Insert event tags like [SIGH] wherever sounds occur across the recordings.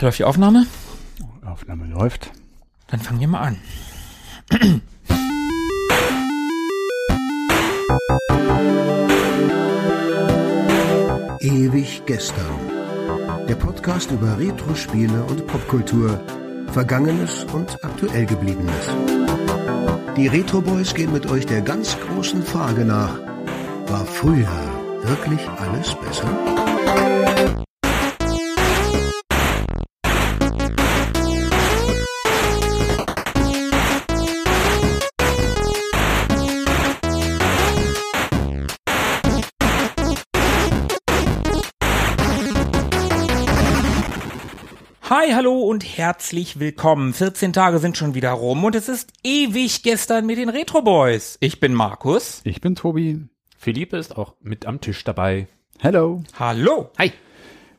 Läuft die Aufnahme? Aufnahme läuft. Dann fangen wir mal an. Ewig gestern. Der Podcast über Retro-Spiele und Popkultur. Vergangenes und aktuell gebliebenes. Die Retro Boys gehen mit euch der ganz großen Frage nach. War früher wirklich alles besser? Hi, hallo und herzlich willkommen. 14 Tage sind schon wieder rum und es ist ewig gestern mit den Retro Boys. Ich bin Markus. Ich bin Tobi. Philippe ist auch mit am Tisch dabei. Hello. Hallo. Hi.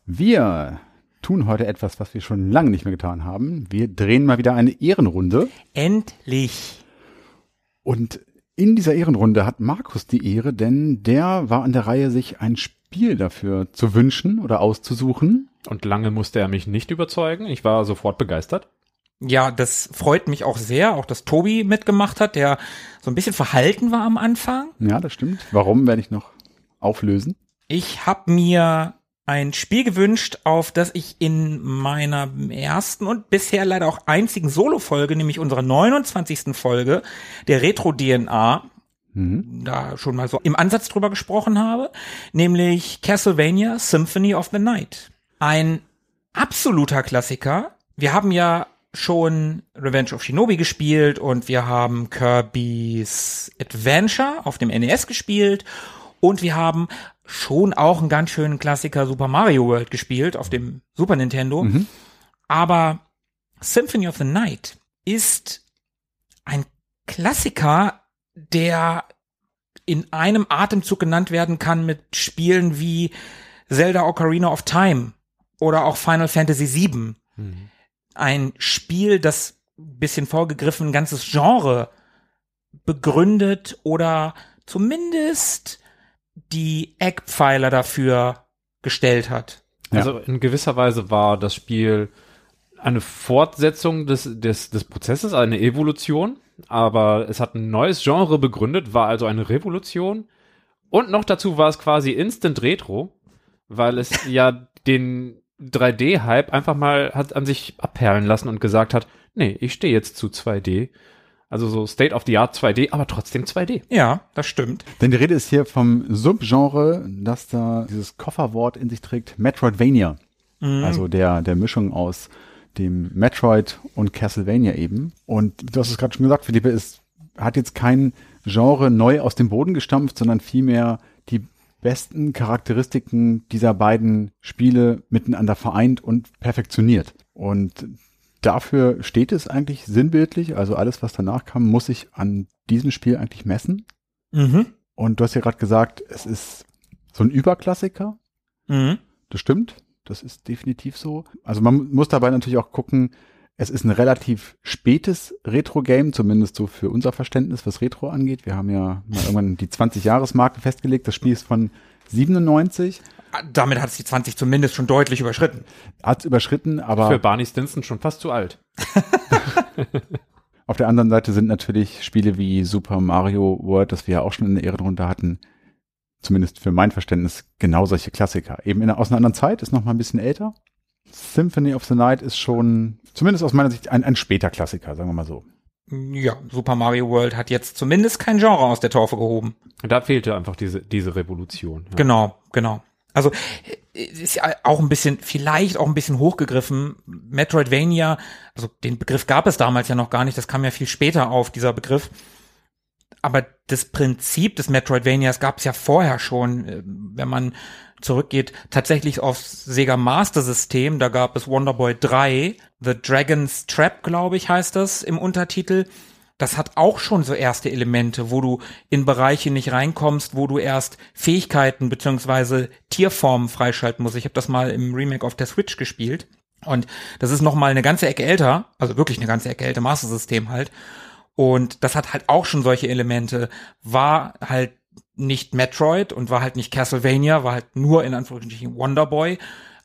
Wir tun heute etwas, was wir schon lange nicht mehr getan haben. Wir drehen mal wieder eine Ehrenrunde. Endlich. Und in dieser Ehrenrunde hat Markus die Ehre, denn der war an der Reihe, sich ein Spiel dafür zu wünschen oder auszusuchen. Und lange musste er mich nicht überzeugen. Ich war sofort begeistert. Ja, das freut mich auch sehr, auch dass Tobi mitgemacht hat, der so ein bisschen verhalten war am Anfang. Ja, das stimmt. Warum werde ich noch auflösen? Ich habe mir ein Spiel gewünscht, auf das ich in meiner ersten und bisher leider auch einzigen Solo-Folge, nämlich unserer 29. Folge der Retro-DNA, da schon mal so im Ansatz drüber gesprochen habe, nämlich Castlevania Symphony of the Night. Ein absoluter Klassiker. Wir haben ja schon Revenge of Shinobi gespielt und wir haben Kirby's Adventure auf dem NES gespielt und wir haben schon auch einen ganz schönen Klassiker Super Mario World gespielt auf dem Super Nintendo. Aber Symphony of the Night ist ein Klassiker, der in einem Atemzug genannt werden kann mit Spielen wie Zelda Ocarina of Time oder auch Final Fantasy VII. Ein Spiel, das ein bisschen vorgegriffen ein ganzes Genre begründet oder zumindest die Eckpfeiler dafür gestellt hat. Ja. Also in gewisser Weise war das Spiel eine Fortsetzung des, des, des Prozesses, eine Evolution, aber es hat ein neues Genre begründet, war also eine Revolution. Und noch dazu war es quasi Instant Retro, weil es [LAUGHS] ja den 3D-Hype einfach mal hat an sich abperlen lassen und gesagt hat, nee, ich stehe jetzt zu 2D. Also so State of the Art 2D, aber trotzdem 2D. Ja, das stimmt. Denn die Rede ist hier vom Subgenre, das da dieses Kofferwort in sich trägt, Metroidvania. Also der, der Mischung aus dem Metroid und Castlevania eben. Und du hast es gerade schon gesagt, Philippe, es hat jetzt kein Genre neu aus dem Boden gestampft, sondern vielmehr die besten Charakteristiken dieser beiden Spiele miteinander vereint und perfektioniert. Und dafür steht es eigentlich sinnbildlich. Also alles, was danach kam, muss sich an diesem Spiel eigentlich messen. Mhm. Und du hast ja gerade gesagt, es ist so ein Überklassiker. Mhm. Das stimmt. Das ist definitiv so. Also man muss dabei natürlich auch gucken, es ist ein relativ spätes Retro-Game, zumindest so für unser Verständnis, was Retro angeht. Wir haben ja mal irgendwann die 20-Jahres-Marke festgelegt. Das Spiel ist von 97, Damit hat es die 20 zumindest schon deutlich überschritten. hat es überschritten, aber Für Barney Stinson schon fast zu alt. [LAUGHS] Auf der anderen Seite sind natürlich Spiele wie Super Mario World, das wir ja auch schon in der Ehrenrunde hatten, zumindest für mein Verständnis genau solche Klassiker. Eben in, aus einer anderen Zeit, ist noch mal ein bisschen älter. Symphony of the Night ist schon, zumindest aus meiner Sicht, ein, ein später Klassiker, sagen wir mal so. Ja, Super Mario World hat jetzt zumindest kein Genre aus der Taufe gehoben. Da fehlte einfach diese, diese Revolution. Ja. Genau, genau. Also äh, ist ja auch ein bisschen, vielleicht auch ein bisschen hochgegriffen. Metroidvania, also den Begriff gab es damals ja noch gar nicht, das kam ja viel später auf, dieser Begriff. Aber das Prinzip des Metroidvanias gab es ja vorher schon, äh, wenn man zurückgeht, tatsächlich aufs Sega Master System. Da gab es Wonderboy 3, The Dragon's Trap, glaube ich, heißt das im Untertitel. Das hat auch schon so erste Elemente, wo du in Bereiche nicht reinkommst, wo du erst Fähigkeiten beziehungsweise Tierformen freischalten musst. Ich habe das mal im Remake auf der Switch gespielt. Und das ist noch mal eine ganze Ecke älter, also wirklich eine ganze Ecke älter, Master System halt. Und das hat halt auch schon solche Elemente. War halt nicht Metroid und war halt nicht Castlevania, war halt nur in Anführungsstrichen Wonderboy.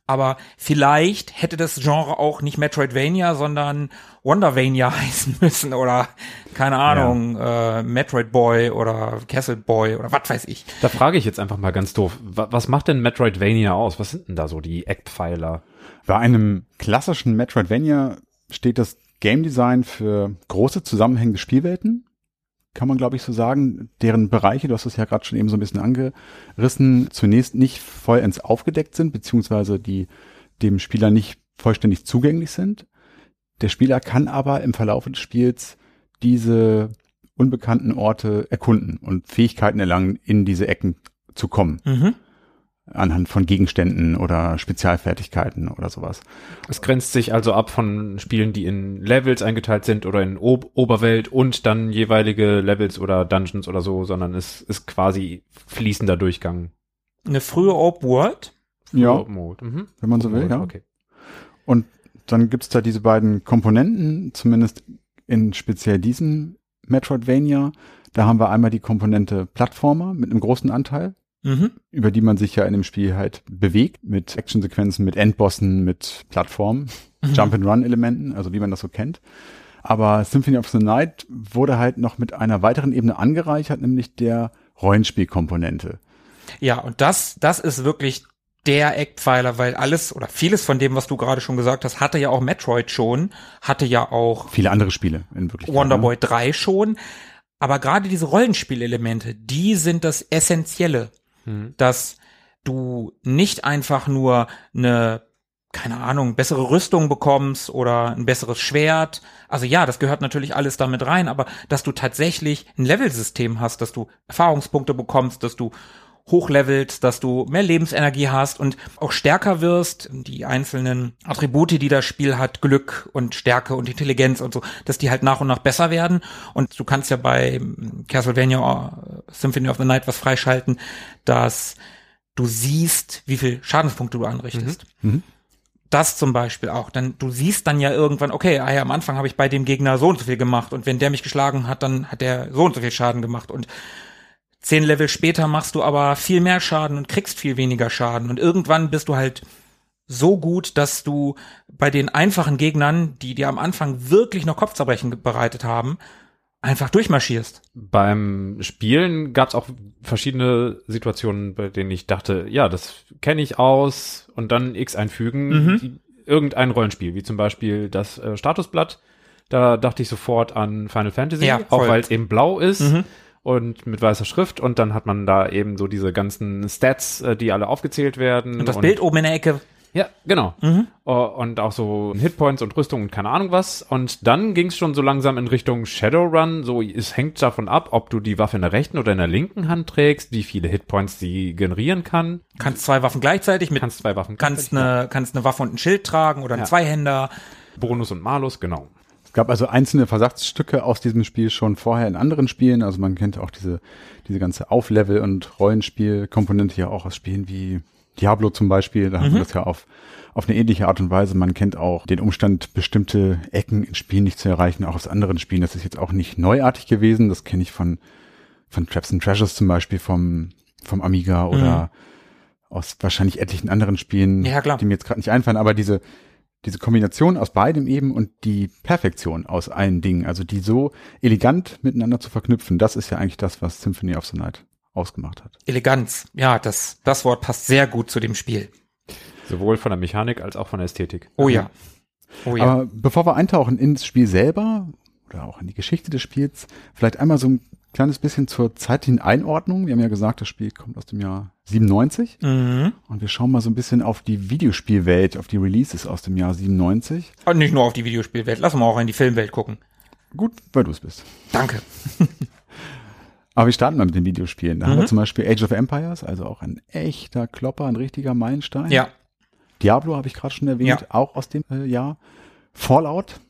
Aber vielleicht hätte das Genre auch nicht Metroidvania, sondern Wondervania [LAUGHS] heißen müssen oder keine Ahnung, äh, Metroid Boy oder Castle Boy oder was weiß ich. Da frage ich jetzt einfach mal ganz doof, wa- was macht denn Metroidvania aus? Was sind denn da so die Eckpfeiler? Bei einem klassischen Metroidvania steht das Game Design für große zusammenhängende Spielwelten, kann man glaube ich so sagen, deren Bereiche, du hast es ja gerade schon eben so ein bisschen angerissen, zunächst nicht vollends aufgedeckt sind, beziehungsweise die dem Spieler nicht vollständig zugänglich sind. Der Spieler kann aber im Verlauf des Spiels diese unbekannten Orte erkunden und Fähigkeiten erlangen, in diese Ecken zu kommen, Mhm. Anhand von Gegenständen oder Spezialfertigkeiten oder sowas. Es grenzt sich also ab von Spielen, die in Levels eingeteilt sind oder in Ob Oberwelt und dann jeweilige Levels oder Dungeons oder so, sondern es ist quasi fließender Durchgang. Eine frühe Open World. Ja, Mode. Mhm. wenn man so will, ja. Okay. Und dann gibt's da diese beiden Komponenten, zumindest in speziell diesem Metroidvania. Da haben wir einmal die Komponente Plattformer mit einem großen Anteil, Mhm. über die man sich ja in dem Spiel halt bewegt, mit Actionsequenzen, mit Endbossen, mit Plattformen, Jump-and-Run-Elementen, also wie man das so kennt. Aber Symphony of the Night wurde halt noch mit einer weiteren Ebene angereichert, nämlich der Rollenspielkomponente. Ja, und das, das ist wirklich der Eckpfeiler, weil alles oder vieles von dem, was du gerade schon gesagt hast, hatte ja auch Metroid schon, hatte ja auch Viele andere Spiele in Wirklichkeit. Wonderboy 3 schon. Aber gerade diese Rollenspielelemente, die sind das Essentielle, Mhm. dass du nicht einfach nur eine, keine Ahnung, bessere Rüstung bekommst oder ein besseres Schwert. Also ja, das gehört natürlich alles damit rein, aber dass du tatsächlich ein Levelsystem hast, dass du Erfahrungspunkte bekommst, dass du hochlevelst, dass du mehr Lebensenergie hast und auch stärker wirst. Die einzelnen Attribute, die das Spiel hat, Glück und Stärke und Intelligenz und so, dass die halt nach und nach besser werden. Und du kannst ja bei Castlevania äh, Symphony of the Night was freischalten, dass du siehst, wie viel Schadenspunkte du anrichtest. Das zum Beispiel auch. Dann, du siehst dann ja irgendwann, okay, ah ja, am Anfang habe ich bei dem Gegner so und so viel gemacht und wenn der mich geschlagen hat, dann hat der so und so viel Schaden gemacht und zehn Level später machst du aber viel mehr Schaden und kriegst viel weniger Schaden und irgendwann bist du halt so gut, dass du bei den einfachen Gegnern, die dir am Anfang wirklich noch Kopfzerbrechen bereitet haben, einfach durchmarschierst. Beim Spielen gab es auch verschiedene Situationen, bei denen ich dachte, ja, das kenne ich aus und dann X einfügen. Mhm. Irgendein Rollenspiel, wie zum Beispiel das äh, Statusblatt. Da dachte ich sofort an Final Fantasy, Ja, auch weil es eben blau ist. Mhm. Und mit weißer Schrift und dann hat man da eben so diese ganzen Stats, äh, die alle aufgezählt werden. Und das Bild oben in der Ecke, Ja, genau. Mhm. Äh, Und auch so Hitpoints und Rüstung und keine Ahnung was. Und dann ging es schon so langsam in Richtung Shadowrun. So, es hängt davon ab, ob du die Waffe in der rechten oder in der linken Hand trägst, wie viele Hitpoints sie generieren kann. kannst zwei Waffen gleichzeitig mit, Kannst zwei Waffen kannst eine, kannst eine Waffe und ein Schild tragen oder einen Ja. Zweihänder. Bonus und Malus, genau. Es gab also einzelne Versatzstücke aus diesem Spiel schon vorher in anderen Spielen. Also man kennt auch diese, diese ganze Auflevel- und Rollenspielkomponente ja auch aus Spielen wie Diablo zum Beispiel. Da haben wir das ja auf, auf eine ähnliche Art und Weise. Man kennt auch den Umstand, bestimmte Ecken in Spielen nicht zu erreichen, auch aus anderen Spielen. Das ist jetzt auch nicht neuartig gewesen. Das kenne ich von, von Traps and Treasures zum Beispiel vom, vom Amiga oder aus wahrscheinlich etlichen anderen Spielen, Ja, die mir jetzt gerade nicht einfallen. Aber diese, diese Kombination aus beidem eben und die Perfektion aus allen Dingen, also die so elegant miteinander zu verknüpfen, das ist ja eigentlich das, was Symphony of the Night ausgemacht hat. Eleganz. Ja, das, das Wort passt sehr gut zu dem Spiel. Sowohl von der Mechanik als auch von der Ästhetik. Oh ja. Oh ja. Aber bevor wir eintauchen ins Spiel selber oder auch in die Geschichte des Spiels, vielleicht einmal so ein kleines bisschen zur zeitlichen Einordnung. Wir haben ja gesagt, das Spiel kommt aus dem Jahr 97 mhm. und wir schauen mal so ein bisschen auf die Videospielwelt, auf die Releases aus dem Jahr 97. Und nicht nur auf die Videospielwelt. Lass mal auch in die Filmwelt gucken. Gut, weil du es bist. Danke. [LAUGHS] Aber wir starten mal mit den Videospielen. Da haben wir zum Beispiel Age of Empires, also auch ein echter Klopper, ein richtiger Meilenstein. Ja. Diablo habe ich gerade schon erwähnt, Ja. auch aus dem äh, Jahr. Fallout,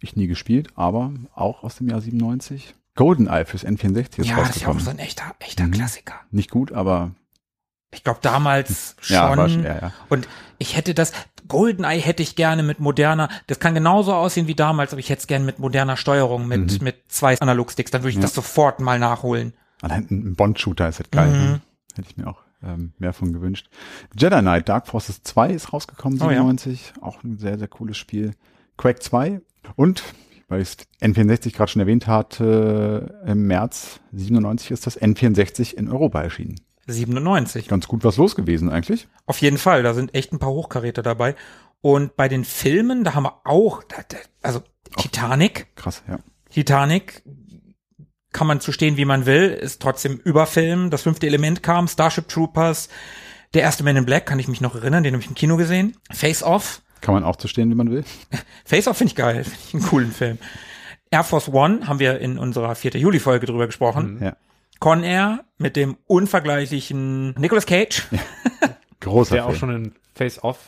ich nie gespielt, aber auch aus dem Jahr 97. GoldenEye fürs N64 ist Ja, das ist ja auch so ein echter, echter Mhm. Klassiker. Nicht gut, aber Ich glaube damals schon. Ja, war schon, ja, ja. Und ich hätte das, GoldenEye hätte ich gerne mit moderner, das kann genauso aussehen wie damals, aber ich hätte es gerne mit moderner Steuerung, mit, mit zwei Analogsticks, dann würde ich Mhm. Ja. das sofort mal nachholen. allein ein Bond-Shooter ist halt geil. Mhm. ne? Hätte ich mir auch ähm, mehr von gewünscht. Jedi Knight Dark Forces 2 ist rausgekommen, Oh ja. 97. Auch ein sehr, sehr cooles Spiel. Quake 2 und, weil ich N64 gerade schon erwähnt hatte, im März 97 ist das N64 in Europa erschienen. 97. Ganz gut was los gewesen eigentlich. Auf jeden Fall, da sind echt ein paar Hochkaräter dabei. Und bei den Filmen, da haben wir auch, also Titanic, Krass, ja. Titanic kann man zu stehen, wie man will, ist trotzdem Überfilm. Das fünfte Element kam, Starship Troopers, der erste Man in Black, kann ich mich noch erinnern, den habe ich im Kino gesehen. Face Off, Kann man auch zu stehen, wie man will. [LAUGHS] Face Off finde ich geil, finde ich einen coolen Film. Air Force One haben wir in unserer 4. Juli-Folge drüber gesprochen. Ja. Con Air mit dem unvergleichlichen Nicolas Cage. Großer Der auch Film. schon in Face-Off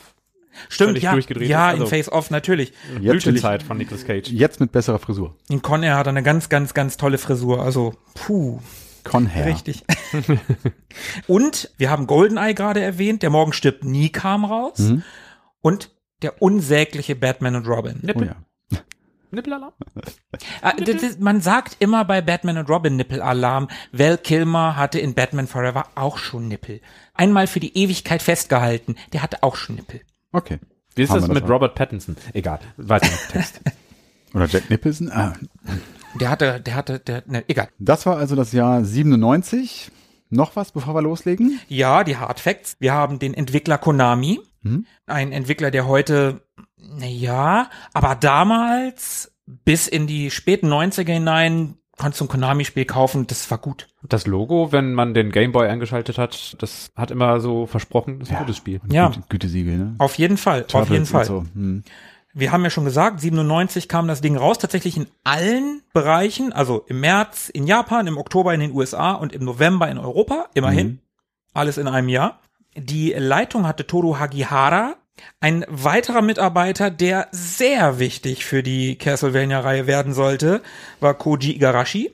Stimmt, Völlig ja, durchgedreht ja, ist, in also- Face Off natürlich. Jetzt, Blütezeit von Nicolas Cage. jetzt mit besserer Frisur. In Con Air hat er eine ganz, ganz, ganz tolle Frisur. Also, puh, Con Hair. richtig. [LAUGHS] Und wir haben Goldeneye gerade erwähnt, der Morgen stirbt nie kam raus. Mhm. Und der unsägliche Batman und Robin. Oh ja. [LAUGHS] Nippelalarm? [LAUGHS] Ah, das ist, man sagt immer bei Batman und Robin Nippelalarm. Val Kilmer hatte in Batman Forever auch schon Nippel. Einmal für die Ewigkeit festgehalten. Der hatte auch schon Nippel. Okay. Wie ist Haben das mit auch. Robert Pattinson? Egal, weiter mit Text. [LAUGHS] Oder Jack Nicholson. Ah, Der hatte, der hatte, der, ne, egal. das war also das Jahr 97. Noch was, bevor wir loslegen? Ja, die Hard Facts. Wir haben den Entwickler Konami. Ein Entwickler, der heute, na ja, aber damals bis in die späten 90er hinein konntest du ein Konami-Spiel kaufen, das war gut. Das Logo, wenn man den Gameboy eingeschaltet hat, das hat immer so versprochen, das ist ein gutes Spiel. Ja. Güte, Gütesiegel, ne? Auf jeden Fall, auf Turtles jeden und Fall. So. Hm. Wir haben ja schon gesagt, 97 kam das Ding raus, tatsächlich in allen Bereichen, also im März in Japan, im Oktober in den USA und im November in Europa, immerhin. Alles in einem Jahr. Die Leitung hatte Toru Hagihara, ein weiterer Mitarbeiter, der sehr wichtig für die Castlevania-Reihe werden sollte, war Koji Igarashi.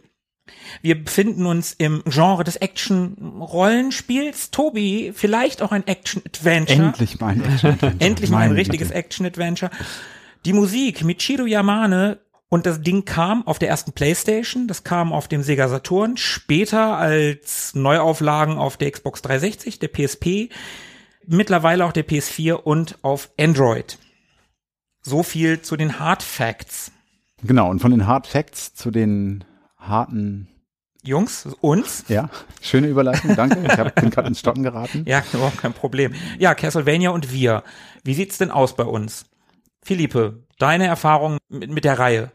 Wir befinden uns im Genre des Action-Rollenspiels. Tobi, vielleicht auch ein Action-Adventure. Endlich mal ein Action-Adventure. [LAUGHS] Endlich mal ein richtiges. Action-Adventure. Die Musik, Michiru Yamane, und das Ding kam auf der ersten Playstation, das kam auf dem Sega Saturn, später als Neuauflagen auf der Xbox 360, der PSP, mittlerweile auch der PS4 und auf Android. So viel zu den Hard Facts. Genau, und von den Hard Facts zu den harten, Jungs, uns? ja, schöne Überleitung, danke. Ich hab, bin gerade ins Stocken geraten. Ja, überhaupt kein Problem. Ja, Castlevania und wir. Wie sieht's denn aus bei uns? Philippe, deine Erfahrung mit, mit der Reihe?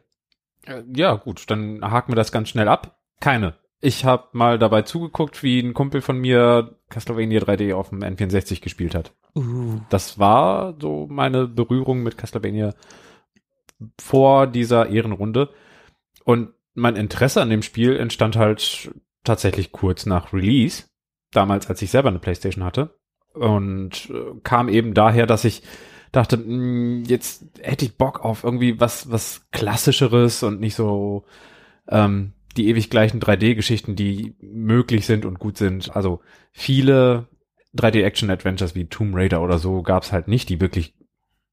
Ja, gut, dann haken wir das ganz schnell ab. Keine. Ich habe mal dabei zugeguckt, wie ein Kumpel von mir Castlevania 3D auf dem N64 gespielt hat. Uh. Das war so meine Berührung mit Castlevania vor dieser Ehrenrunde. Und mein Interesse an dem Spiel entstand halt tatsächlich kurz nach Release. Damals, als ich selber eine Playstation hatte. Und äh, kam eben daher, dass ich dachte, mh, jetzt hätte ich Bock auf irgendwie was, was klassischeres und nicht so ähm, die ewig gleichen 3D-Geschichten, die möglich sind und gut sind. Also viele 3D-Action-Adventures wie Tomb Raider oder so gab's halt nicht, die wirklich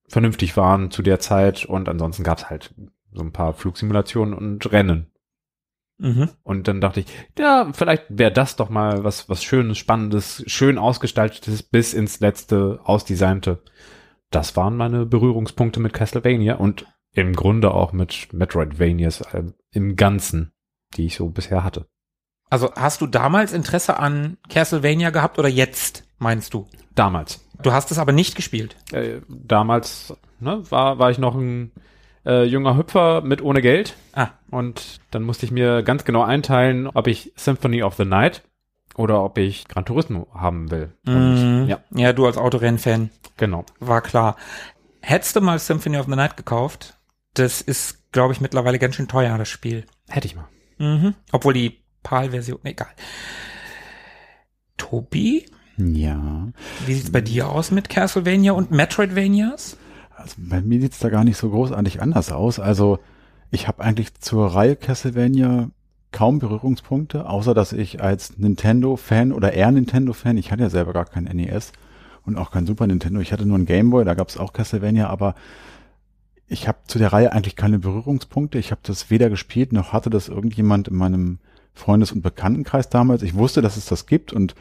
vernünftig waren zu der Zeit. Und ansonsten gab's halt so ein paar Flugsimulationen und Rennen. Mhm. Und dann dachte ich, ja, vielleicht wäre das doch mal was, was Schönes, Spannendes, schön ausgestaltetes, bis ins letzte ausdesignte. Das waren meine Berührungspunkte mit Castlevania und im Grunde auch mit Metroidvanias äh, im Ganzen, die ich so bisher hatte. Also hast du damals Interesse an Castlevania gehabt oder jetzt, meinst du? Damals. Du hast es aber nicht gespielt. Äh, damals ne, war, war ich noch ein äh, junger Hüpfer mit ohne Geld. Ah. Und dann musste ich mir ganz genau einteilen, ob ich Symphony of the Night oder ob ich Gran Turismo haben will. Und, Mhm. ja, ja, du als Autorennfan, genau. war klar. Hättest du mal Symphony of the Night gekauft? Das ist, glaube ich, mittlerweile ganz schön teuer, das Spiel. Hätte ich mal. Mhm. Obwohl die PAL-Version, egal. Tobi, Ja. wie sieht's bei dir aus mit Castlevania und Metroidvanias? Also bei mir sieht's da gar nicht so großartig anders aus. Also ich habe eigentlich zur Reihe Castlevania kaum Berührungspunkte, außer dass ich als Nintendo-Fan oder eher Nintendo-Fan, ich hatte ja selber gar kein NES und auch kein Super Nintendo, ich hatte nur einen Gameboy, da gab's auch Castlevania, aber ich habe zu der Reihe eigentlich keine Berührungspunkte. Ich habe das weder gespielt, noch hatte das irgendjemand in meinem Freundes- und Bekanntenkreis damals. Ich wusste, dass es das gibt und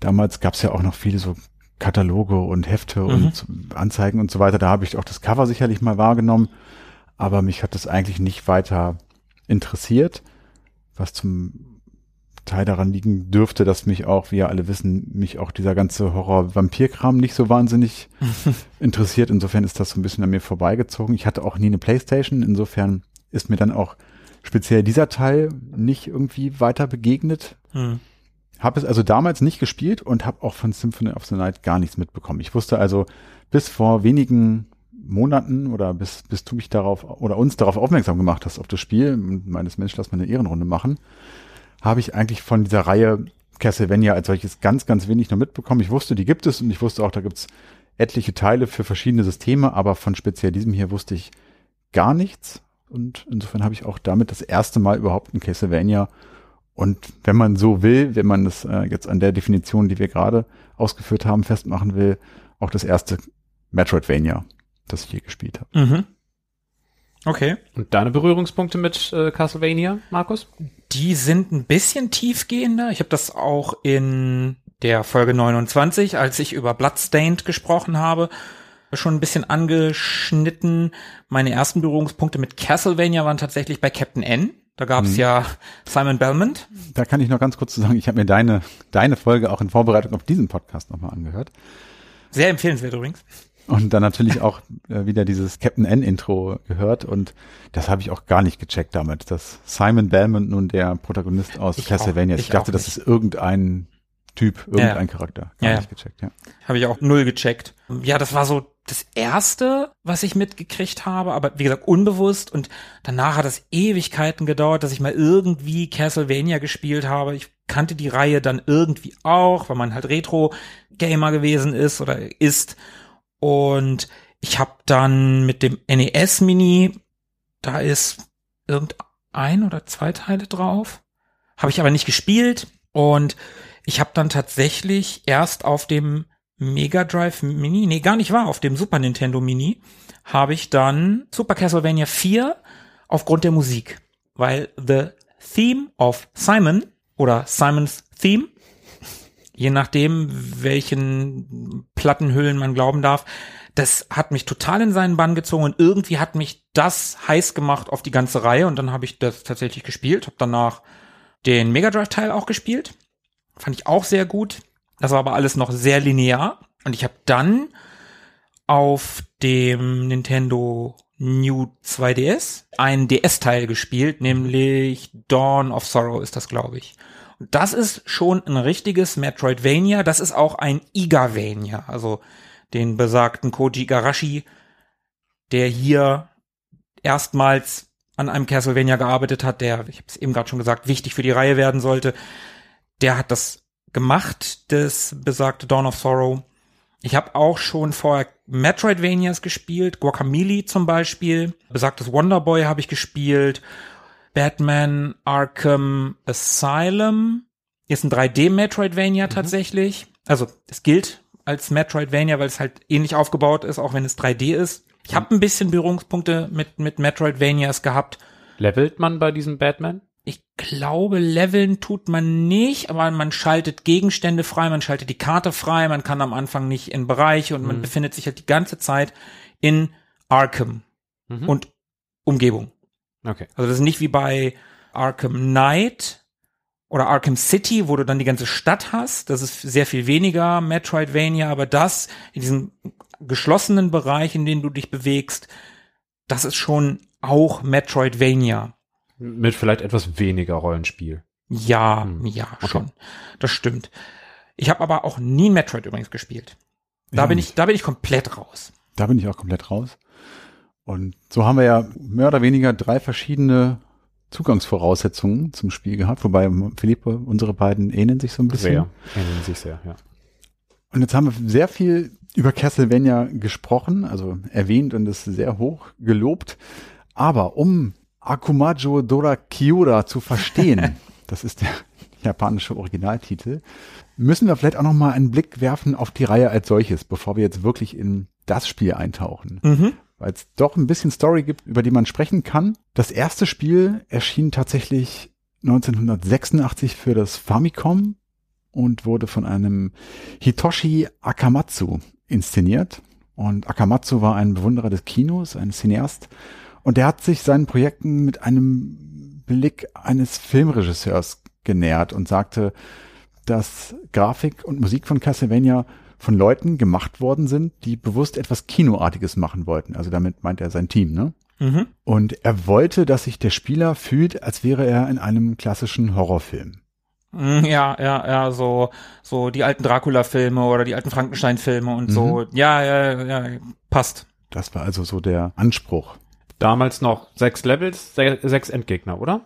Damals gab es ja auch noch viele so Kataloge und Hefte Mhm. und Anzeigen und so weiter. Da habe ich auch das Cover sicherlich mal wahrgenommen, aber mich hat das eigentlich nicht weiter interessiert, was zum Teil daran liegen dürfte, dass mich auch, wie ja alle wissen, mich auch dieser ganze Horror-Vampir-Kram nicht so wahnsinnig [LAUGHS] interessiert. Insofern ist das so ein bisschen an mir vorbeigezogen. Ich hatte auch nie eine Playstation. Insofern ist mir dann auch speziell dieser Teil nicht irgendwie weiter begegnet. Hm. Habe es also damals nicht gespielt und habe auch von Symphony of the Night gar nichts mitbekommen. Ich wusste also bis vor wenigen Monaten oder bis, bis du mich darauf oder uns darauf aufmerksam gemacht hast auf das Spiel, meines Mensch, lass mal eine Ehrenrunde machen, habe ich eigentlich von dieser Reihe Castlevania als solches ganz, ganz wenig nur mitbekommen. Ich wusste, die gibt es und ich wusste auch, da gibt es etliche Teile für verschiedene Systeme, aber von speziell diesem hier wusste ich gar nichts. Und insofern habe ich auch damit das erste Mal überhaupt ein Castlevania und wenn man so will, wenn man das äh, jetzt an der Definition, die wir gerade ausgeführt haben, festmachen will, auch das erste Metroidvania, das ich je gespielt habe. Mhm. Okay. Und deine Berührungspunkte mit äh, Castlevania, Markus? Die sind ein bisschen tiefgehender. Ich habe das auch in der Folge 29, als ich über Bloodstained gesprochen habe, schon ein bisschen angeschnitten. Meine ersten Berührungspunkte mit Castlevania waren tatsächlich bei Captain N. Da gab es ja Simon Belmont. Da kann ich noch ganz kurz zu sagen, ich habe mir deine, deine Folge auch in Vorbereitung auf diesen Podcast nochmal angehört. Sehr empfehlenswert übrigens. Und dann natürlich auch äh, wieder dieses Captain N Intro gehört und das habe ich auch gar nicht gecheckt damit, dass Simon Belmont nun der Protagonist aus Ich Castlevania ist. Ich ich dachte, das ist irgendein Typ, irgendein Ja. Charakter. Gar Ja, ja. nicht gecheckt, ja. Habe ich auch null gecheckt. Ja, das war so das erste, was ich mitgekriegt habe, aber wie gesagt, unbewusst und danach hat es Ewigkeiten gedauert, dass ich mal irgendwie Castlevania gespielt habe. Ich kannte die Reihe dann irgendwie auch, weil man halt Retro-Gamer gewesen ist oder ist. Und ich habe dann mit dem NES Mini, da ist irgendein oder zwei Teile drauf, habe ich aber nicht gespielt und ich habe dann tatsächlich erst auf dem Mega Drive Mini, nee, gar nicht wahr, auf dem Super Nintendo Mini, habe ich dann Super Castlevania 4 aufgrund der Musik. Weil the Theme of Simon oder Simons Theme, je nachdem, welchen Plattenhüllen man glauben darf, das hat mich total in seinen Bann gezogen und irgendwie hat mich das heiß gemacht auf die ganze Reihe und dann habe ich das tatsächlich gespielt, habe danach den Mega Drive Teil auch gespielt. Fand ich auch sehr gut. Das war aber alles noch sehr linear. Und ich habe dann auf dem Nintendo New 2DS einen DS-Teil gespielt, nämlich Dawn of Sorrow ist das, glaube ich. Das ist schon ein richtiges Metroidvania. Das ist auch ein Igavania, also den besagten Koji Igarashi, der hier erstmals an einem Castlevania gearbeitet hat, der, ich habe es eben gerade schon gesagt, wichtig für die Reihe werden sollte. Der hat das gemacht, das besagte Dawn of Sorrow. Ich habe auch schon vorher Metroidvanias gespielt, Guacamole zum Beispiel, besagtes Wonderboy habe ich gespielt, Batman Arkham Asylum ist ein 3D-Metroidvania tatsächlich. Also es gilt als Metroidvania, weil es halt ähnlich aufgebaut ist, auch wenn es 3D ist. Ich habe ein bisschen Berührungspunkte mit, mit Metroidvanias gehabt. Levelt man bei diesem Batman? Ich glaube, leveln tut man nicht, aber man schaltet Gegenstände frei, man schaltet die Karte frei, man kann am Anfang nicht in Bereiche und man befindet sich halt die ganze Zeit in Arkham Mhm. und Umgebung. Okay. Also das ist nicht wie bei Arkham Knight oder Arkham City, wo du dann die ganze Stadt hast. Das ist sehr viel weniger Metroidvania, aber das in diesem geschlossenen Bereich, in dem du dich bewegst, das ist schon auch Metroidvania. Mit vielleicht etwas weniger Rollenspiel. Ja, Hm. ja, Okay. schon. Das stimmt. Ich habe aber auch nie Metroid übrigens gespielt. Da Ja, bin ich, da bin ich komplett raus. Da bin ich auch komplett raus. Und so haben wir ja mehr oder weniger drei verschiedene Zugangsvoraussetzungen zum Spiel gehabt, wobei Philippe, unsere beiden ähneln sich so ein bisschen. Sehr. Ähneln sich sehr, ja. Und jetzt haben wir sehr viel über Castlevania gesprochen, also erwähnt und es sehr hoch gelobt. Aber um Akumajo Dora Kiura zu verstehen, [LAUGHS] das ist der japanische Originaltitel, müssen wir vielleicht auch noch mal einen Blick werfen auf die Reihe als solches, bevor wir jetzt wirklich in das Spiel eintauchen. Mhm. Weil es doch ein bisschen Story gibt, über die man sprechen kann. Das erste Spiel erschien tatsächlich 1986 für das Famicom und wurde von einem Hitoshi Akamatsu inszeniert. Und Akamatsu war ein Bewunderer des Kinos, ein Cineast. Und der hat sich seinen Projekten mit einem Blick eines Filmregisseurs genähert und sagte, dass Grafik und Musik von Castlevania von Leuten gemacht worden sind, die bewusst etwas Kinoartiges machen wollten. Also damit meint er sein Team, ne? Mhm. Und er wollte, dass sich der Spieler fühlt, als wäre er in einem klassischen Horrorfilm. Mm, Ja, ja, ja, so, so die alten Dracula-Filme oder die alten Frankenstein-Filme und so. Ja, ja, ja, passt. Das war also so der Anspruch. Damals noch sechs Levels, se sechs Endgegner, oder?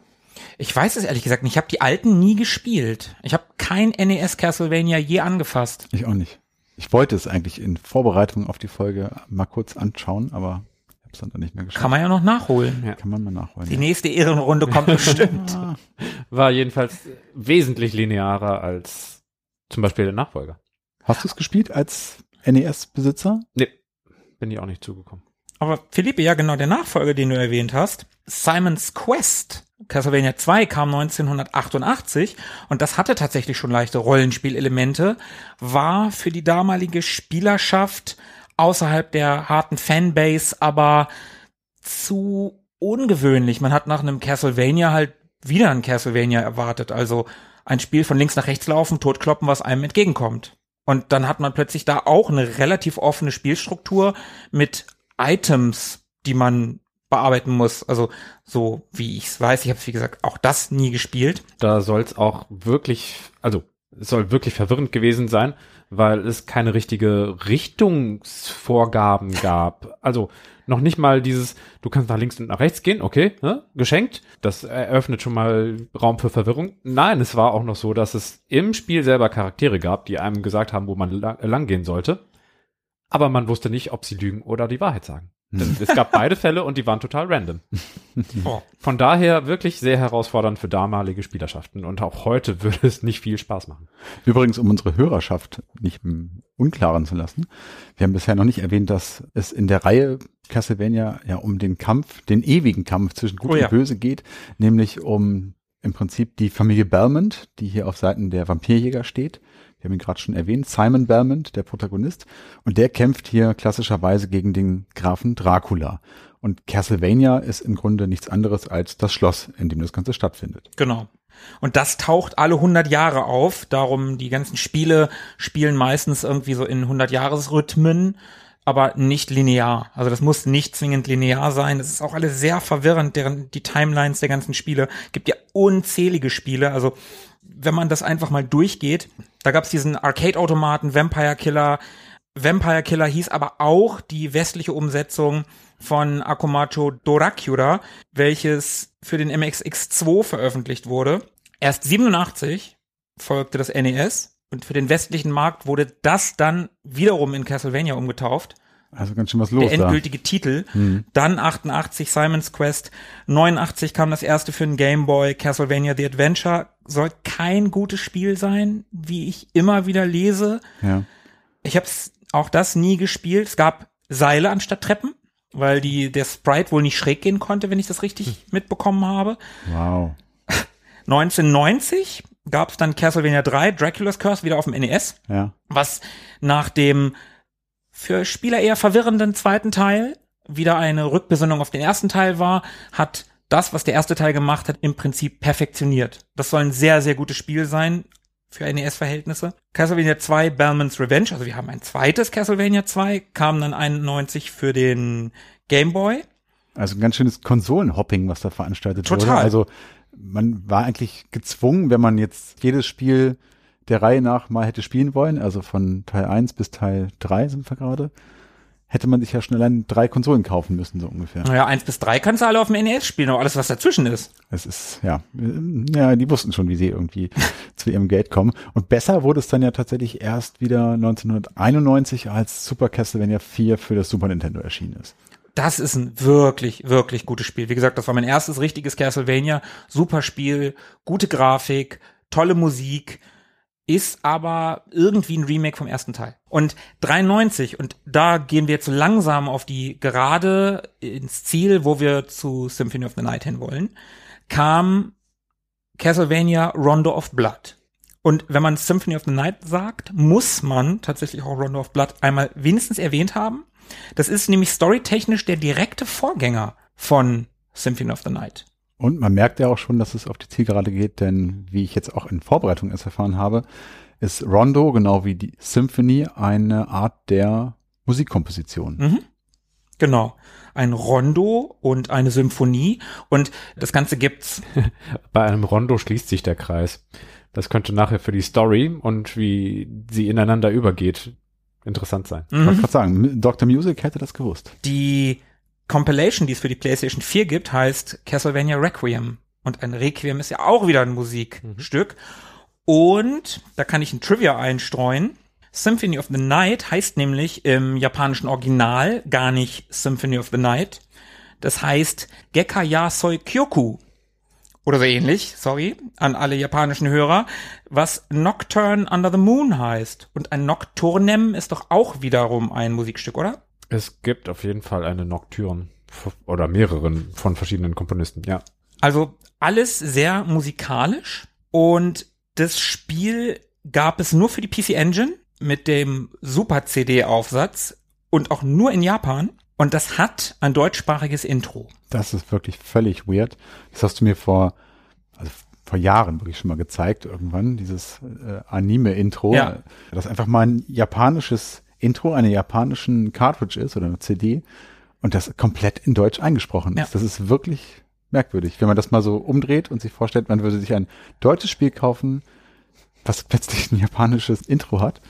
Ich weiß es ehrlich gesagt nicht. Ich habe die alten nie gespielt. Ich habe kein NES Castlevania je angefasst. Ich auch nicht. Ich wollte es eigentlich in Vorbereitung auf die Folge mal kurz anschauen, aber ich habe es dann nicht mehr geschafft. Kann man ja noch nachholen. Ja. Kann man mal nachholen. Die nächste Ehrenrunde kommt bestimmt. [LAUGHS] War jedenfalls wesentlich linearer als zum Beispiel der Nachfolger. Hast du es gespielt als NES-Besitzer? Nee, bin ich auch nicht zugekommen. Aber Philippe, ja genau, der Nachfolger, den du erwähnt hast, Simon's Quest, Castlevania 2 kam 1988 und das hatte tatsächlich schon leichte Rollenspielelemente, war für die damalige Spielerschaft außerhalb der harten Fanbase aber zu ungewöhnlich. Man hat nach einem Castlevania halt wieder ein Castlevania erwartet, also ein Spiel von links nach rechts laufen, totkloppen, was einem entgegenkommt. Und dann hat man plötzlich da auch eine relativ offene Spielstruktur mit Items, die man bearbeiten muss. Also so wie ich es weiß, ich habe wie gesagt auch das nie gespielt. Da soll es auch wirklich, also es soll wirklich verwirrend gewesen sein, weil es keine richtige Richtungsvorgaben gab. Also noch nicht mal dieses, du kannst nach links und nach rechts gehen, okay, ne? geschenkt. Das eröffnet schon mal Raum für Verwirrung. Nein, es war auch noch so, dass es im Spiel selber Charaktere gab, die einem gesagt haben, wo man lang, lang gehen sollte. Aber man wusste nicht, ob sie lügen oder die Wahrheit sagen. Denn es gab beide Fälle und die waren total random. [LAUGHS] Oh. Von daher wirklich sehr herausfordernd für damalige Spielerschaften und auch heute würde es nicht viel Spaß machen. Übrigens, um unsere Hörerschaft nicht im Unklaren zu lassen. Wir haben bisher noch nicht erwähnt, dass es in der Reihe Castlevania ja um den Kampf, den ewigen Kampf zwischen Gut Oh ja. und Böse geht, nämlich um im Prinzip die Familie Belmont, die hier auf Seiten der Vampirjäger steht. Wir haben ihn gerade schon erwähnt, Simon Belmont, der Protagonist, und der kämpft hier klassischerweise gegen den Grafen Dracula. Und Castlevania ist im Grunde nichts anderes als das Schloss, in dem das Ganze stattfindet. Genau. Und das taucht alle 100 Jahre auf. Darum die ganzen Spiele spielen meistens irgendwie so in 100 Jahresrhythmen, aber nicht linear. Also das muss nicht zwingend linear sein. Das ist auch alles sehr verwirrend, deren die Timelines der ganzen Spiele. Gibt ja unzählige Spiele. Also wenn man das einfach mal durchgeht, da gab es diesen Arcade-Automaten Vampire Killer. Vampire Killer hieß aber auch die westliche Umsetzung von Akumacho Dorakyura, welches für den MXX2 veröffentlicht wurde. Erst 87 folgte das NES und für den westlichen Markt wurde das dann wiederum in Castlevania umgetauft. Also ganz schön was los Der da. endgültige Titel. Dann 88 Simon's Quest. 89 kam das erste für den Game Boy. Castlevania The Adventure soll kein gutes Spiel sein, wie ich immer wieder lese. Ja. Ich habe auch das nie gespielt. Es gab Seile anstatt Treppen, weil die der Sprite wohl nicht schräg gehen konnte, wenn ich das richtig mitbekommen habe. Wow. 1990 gab es dann Castlevania 3, Dracula's Curse, wieder auf dem NES, Ja. was nach dem für Spieler eher verwirrenden zweiten Teil wieder eine Rückbesinnung auf den ersten Teil war, hat das, was der erste Teil gemacht hat, im Prinzip perfektioniert. Das soll ein sehr, sehr gutes Spiel sein für NES-Verhältnisse. Castlevania 2, Belmont's Revenge, also wir haben ein zweites Castlevania 2, kam dann 91 für den Game Boy. Also ein ganz schönes Konsolenhopping, was da veranstaltet wurde. Total. Also man war eigentlich gezwungen, wenn man jetzt jedes Spiel der Reihe nach mal hätte spielen wollen, also von Teil 1 bis Teil 3 sind wir gerade, hätte man sich ja schon allein drei Konsolen kaufen müssen, so ungefähr. Naja, eins bis drei kannst du alle auf dem NES spielen, aber alles, was dazwischen ist. Es ist, ja, ja, die wussten schon, wie sie irgendwie [LAUGHS] zu ihrem Geld kommen. Und besser wurde es dann ja tatsächlich erst wieder 1991, als Super Castlevania 4 für das Super Nintendo erschienen ist. Das ist ein wirklich, wirklich gutes Spiel. Wie gesagt, das war mein erstes richtiges Castlevania. Super Spiel, gute Grafik, tolle Musik, ist aber irgendwie ein Remake vom ersten Teil. Und 93, und da gehen wir jetzt langsam auf die Gerade ins Ziel, wo wir zu Symphony of the Night hin wollen, kam Castlevania Rondo of Blood. Und wenn man Symphony of the Night sagt, muss man tatsächlich auch Rondo of Blood einmal wenigstens erwähnt haben. Das ist nämlich storytechnisch der direkte Vorgänger von Symphony of the Night. Und man merkt ja auch schon, dass es auf die Zielgerade geht, denn wie ich jetzt auch in Vorbereitung erst erfahren habe, ist Rondo, genau wie die Symphony, eine Art der Musikkomposition. Mhm. Genau. Ein Rondo und eine Symphonie. Und das Ganze gibt's. [LAUGHS] Bei einem Rondo schließt sich der Kreis. Das könnte nachher für die Story und wie sie ineinander übergeht interessant sein. Ich wollte gerade sagen, Dr. Music hätte das gewusst. Die Compilation, die es für die PlayStation 4 gibt, heißt Castlevania Requiem. Und ein Requiem ist ja auch wieder ein Musikstück. Und da kann ich ein Trivia einstreuen. Symphony of the Night heißt nämlich im japanischen Original gar nicht Symphony of the Night. Das heißt Gekka Yasoi Kyoku. Oder so ähnlich, sorry, an alle japanischen Hörer, was Nocturne Under the Moon heißt. Und ein Nocturnem ist doch auch wiederum ein Musikstück, oder? Es gibt auf jeden Fall eine Nocturne oder mehreren von verschiedenen Komponisten, ja. Also alles sehr musikalisch und das Spiel gab es nur für die PC Engine mit dem Super CD Aufsatz und auch nur in Japan und das hat ein deutschsprachiges Intro. Das ist wirklich völlig weird. Das hast du mir vor, also vor Jahren wirklich schon mal gezeigt, irgendwann, dieses äh, Anime-Intro. Ja. Das einfach mal ein japanisches Intro einer japanischen Cartridge ist oder eine CD und das komplett in Deutsch eingesprochen ist. Ja. Das ist wirklich merkwürdig, wenn man das mal so umdreht und sich vorstellt, man würde sich ein deutsches Spiel kaufen, was plötzlich ein japanisches Intro hat.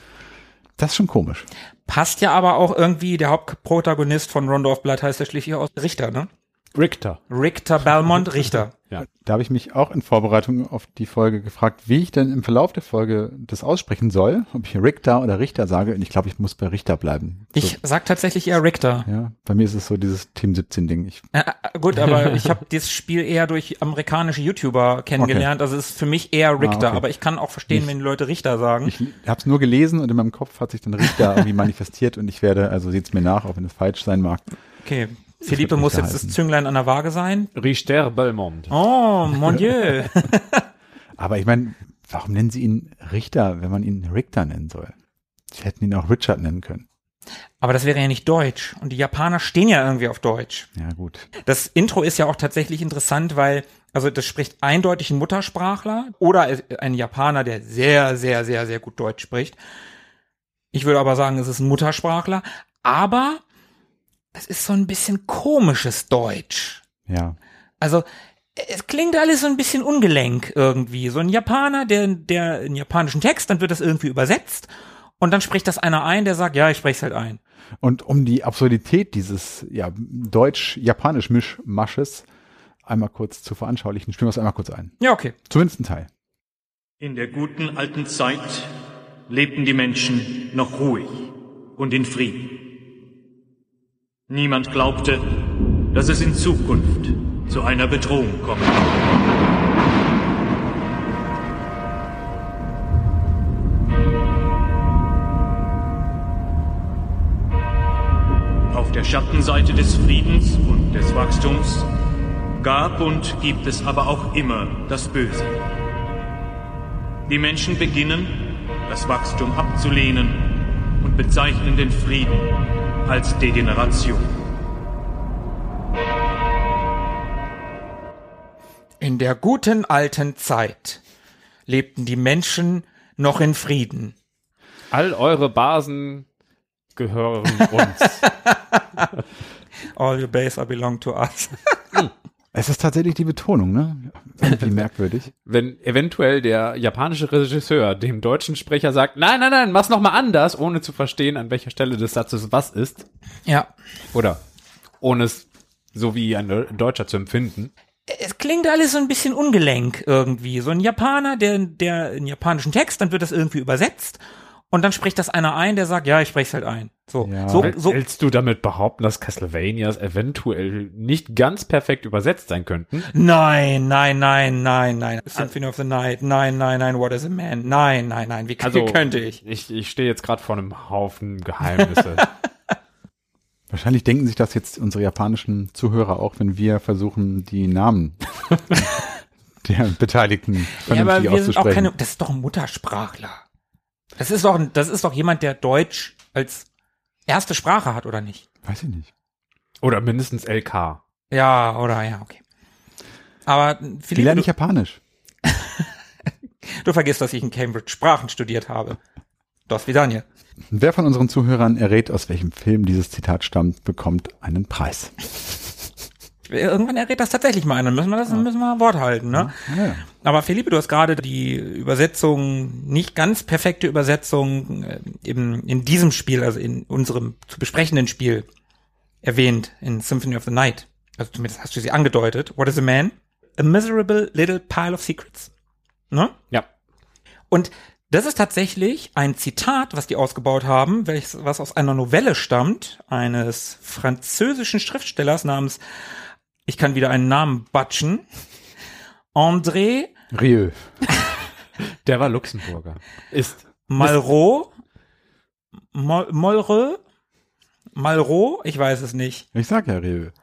Das ist schon komisch. Passt ja aber auch irgendwie, der Hauptprotagonist von Rondo of Blood heißt ja schließlich aus Richter, ne? Richter. Richter Belmont Richter. Ja. Da habe ich mich auch in Vorbereitung auf die Folge gefragt, wie ich denn im Verlauf der Folge das aussprechen soll, ob ich Richter oder Richter sage. Und ich glaube, ich muss bei Richter bleiben. Ich sag tatsächlich eher Richter. So, ja, bei mir ist es so dieses Team 17 Ding. Ich, Äh, äh, gut, aber [LAUGHS] ich habe dieses Spiel eher durch amerikanische YouTuber kennengelernt. Also es ist für mich eher Richter, okay. aber ich kann auch verstehen, Ich- wenn die Leute Richter sagen. ich habe es nur gelesen und in meinem Kopf hat sich dann Richter irgendwie [LAUGHS] manifestiert und ich werde, also seht's mir nach, auch wenn es falsch sein mag. okay, Philippe muss jetzt das. Zünglein an der Waage sein. Richter Belmont. Oh, mon Dieu. [LAUGHS] Aber ich meine, warum nennen sie ihn Richter, wenn man ihn Richter nennen soll? Sie hätten ihn auch Richard nennen können. aber das wäre ja nicht Deutsch. Und die Japaner stehen ja irgendwie auf Deutsch. Ja, gut. Das Intro ist ja auch tatsächlich interessant, weil, also das spricht eindeutig ein Muttersprachler oder ein Japaner, der sehr, sehr, sehr, sehr gut Deutsch spricht. Ich würde aber sagen, es ist ein Muttersprachler, aber es ist so ein bisschen komisches Deutsch. Ja. Also es klingt alles so ein bisschen ungelenk irgendwie. So ein Japaner, der, der einen japanischen Text, dann wird das irgendwie übersetzt und dann spricht das einer ein, der sagt, ja, ich spreche es halt ein. Und um die Absurdität dieses ja, deutsch-japanisch-Mischmasches einmal kurz zu veranschaulichen, spielen wir es einmal kurz ein. Ja, okay. Zumindest ein Teil. In der guten alten Zeit lebten die Menschen noch ruhig und in Frieden. Niemand glaubte, dass es in Zukunft zu einer Bedrohung würde. Auf der Schattenseite des Friedens und des Wachstums gab und gibt es aber auch immer das Böse. Die Menschen beginnen, das Wachstum abzulehnen und bezeichnen den Frieden als Degeneration. In der guten alten Zeit lebten die Menschen noch in Frieden. All eure Basen gehören uns. [LAUGHS] All your base are belong to us. Es ist tatsächlich die Betonung, ne? Irgendwie [LAUGHS] merkwürdig. Wenn eventuell der japanische Regisseur dem deutschen Sprecher sagt, nein, nein, nein, mach's nochmal anders, ohne zu verstehen, an welcher Stelle des Satzes was ist. ja. Oder ohne es so wie ein Deutscher zu empfinden. Es klingt alles so ein bisschen ungelenk irgendwie. So ein Japaner, der, der einen japanischen Text, dann wird das irgendwie übersetzt und dann spricht das einer ein, der sagt, ja, ich spreche es halt ein. So, Ja. so, so, Willst du damit behaupten, dass Castlevanias eventuell nicht ganz perfekt übersetzt sein könnten? nein, nein, nein, nein, nein. Symphony of the Night, nein, nein, nein, What is a Man? Nein, nein, nein, wie, Also wie könnte ich? Ich, ich stehe jetzt gerade vor einem Haufen Geheimnisse. [LAUGHS] Wahrscheinlich denken sich das jetzt unsere japanischen Zuhörer auch, wenn wir versuchen, die Namen [LAUGHS] der Beteiligten Ja, vernünftig aber wir sind auch auszusprechen. keine, das ist doch ein Muttersprachler. Das ist doch, ein- das ist doch jemand, der Deutsch als erste Sprache hat, oder nicht? Weiß ich nicht. Oder mindestens LK. Ja, oder, ja, okay. Aber Die Philippe, lerne du, ich Japanisch. [LAUGHS] du vergisst, dass ich in Cambridge Sprachen studiert habe. Das wie Daniel. Wer von unseren Zuhörern errät, aus welchem Film dieses Zitat stammt, bekommt einen Preis. Irgendwann errät das tatsächlich mal einer. Müssen wir das, müssen wir Wort halten, ne? Ja, ja. Aber Philippe, du hast gerade die Übersetzung, nicht ganz perfekte Übersetzung äh, im, in diesem Spiel, also in unserem zu besprechenden Spiel erwähnt, in Symphony of the Night. Also zumindest hast du sie angedeutet. What is a man? A miserable little pile of secrets. Ne? Ja. Und das ist tatsächlich ein Zitat, was die ausgebaut haben, welches, was aus einer Novelle stammt, eines französischen Schriftstellers namens, ich kann wieder einen Namen batschen, André Rieu. [LAUGHS] Der war Luxemburger. Ist. Malraux, Mol Molreux, Malraux, ich weiß es nicht. Ich sag ja Rieu. [LAUGHS]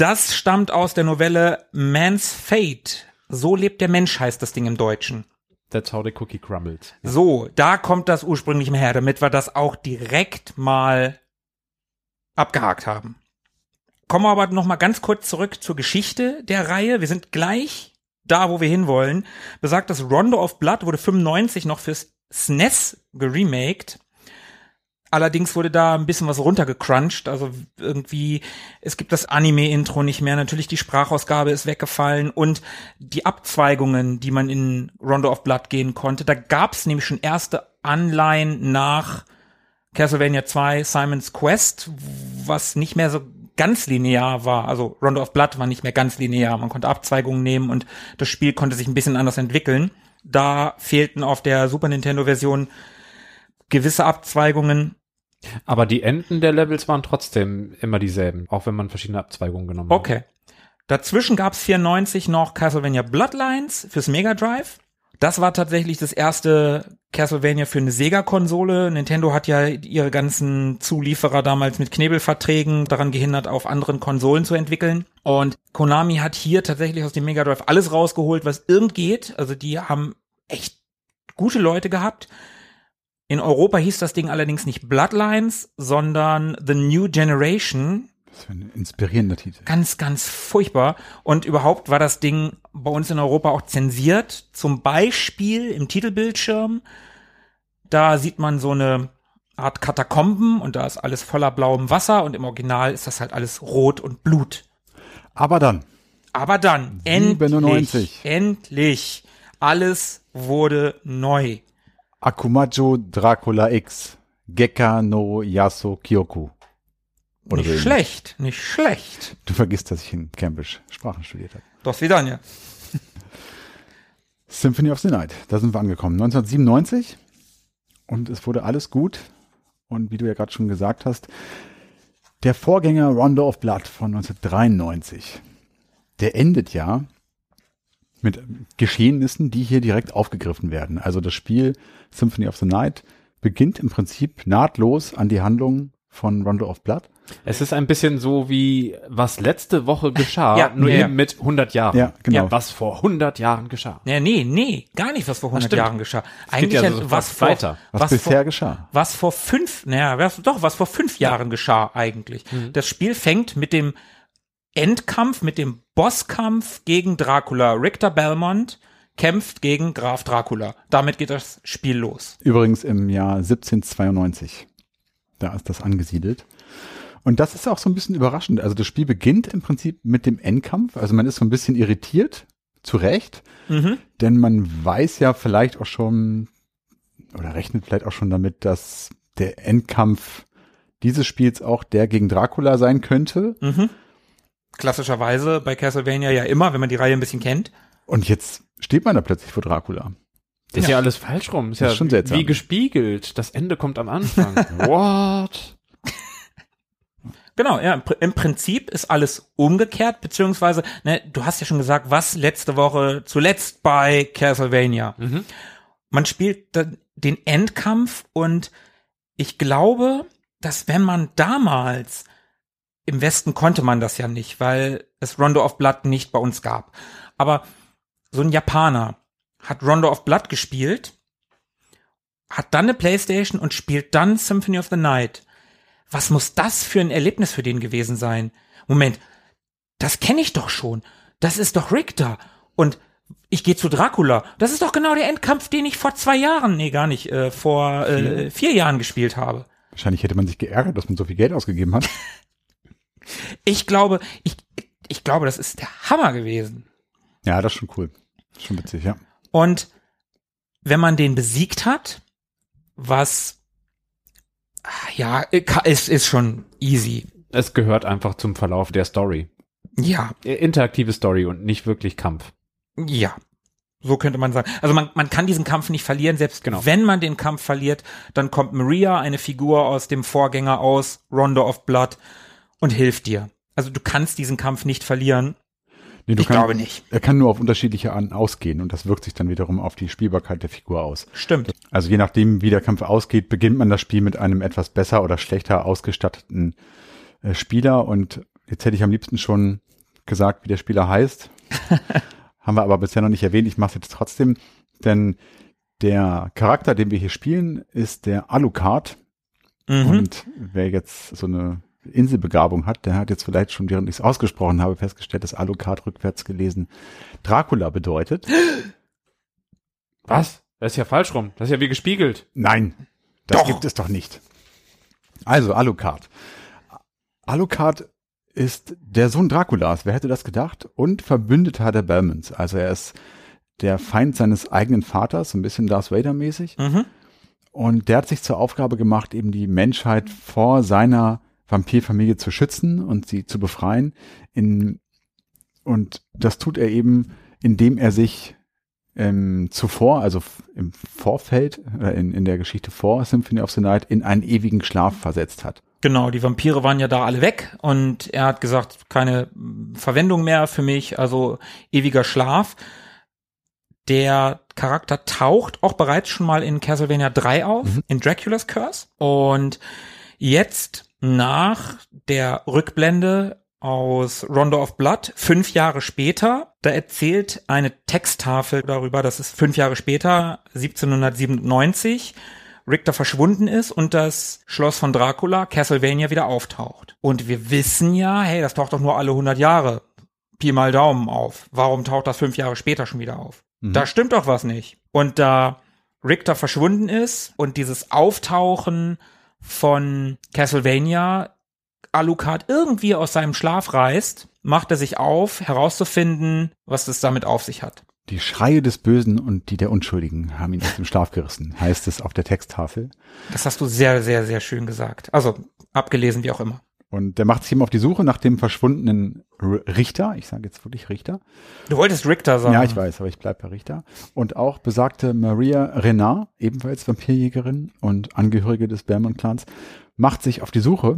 Das stammt aus der Novelle Man's Fate. So lebt der Mensch, heißt das Ding im Deutschen. That's how the cookie crumbled. So, da kommt das ursprünglich her, damit wir das auch direkt mal abgehakt haben. Kommen wir aber noch mal ganz kurz zurück zur Geschichte der Reihe. Wir sind gleich da, wo wir hinwollen. Besagt, das Rondo of Blood wurde 95 noch fürs SNES geremaked. Allerdings wurde da ein bisschen was runtergecrunched. Also irgendwie, es gibt das Anime-Intro nicht mehr. Natürlich die Sprachausgabe ist weggefallen und die Abzweigungen, die man in Rondo of Blood gehen konnte. Da gab es nämlich schon erste Anleihen nach Castlevania 2 Simon's Quest, was nicht mehr so ganz linear war. Also Rondo of Blood war nicht mehr ganz linear. Man konnte Abzweigungen nehmen und das Spiel konnte sich ein bisschen anders entwickeln. Da fehlten auf der Super Nintendo Version gewisse Abzweigungen. Aber die Enden der Levels waren trotzdem immer dieselben, auch wenn man verschiedene Abzweigungen genommen hat. Okay. Dazwischen gab's 94 noch Castlevania Bloodlines fürs Mega Drive. Das war tatsächlich das erste Castlevania für eine Sega-Konsole. Nintendo hat ja ihre ganzen Zulieferer damals mit Knebelverträgen daran gehindert, auf anderen Konsolen zu entwickeln. Und Konami hat hier tatsächlich aus dem Mega Drive alles rausgeholt, was irgend geht. Also die haben echt gute Leute gehabt. In Europa hieß das Ding allerdings nicht Bloodlines, sondern The New Generation. Das ist ein inspirierender Titel. Ganz, ganz furchtbar. Und überhaupt war das Ding bei uns in Europa auch zensiert. Zum Beispiel im Titelbildschirm. Da sieht man so eine Art Katakomben und da ist alles voller blauem Wasser und im Original ist das halt alles rot und Blut. Aber dann, Aber dann, endlich, 97. endlich, alles wurde neu. Akumajo Dracula X, Gekka no Yaso Kyoku. Oder nicht so schlecht, nicht schlecht. Du vergisst, dass ich in Cambridge Sprachen studiert habe. Das wieder, ja. [LAUGHS] Symphony of the Night, da sind wir angekommen. 1997 und es wurde alles gut. Und wie du ja gerade schon gesagt hast, der Vorgänger Rondo of Blood von 1993, der endet ja mit Geschehnissen, die hier direkt aufgegriffen werden. Also das Spiel Symphony of the Night beginnt im Prinzip nahtlos an die Handlung von Rondo of Blood. Es ist ein bisschen so wie, was letzte Woche geschah, Ja, nur ja, eben mit 100 Jahren. Ja, genau. Ja, was vor 100 Jahren geschah. Ja, nee, nee, gar nicht, was vor 100 stimmt. Jahren geschah. Eigentlich ja so was vor, weiter. Was, bisher vor, geschah. was vor fünf, naja, was, doch, was vor fünf Jahren geschah eigentlich. Das Spiel fängt mit dem Endkampf, mit dem Bosskampf gegen Dracula. Richter Belmont kämpft gegen Graf Dracula. Damit geht das Spiel los. Übrigens im Jahr 1792. Da ist das angesiedelt. Und das ist auch so ein bisschen überraschend. Also das Spiel beginnt im Prinzip mit dem Endkampf. Also man ist so ein bisschen irritiert, zu Recht. Mhm. Denn man weiß ja vielleicht auch schon oder rechnet vielleicht auch schon damit, dass der Endkampf dieses Spiels auch der gegen Dracula sein könnte. Mhm. Klassischerweise bei Castlevania ja immer, wenn man die Reihe ein bisschen kennt. Und jetzt steht man da plötzlich vor Dracula. Ist ja, alles falsch rum. Ist Das ja ist schon seltsam. wie gespiegelt. Das Ende kommt am Anfang. [LAUGHS] What? Genau, ja, im Pr- im Prinzip ist alles umgekehrt, beziehungsweise, ne, du hast ja schon gesagt, was letzte Woche zuletzt bei Castlevania. Man spielt dann den Endkampf und ich glaube, dass wenn man damals, im Westen konnte man das ja nicht, weil es Rondo of Blood nicht bei uns gab. Aber so ein Japaner hat Rondo of Blood gespielt, hat dann eine Playstation und spielt dann Symphony of the Night. Was muss das für ein Erlebnis für den gewesen sein? Moment, das kenne ich doch schon. Das ist doch Richter. Und ich gehe zu Dracula. Das ist doch genau der Endkampf, den ich vor zwei Jahren, nee, gar nicht, äh, vor äh, vier Jahren gespielt habe. Wahrscheinlich hätte man sich geärgert, dass man so viel Geld ausgegeben hat. [LAUGHS] [LAUGHS] Ich glaube, ich, ich glaube, das ist der Hammer gewesen. Ja, das ist schon cool. Schon witzig, ja. Und wenn man den besiegt hat, was ja, ist, ist schon easy. Es gehört einfach zum Verlauf der Story. Ja, Interaktive Story und nicht wirklich Kampf. ja. So könnte man sagen. Also man, man kann diesen Kampf nicht verlieren, selbst Genau. wenn man den Kampf verliert, dann kommt Maria, eine Figur aus dem Vorgänger aus, Rondo of Blood, und hilft dir. Also du kannst diesen Kampf nicht verlieren. Nee, du Ich glaube nicht. Er kann nur auf unterschiedliche Arten ausgehen und das wirkt sich dann wiederum auf die Spielbarkeit der Figur aus. Stimmt. Also je nachdem, wie der Kampf ausgeht, beginnt man das Spiel mit einem etwas besser oder schlechter ausgestatteten äh, Spieler und jetzt hätte ich am liebsten schon gesagt, wie der Spieler heißt. [LAUGHS] Haben wir aber bisher noch nicht erwähnt. Ich mache es jetzt trotzdem, denn der Charakter, den wir hier spielen, ist der Alucard. Mhm. Und wer jetzt so eine Inselbegabung hat, der hat jetzt vielleicht schon, während ich es ausgesprochen habe, festgestellt, dass Alucard rückwärts gelesen Dracula bedeutet. [GASPS] Was? Das ist ja falsch rum. Das ist ja wie gespiegelt. Nein, das Doch. gibt es doch nicht. Also Alucard. Alucard ist der Sohn Draculas, wer hätte das gedacht? Und Verbündeter der Belmonts. Also er ist der Feind seines eigenen Vaters, so ein bisschen Darth Vader mäßig. Mhm. Und der hat sich zur Aufgabe gemacht, eben die Menschheit vor seiner Vampirfamilie zu schützen und sie zu befreien. In, und das tut er eben, indem er sich ähm, zuvor, also im Vorfeld, äh, in, in der Geschichte vor Symphony of the Night, in einen ewigen Schlaf versetzt hat. Genau, die Vampire waren ja da alle weg und er hat gesagt, keine mm, Verwendung mehr für mich, also ewiger Schlaf. Der Charakter taucht auch bereits schon mal in Castlevania 3 auf, in Dracula's Curse. Und jetzt nach der Rückblende aus Rondo of Blood, fünf Jahre später, da erzählt eine Texttafel darüber, dass es fünf Jahre später, 1797, Richter verschwunden ist und das Schloss von Dracula, Castlevania, wieder auftaucht. Und wir wissen ja, hey, das taucht doch nur alle 100 Jahre, Pi mal Daumen auf. Warum taucht das fünf Jahre später schon wieder auf? Da stimmt doch was nicht. Und da Richter verschwunden ist und dieses Auftauchen von Castlevania Alucard irgendwie aus seinem Schlaf reißt, macht er sich auf, herauszufinden, was es damit auf sich hat. Die Schreie des Bösen und die der Unschuldigen haben ihn aus dem Schlaf gerissen, heißt es auf der Texttafel. Das hast du sehr, sehr, sehr schön gesagt. Also abgelesen, wie auch immer. Und der macht sich eben auf die Suche nach dem verschwundenen Richter. Ich sage jetzt wirklich Richter. Du wolltest Richter sagen. Ja, ich weiß, aber ich bleib bei Richter. Und auch besagte Maria Renard, ebenfalls Vampirjägerin und Angehörige des Belmont-Clans, macht sich auf die Suche.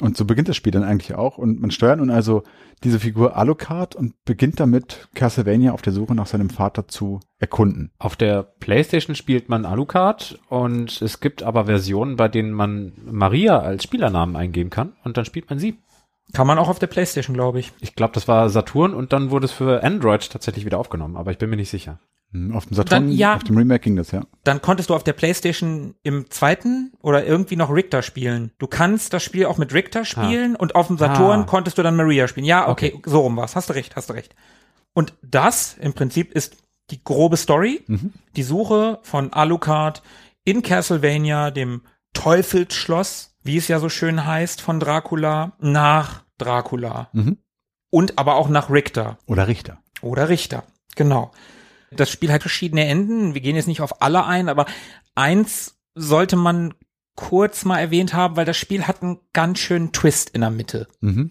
Und so beginnt das Spiel dann eigentlich auch. Und man steuert nun also diese Figur Alucard und beginnt damit, Castlevania auf der Suche nach seinem Vater zu erkunden. Auf der Playstation spielt man Alucard und es gibt aber Versionen, bei denen man Maria als Spielernamen eingeben kann und dann spielt man sie. Kann man auch auf der Playstation, glaube ich. Ich glaube, das war Saturn und dann wurde es für Android tatsächlich wieder aufgenommen, aber ich bin mir nicht sicher. Hm, Auf dem Saturn, Dann, ja. auf dem Remake ging das, ja. Dann konntest du auf der Playstation im zweiten oder irgendwie noch Richter spielen. Du kannst das Spiel auch mit Richter spielen und auf dem Saturn Ah. konntest du dann Maria spielen. Ja, okay, so rum war's. Hast du recht, hast du recht. Und das im Prinzip ist die grobe Story. Die Suche von Alucard in Castlevania, dem Teufelsschloss, wie es ja so schön heißt, von Dracula, nach Dracula. Mhm. Und aber auch nach Richter. Oder Richter. Oder Richter, genau. Das Spiel hat verschiedene Enden. Wir gehen jetzt nicht auf alle ein, aber eins sollte man kurz mal erwähnt haben, weil das Spiel hat einen ganz schönen Twist in der Mitte. Mhm.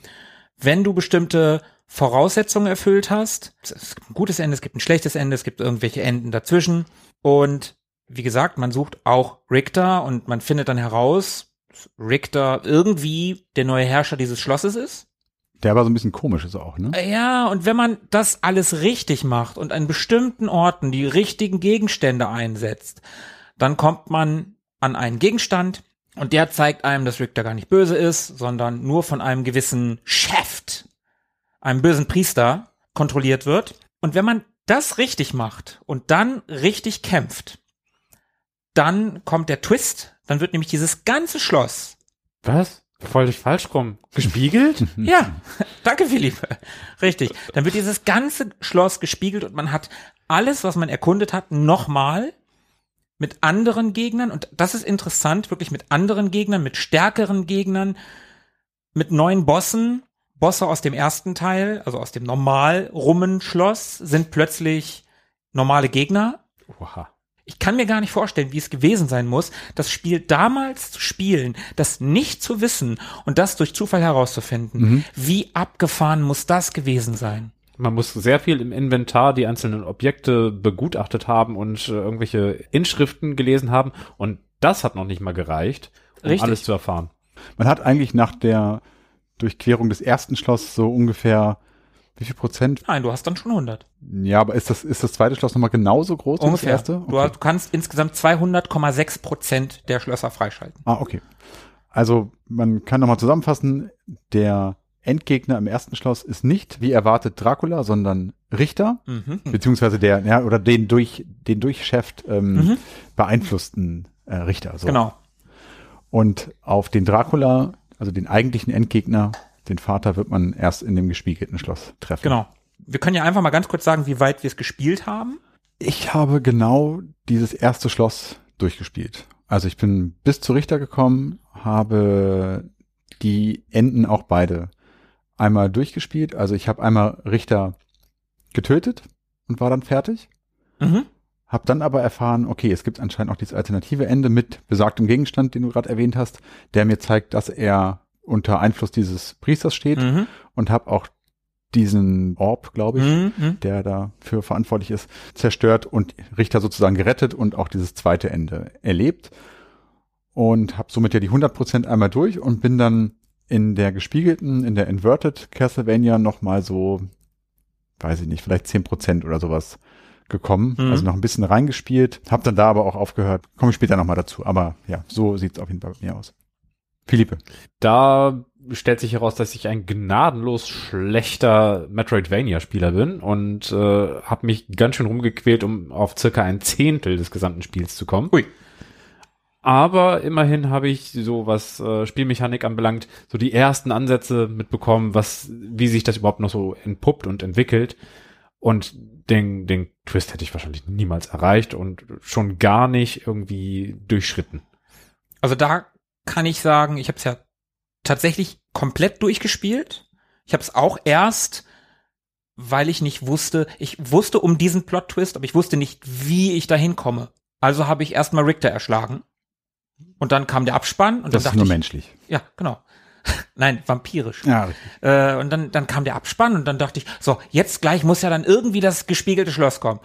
Wenn du bestimmte Voraussetzungen erfüllt hast, es gibt ein gutes Ende, es gibt ein schlechtes Ende, es gibt irgendwelche Enden dazwischen. Und wie gesagt, man sucht auch Richter und man findet dann heraus, dass Richter irgendwie der neue Herrscher dieses Schlosses ist. Der aber so ein bisschen komisch ist auch, ne? Ja, und wenn man das alles richtig macht und an bestimmten Orten die richtigen Gegenstände einsetzt, dann kommt man an einen Gegenstand und der zeigt einem, dass Richter gar nicht böse ist, sondern nur von einem gewissen Chef, einem bösen Priester, kontrolliert wird. Und wenn man das richtig macht und dann richtig kämpft, dann kommt der Twist, dann wird nämlich dieses ganze Schloss. Was? Voll falsch rum. Gespiegelt? [LAUGHS] Ja, danke Philippe. Richtig. Dann wird dieses ganze Schloss gespiegelt und man hat alles, was man erkundet hat, nochmal mit anderen Gegnern und das ist interessant, wirklich mit anderen Gegnern, mit stärkeren Gegnern, mit neuen Bossen. Bosse aus dem ersten Teil, also aus dem normal rummen Schloss, sind plötzlich normale Gegner. Oha. Ich kann mir gar nicht vorstellen, wie es gewesen sein muss, das Spiel damals zu spielen, das nicht zu wissen und das durch Zufall herauszufinden. Wie abgefahren muss das gewesen sein? Man muss sehr viel im Inventar die einzelnen Objekte begutachtet haben und äh, irgendwelche Inschriften gelesen haben. Und das hat noch nicht mal gereicht, um Richtig. alles zu erfahren. Man hat eigentlich nach der Durchquerung des ersten Schloss so ungefähr, wie viel Prozent? Nein, du hast dann schon 100. Ja, aber ist das, ist das zweite Schloss nochmal genauso groß wie Ungefähr. das erste? Du, hast- du kannst insgesamt 200,6 Prozent der Schlösser freischalten. Ah, okay. Also man kann nochmal zusammenfassen, der Endgegner im ersten Schloss ist nicht, wie erwartet, Dracula, sondern Richter, Mhm. beziehungsweise der, ja, oder den durch, den durch Chef ähm, beeinflussten äh, Richter. So. Genau. Und auf den Dracula, also den eigentlichen Endgegner, den Vater, wird man erst in dem gespiegelten Schloss treffen. Genau. Wir können ja einfach mal ganz kurz sagen, wie weit wir es gespielt haben. Ich habe genau dieses erste Schloss durchgespielt. Also ich bin bis zu Richter gekommen, habe die Enden auch beide einmal durchgespielt. Also ich habe einmal Richter getötet und war dann fertig. Mhm. Hab dann aber erfahren, okay, es gibt anscheinend auch dieses alternative Ende mit besagtem Gegenstand, den du gerade erwähnt hast, der mir zeigt, dass er unter Einfluss dieses Priesters steht Mhm. und habe auch diesen Orb, glaube ich, Mhm. Mhm. der dafür verantwortlich ist, zerstört und Richter sozusagen gerettet und auch dieses zweite Ende erlebt. Und habe somit ja die 100% einmal durch und bin dann in der gespiegelten, in der Inverted Castlevania nochmal so, weiß ich nicht, vielleicht 10% oder sowas gekommen. Mhm. Also noch ein bisschen reingespielt. Hab dann da aber auch aufgehört. Komme ich später nochmal dazu. Aber ja, so sieht's auf jeden Fall bei mir aus. Philippe. Da stellt sich heraus, dass ich ein gnadenlos schlechter Metroidvania-Spieler bin und äh, habe mich ganz schön rumgequält, um auf circa ein Zehntel des gesamten Spiels zu kommen. Ui. Aber immerhin habe ich so was äh, Spielmechanik anbelangt, so die ersten Ansätze mitbekommen, was, wie sich das überhaupt noch so entpuppt und entwickelt. Und den, den Twist hätte ich wahrscheinlich niemals erreicht und schon gar nicht irgendwie durchschritten. Also da kann ich sagen, ich habe es ja tatsächlich komplett durchgespielt. Ich habe es auch erst, weil ich nicht wusste, ich wusste um diesen Plot-Twist, aber ich wusste nicht, wie ich da hinkomme. Also habe ich erstmal Richter erschlagen. Und dann kam der Abspann und Das dann ist nur dachte ich, menschlich. ja, genau. [LAUGHS] Nein, vampirisch. Ja, richtig. Äh, und dann, dann kam der Abspann und dann dachte ich, so, jetzt gleich muss ja dann irgendwie das gespiegelte Schloss kommen.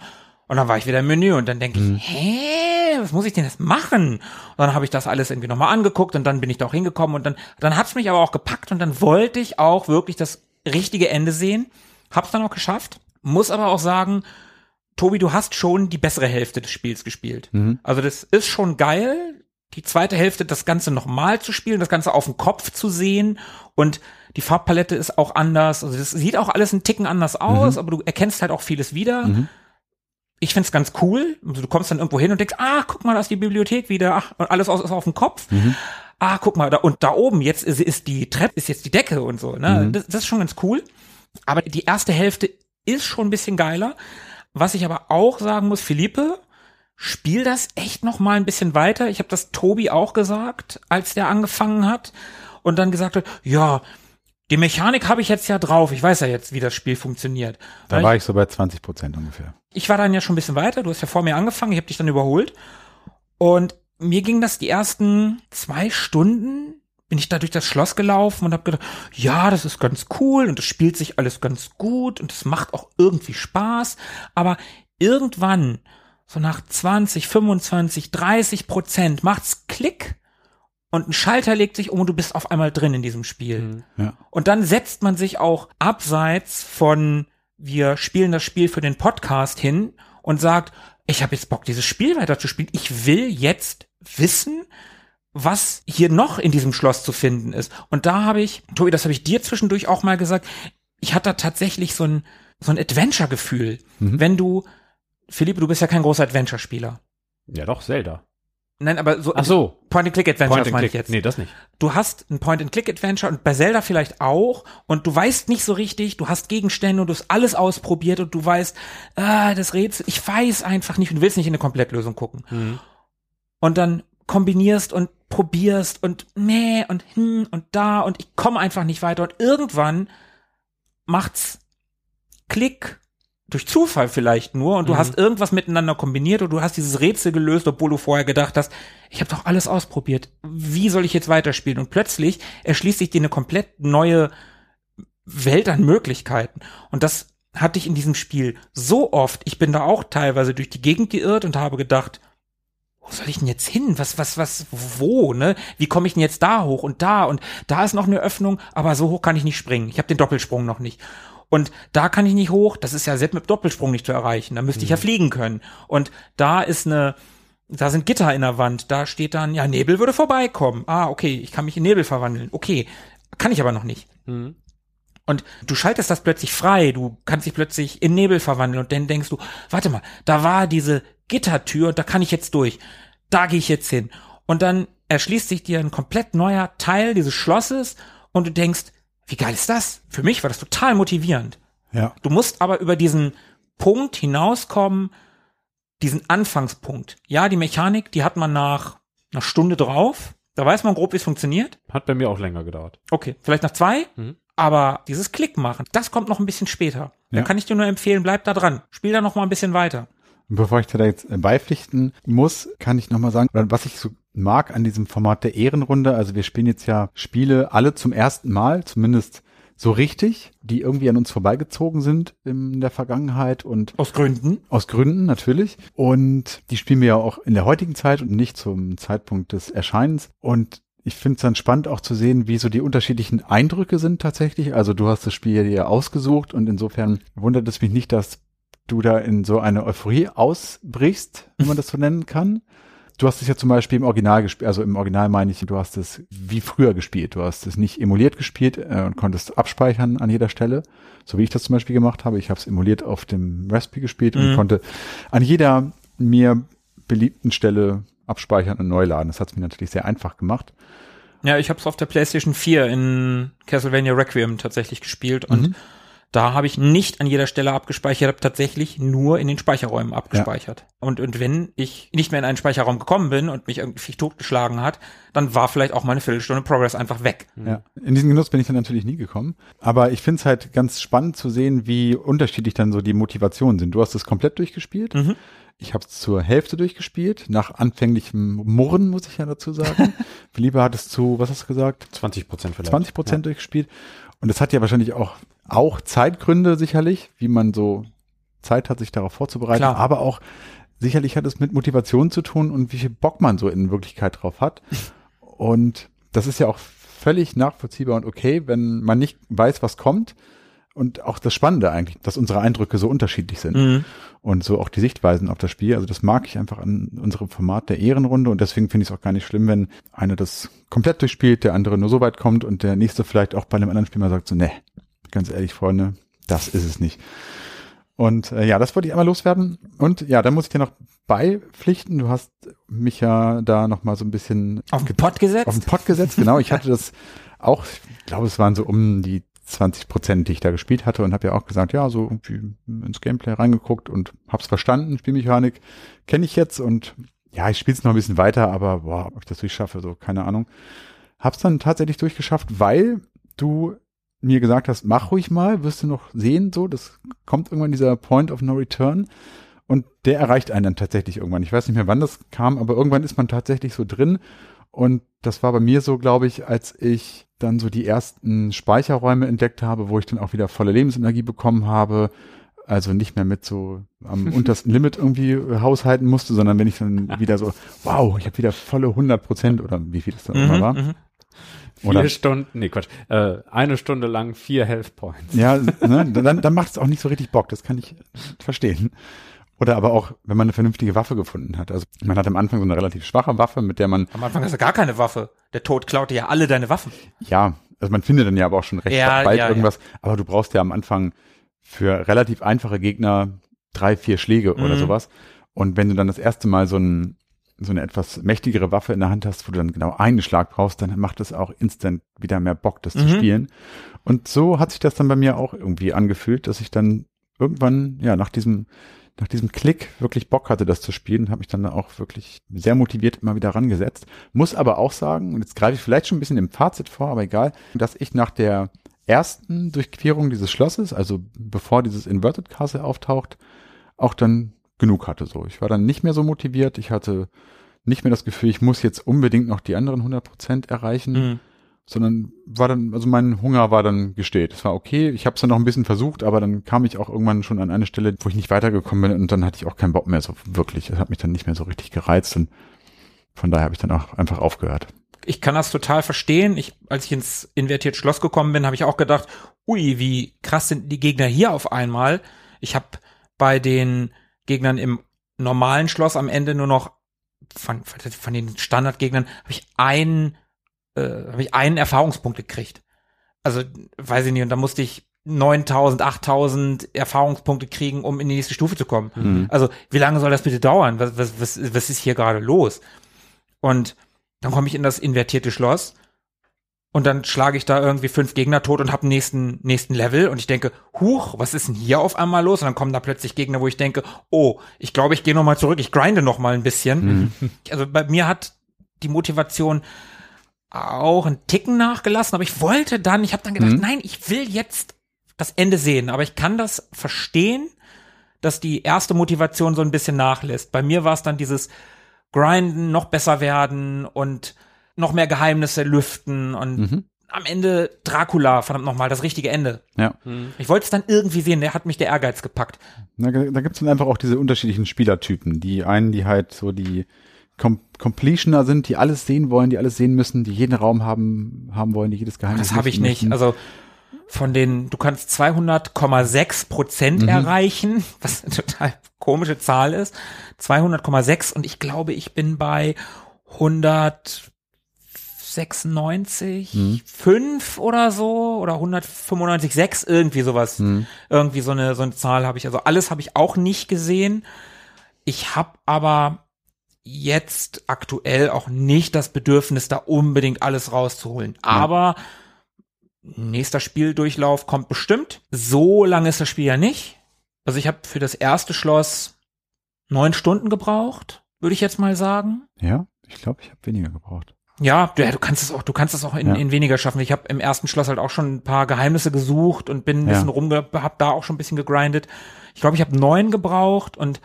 Und dann war ich wieder im Menü und dann denke Mhm. ich, hä, was muss ich denn jetzt machen? Und dann habe ich das alles irgendwie nochmal angeguckt und dann bin ich da auch hingekommen und dann, dann hat's mich aber auch gepackt und dann wollte ich auch wirklich das richtige Ende sehen. Hab's dann auch geschafft. Muss aber auch sagen, Tobi, du hast schon die bessere Hälfte des Spiels gespielt. Mhm. Also das ist schon geil, die zweite Hälfte das Ganze nochmal zu spielen, das Ganze auf dem Kopf zu sehen und die Farbpalette ist auch anders. Also das sieht auch alles einen Ticken anders aus, aber du erkennst halt auch vieles wieder. Mhm. Ich find's ganz cool. Also du kommst dann irgendwo hin und denkst, ah, guck mal, da ist die Bibliothek wieder. Ach, und alles aus- ist auf dem Kopf. Ah, guck mal, da, und da oben, jetzt ist, ist die Treppe, ist jetzt die Decke und so. Ne? Das, das ist schon ganz cool. Aber die erste Hälfte ist schon ein bisschen geiler. Was ich aber auch sagen muss, Philippe, spiel das echt noch mal ein bisschen weiter. Ich habe das Tobi auch gesagt, als der angefangen hat und dann gesagt hat, ja, die Mechanik habe ich jetzt ja drauf. Ich weiß ja jetzt, wie das Spiel funktioniert. Da Weil war ich so bei 20 Prozent ungefähr. ich war dann ja schon ein bisschen weiter. Du hast ja vor mir angefangen. Ich habe dich dann überholt. Und mir ging das die ersten zwei Stunden, bin ich da durch das Schloss gelaufen und habe gedacht, ja, das ist ganz cool und es spielt sich alles ganz gut und es macht auch irgendwie Spaß. Aber irgendwann, so nach 20, 25, 30 Prozent, macht's Klick und ein Schalter legt sich um und du bist auf einmal drin in diesem Spiel. Ja. Und dann setzt man sich auch abseits von wir spielen das Spiel für den Podcast hin und sagt, ich habe jetzt Bock, dieses Spiel weiterzuspielen. Ich will jetzt wissen, was hier noch in diesem Schloss zu finden ist. Und da habe ich, Tobi, das habe ich dir zwischendurch auch mal gesagt, ich hatte da tatsächlich so ein, so ein Adventure-Gefühl. Wenn du, Philippe, du bist ja kein großer Adventure-Spieler. Ja, doch, Zelda. Nein, aber so Ach so. Point-and-Click-Adventure Point and meine ich Click. jetzt. Nee, das nicht. du hast ein Point-and-Click-Adventure und bei Zelda vielleicht auch und du weißt nicht so richtig, du hast Gegenstände und du hast alles ausprobiert und du weißt, ah, das Rätsel, ich weiß einfach nicht und du willst nicht in eine Komplettlösung gucken. Und dann kombinierst und probierst und meh und hm und da und ich komme einfach nicht weiter und irgendwann macht's Klick durch Zufall vielleicht nur und du hast irgendwas miteinander kombiniert und du hast dieses Rätsel gelöst, obwohl du vorher gedacht hast, ich habe doch alles ausprobiert. Wie soll ich jetzt weiterspielen? Und plötzlich erschließt sich dir eine komplett neue Welt an Möglichkeiten. Und das hatte ich in diesem Spiel so oft. Ich bin da auch teilweise durch die Gegend geirrt und habe gedacht, wo soll ich denn jetzt hin? Was, was, was, wo, ne? Wie komme ich denn jetzt da hoch und da und da ist noch eine Öffnung, aber so hoch kann ich nicht springen. Ich habe den Doppelsprung noch nicht. Und da kann ich nicht hoch, das ist ja selbst mit Doppelsprung nicht zu erreichen. Da müsste ich ja fliegen können. Und da ist eine, da sind Gitter in der Wand, da steht dann, ja, Nebel würde vorbeikommen. Ah, okay, ich kann mich in Nebel verwandeln. Okay, kann ich aber noch nicht. Und du schaltest das plötzlich frei, du kannst dich plötzlich in Nebel verwandeln und dann denkst du, warte mal, da war diese Gittertür und da kann ich jetzt durch. Da gehe ich jetzt hin. Und dann erschließt sich dir ein komplett neuer Teil dieses Schlosses und du denkst, wie geil ist das? Für mich war das total motivierend. Ja. Du musst aber über diesen Punkt hinauskommen, diesen Anfangspunkt. Ja, die Mechanik, die hat man nach einer Stunde drauf. Da weiß man grob, wie es funktioniert. Hat bei mir auch länger gedauert. Okay, vielleicht nach zwei, aber dieses Klick machen, das kommt noch ein bisschen später. Da Ja. kann ich dir nur empfehlen, bleib da dran. Spiel da noch mal ein bisschen weiter. Und bevor ich dir da jetzt beipflichten muss, kann ich nochmal sagen, was ich so mag an diesem Format der Ehrenrunde, also wir spielen jetzt ja Spiele alle zum ersten Mal, zumindest so richtig, die irgendwie an uns vorbeigezogen sind in der Vergangenheit und Aus Gründen. aus Gründen natürlich. Und die spielen wir ja auch in der heutigen Zeit und nicht zum Zeitpunkt des Erscheinens. Und ich finde es dann spannend auch zu sehen, wie so die unterschiedlichen Eindrücke sind tatsächlich. Also du hast das Spiel dir ausgesucht und insofern wundert es mich nicht, dass du da in so eine Euphorie ausbrichst, wenn man das so nennen kann. Du hast es ja zum Beispiel im Original gespielt, also im Original meine ich, du hast es wie früher gespielt. Du hast es nicht emuliert gespielt äh, und konntest abspeichern an jeder Stelle, so wie ich das zum Beispiel gemacht habe. Ich habe es emuliert auf dem Raspberry gespielt und konnte an jeder mir beliebten Stelle abspeichern und neu laden. Das hat es mir natürlich sehr einfach gemacht. Ja, ich habe es auf der PlayStation 4 in Castlevania Requiem tatsächlich gespielt und Mhm. Da habe ich nicht an jeder Stelle abgespeichert, habe tatsächlich nur in den Speicherräumen abgespeichert. Und, und wenn ich nicht mehr in einen Speicherraum gekommen bin und mich irgendwie totgeschlagen hat, dann war vielleicht auch meine Viertelstunde Progress einfach weg. Ja, in diesen Genuss bin ich dann natürlich nie gekommen. Aber ich finde es halt ganz spannend zu sehen, wie unterschiedlich dann so die Motivationen sind. Du hast es komplett durchgespielt. Ich habe es zur Hälfte durchgespielt, nach anfänglichem Murren, muss ich ja dazu sagen. [LAUGHS] Philippe hat es zu, was hast du gesagt? 20 Prozent vielleicht. 20 Prozent durchgespielt. Und es hat ja wahrscheinlich auch, auch Zeitgründe sicherlich, wie man so Zeit hat, sich darauf vorzubereiten. Klar. Aber auch sicherlich hat es mit Motivation zu tun und wie viel Bock man so in Wirklichkeit drauf hat. [LAUGHS] Und das ist ja auch völlig nachvollziehbar und okay, wenn man nicht weiß, was kommt. Und auch das Spannende eigentlich, dass unsere Eindrücke so unterschiedlich sind. Mhm. Und so auch die Sichtweisen auf das Spiel. Also das mag ich einfach an unserem Format der Ehrenrunde. Und deswegen finde ich es auch gar nicht schlimm, wenn einer das komplett durchspielt, der andere nur so weit kommt und der nächste vielleicht auch bei einem anderen Spiel mal sagt so, ne, ganz ehrlich, Freunde, das ist es nicht. Und äh, ja, das wollte ich einmal loswerden. Und ja, dann muss ich dir noch beipflichten. Du hast mich ja da noch mal so ein bisschen Auf den Pott gesetzt? auf den Pott gesetzt. Genau, ich hatte das [LAUGHS] auch, ich glaube, es waren so um die 20 Prozent, die ich da gespielt hatte und habe ja auch gesagt, ja, so irgendwie ins Gameplay reingeguckt und hab's verstanden, Spielmechanik kenne ich jetzt und ja, ich spiele es noch ein bisschen weiter, aber boah, ob ich das durchschaffe, so keine Ahnung. Hab's dann tatsächlich durchgeschafft, weil du mir gesagt hast, mach ruhig mal, wirst du noch sehen, so, das kommt irgendwann dieser Point of No Return und der erreicht einen dann tatsächlich irgendwann. Ich weiß nicht mehr, wann das kam, aber irgendwann ist man tatsächlich so drin und das war bei mir so, glaube ich, als ich dann so die ersten Speicherräume entdeckt habe, wo ich dann auch wieder volle Lebensenergie bekommen habe. Also nicht mehr mit so am [LAUGHS] untersten Limit irgendwie haushalten musste, sondern wenn ich dann [LAUGHS] wieder so, wow, ich habe wieder volle 100 Prozent oder wie viel das dann immer war. Mhm. Vier Oder, Stunden, nee, Quatsch, äh, eine Stunde lang vier Health Points. ja, [LAUGHS] ne, dann, dann macht es auch nicht so richtig Bock, das kann ich verstehen. Oder aber auch, wenn man eine vernünftige Waffe gefunden hat. Also man hat am Anfang so eine relativ schwache Waffe, mit der man, Am Anfang hast du gar keine Waffe. Der Tod klaute ja alle deine Waffen. ja, also man findet dann ja aber auch schon recht Ja, bald ja, irgendwas, aber du brauchst ja am Anfang für relativ einfache Gegner drei, vier Schläge oder Mhm. sowas. Und wenn du dann das erste Mal so ein so eine etwas mächtigere Waffe in der Hand hast, wo du dann genau einen Schlag brauchst, dann macht es auch instant wieder mehr Bock, das zu Mhm. spielen. Und so hat sich das dann bei mir auch irgendwie angefühlt, dass ich dann irgendwann, ja, nach diesem, nach diesem Klick wirklich Bock hatte, das zu spielen, habe ich dann auch wirklich sehr motiviert immer wieder rangesetzt. Muss aber auch sagen, und jetzt greife ich vielleicht schon ein bisschen im Fazit vor, aber egal, dass ich nach der ersten Durchquerung dieses Schlosses, also bevor dieses Inverted Castle auftaucht, auch dann genug hatte so. Ich war dann nicht mehr so motiviert, ich hatte nicht mehr das Gefühl, ich muss jetzt unbedingt noch die anderen 100 Prozent erreichen Mhm. sondern war dann, also mein Hunger war dann gestillt. Es war okay, ich habe es dann noch ein bisschen versucht, aber dann kam ich auch irgendwann schon an eine Stelle, wo ich nicht weitergekommen bin und dann hatte ich auch keinen Bock mehr so wirklich. Das hat mich dann nicht mehr so richtig gereizt und von daher habe ich dann auch einfach aufgehört. ich kann das total verstehen. Ich, als ich ins invertiert Schloss gekommen bin, habe ich auch gedacht, ui, wie krass sind die Gegner hier auf einmal. Ich habe bei den Gegnern im normalen Schloss am Ende nur noch von, von den Standardgegnern habe ich einen, äh, habe ich einen Erfahrungspunkt gekriegt. Also weiß ich nicht. Und da musste ich 9000, 8000 Erfahrungspunkte kriegen, um in die nächste Stufe zu kommen. Mhm. Also, wie lange soll das bitte dauern? Was, was, was, was ist hier gerade los? Und dann komme ich in das invertierte Schloss und dann schlage ich da irgendwie fünf Gegner tot und habe nächsten nächsten Level und ich denke, huch, was ist denn hier auf einmal los? Und dann kommen da plötzlich Gegner, wo ich denke, oh, ich glaube, ich gehe noch mal zurück, ich grinde noch mal ein bisschen. Also bei mir hat die Motivation auch einen Ticken nachgelassen, aber ich wollte dann, ich habe dann gedacht, Mhm. nein, ich will jetzt das Ende sehen, aber ich kann das verstehen, dass die erste Motivation so ein bisschen nachlässt. Bei mir war es dann dieses Grinden, noch besser werden und noch mehr Geheimnisse lüften und Mhm. am Ende Dracula, verdammt nochmal, das richtige Ende. Ja. Ich wollte es dann irgendwie sehen, der hat mich der Ehrgeiz gepackt. Da, da gibt's dann einfach auch diese unterschiedlichen Spielertypen. Die einen, die halt so die Com Completioner sind, die alles sehen wollen, die alles sehen müssen, die jeden Raum haben, haben wollen, die jedes Geheimnis Das habe ich nicht. möchten. Also von den, du kannst 200,6 Prozent Mhm. erreichen, [LAUGHS] was eine total komische Zahl ist. 200,6 und ich glaube, ich bin bei 196, Mhm. 5 oder so oder 195,6 irgendwie sowas. Mhm. Irgendwie so eine so eine Zahl habe ich. Also alles habe ich auch nicht gesehen. Ich habe aber jetzt aktuell auch nicht das Bedürfnis, da unbedingt alles rauszuholen. Aber nächster Spieldurchlauf kommt bestimmt. So lange ist das Spiel ja nicht. Also ich habe für das erste Schloss neun Stunden gebraucht, würde ich jetzt mal sagen. Ja, ich glaube, ich habe weniger gebraucht. Ja, du, ja, du kannst es auch, du kannst es auch in, Ja. in weniger schaffen. Ich habe im ersten Schloss halt auch schon ein paar Geheimnisse gesucht und bin ein Ja. bisschen rumge, hab da auch schon ein bisschen gegrindet. Ich glaube, ich habe neun gebraucht und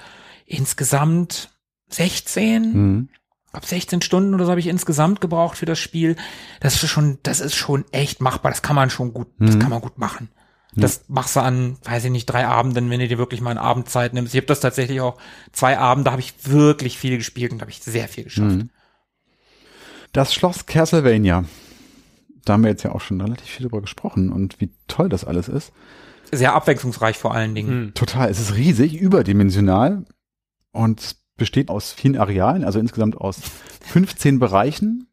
insgesamt 16, Mhm. ab 16 Stunden oder so habe ich insgesamt gebraucht für das Spiel. Das ist schon, das ist schon echt machbar. Das kann man schon gut, das Mhm. kann man gut machen. Das machst du an, weiß ich nicht, drei Abenden, wenn du dir wirklich mal eine Abendzeit nimmst. Ich habe das tatsächlich auch zwei Abende, da habe ich wirklich viel gespielt und da habe ich sehr viel geschafft. Mhm. Das Schloss Castlevania. Da haben wir jetzt ja auch schon relativ viel drüber gesprochen und wie toll das alles ist. Sehr abwechslungsreich vor allen Dingen. Mhm. Total. Es ist riesig, überdimensional und besteht aus vielen Arealen, also insgesamt aus 15 Bereichen.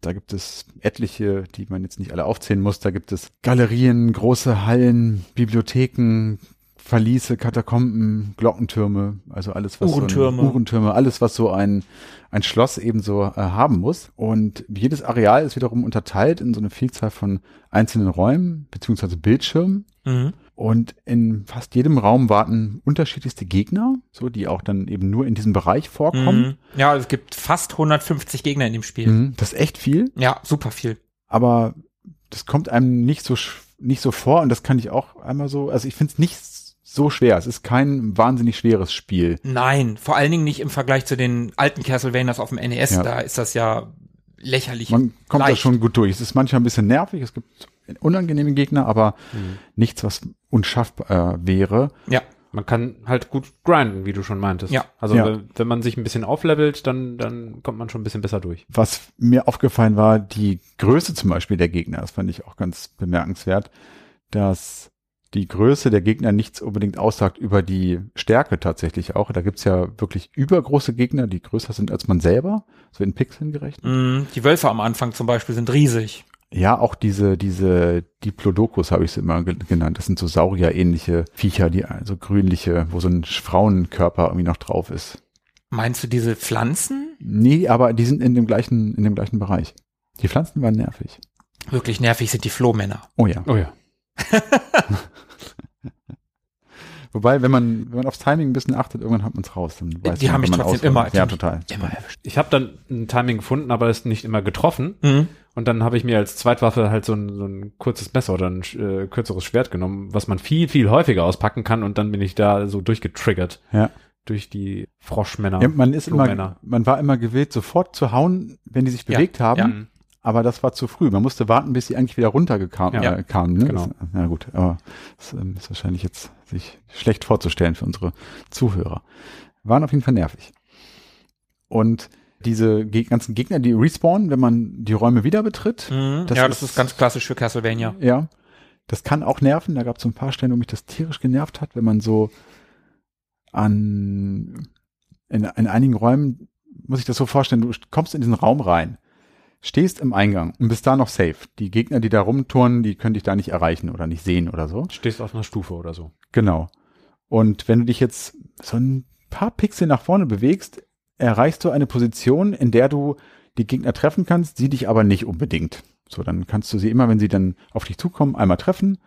Da gibt es etliche, die man jetzt nicht alle aufzählen muss. Da gibt es Galerien, große Hallen, Bibliotheken, Verliese, Katakomben, Glockentürme, also alles was Uhrentürme. so ein, Uhrentürme, alles was so ein ein Schloss eben so äh, haben muss. Und jedes Areal ist wiederum unterteilt in so eine Vielzahl von einzelnen Räumen beziehungsweise Bildschirmen. Mhm. Und in fast jedem Raum warten unterschiedlichste Gegner, so die auch dann eben nur in diesem Bereich vorkommen. Mhm. Ja, es gibt fast 150 Gegner in dem Spiel. Mhm. Das ist echt viel, Ja, super viel. aber das kommt einem nicht so nicht so vor und das kann ich auch einmal so. Also ich finde es nicht so schwer. Es ist kein wahnsinnig schweres Spiel. Nein, vor allen Dingen nicht im Vergleich zu den alten Castlevanias auf dem NES. Ja. Da ist das ja lächerlich. Man kommt da leicht. schon gut durch. Es ist manchmal ein bisschen nervig. Es gibt unangenehme Gegner, aber Mhm. nichts, was unschaffbar äh, wäre. Ja, Man kann halt gut grinden, wie du schon meintest. Ja. Also Ja. wenn, wenn man sich ein bisschen auflevelt, dann, dann kommt man schon ein bisschen besser durch. Was mir aufgefallen war, die Größe zum Beispiel der Gegner, das fand ich auch ganz bemerkenswert, dass die Größe der Gegner nichts unbedingt aussagt über die Stärke tatsächlich auch. Da gibt's ja wirklich übergroße Gegner, die größer sind als man selber, so in Pixeln gerechnet. mm, die Wölfe am Anfang zum Beispiel sind riesig. Ja, auch diese, diese Diplodocus habe ich sie immer ge- genannt. Das sind so Saurier-ähnliche Viecher, die also grünliche, wo so ein Frauenkörper irgendwie noch drauf ist. Meinst du diese Pflanzen? Nee, aber die sind in dem gleichen, in dem gleichen Bereich. Die Pflanzen waren nervig. Wirklich nervig sind die Flohmänner. Oh ja. Oh ja. [LAUGHS] Wobei, wenn man, wenn man aufs Timing ein bisschen achtet, irgendwann hat man es raus. Dann weiß Die man, haben mich trotzdem ausholt. immer- Ja, total. Immer erwischt. Ich habe dann ein Timing gefunden, aber es nicht immer getroffen. Mhm. Und dann habe ich mir als Zweitwaffe halt so ein, so ein kurzes Messer oder ein äh, kürzeres Schwert genommen, was man viel, viel häufiger auspacken kann. Und dann bin ich da so durchgetriggert Ja. durch die Froschmänner. ja man ist immer, man war immer gewillt, sofort zu hauen, wenn die sich Ja, bewegt haben. ja. Mhm. Aber das war zu früh. Man musste warten, bis sie eigentlich wieder runtergekamen. Ja, äh, kamen, ne? genau. Das, na gut, aber das ähm, ist wahrscheinlich jetzt sich schlecht vorzustellen für unsere Zuhörer. Waren auf jeden Fall nervig. Und diese ganzen Gegner, die respawnen, wenn man die Räume wieder betritt, Mhm. Das ja, ist- das ist ganz klassisch für Castlevania. ja, das kann auch nerven. Da gab es so ein paar Stellen, wo mich das tierisch genervt hat, wenn man so an in, in einigen Räumen muss ich das so vorstellen, du kommst in diesen Raum rein, stehst im Eingang und bist da noch safe. Die Gegner, die da rumturnen, die können dich da nicht erreichen oder nicht sehen oder so. Stehst auf einer Stufe oder so. Genau. Und wenn du dich jetzt so ein paar Pixel nach vorne bewegst, erreichst du eine Position, in der du die Gegner treffen kannst, sie dich aber nicht unbedingt. So, dann kannst du sie immer, wenn sie dann auf dich zukommen, einmal treffen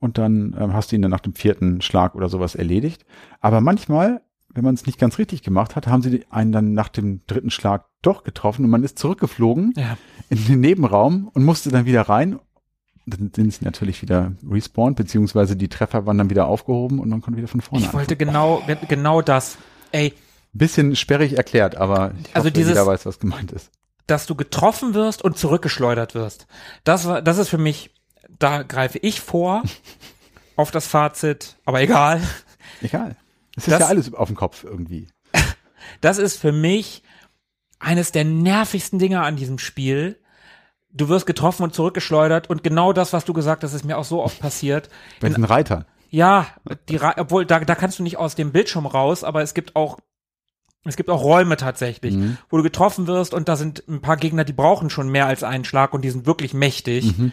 und dann ähm, hast du ihn dann nach dem vierten Schlag oder sowas erledigt. Aber manchmal, wenn man es nicht ganz richtig gemacht hat, haben sie einen dann nach dem dritten Schlag doch getroffen und man ist zurückgeflogen Ja. in den Nebenraum und musste dann wieder rein. Dann sind sie natürlich wieder respawned, beziehungsweise die Treffer waren dann wieder aufgehoben und man konnte wieder von vorne Ich wollte genau, genau das. Ey, Bisschen sperrig erklärt, aber ich Also hoffe, dieses- jeder weiß, was gemeint ist. dass du getroffen wirst und zurückgeschleudert wirst. Das war, das ist für mich, da greife ich vor [LAUGHS] auf das Fazit, aber egal. Egal. Es ist Das- ja alles auf dem Kopf irgendwie. [LAUGHS] Das ist für mich eines der nervigsten Dinge an diesem Spiel. Du wirst getroffen und zurückgeschleudert und genau das, was du gesagt hast, ist mir auch so oft passiert. [LAUGHS] Bei diesen Reitern. Ja, die, obwohl da, da kannst du nicht aus dem Bildschirm raus, aber es gibt auch es gibt auch Räume tatsächlich, Mhm. wo du getroffen wirst und da sind ein paar Gegner, die brauchen schon mehr als einen Schlag und die sind wirklich mächtig. Mhm.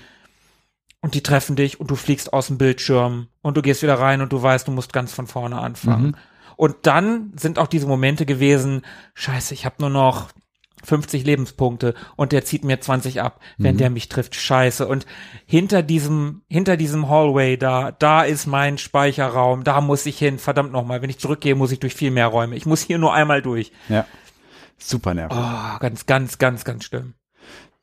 Und die treffen dich und du fliegst aus dem Bildschirm und du gehst wieder rein und du weißt, du musst ganz von vorne anfangen. Mhm. Und dann sind auch diese Momente gewesen, scheiße, ich habe nur noch 50 Lebenspunkte und der zieht mir 20 ab, wenn Mhm. der mich trifft. Scheiße. Und hinter diesem, hinter diesem Hallway da, da ist mein Speicherraum, da muss ich hin. Verdammt nochmal, wenn ich zurückgehe, muss ich durch viel mehr Räume. Ich muss hier nur einmal durch. Ja. Super nervig. Oh, ganz, ganz, ganz, ganz schlimm.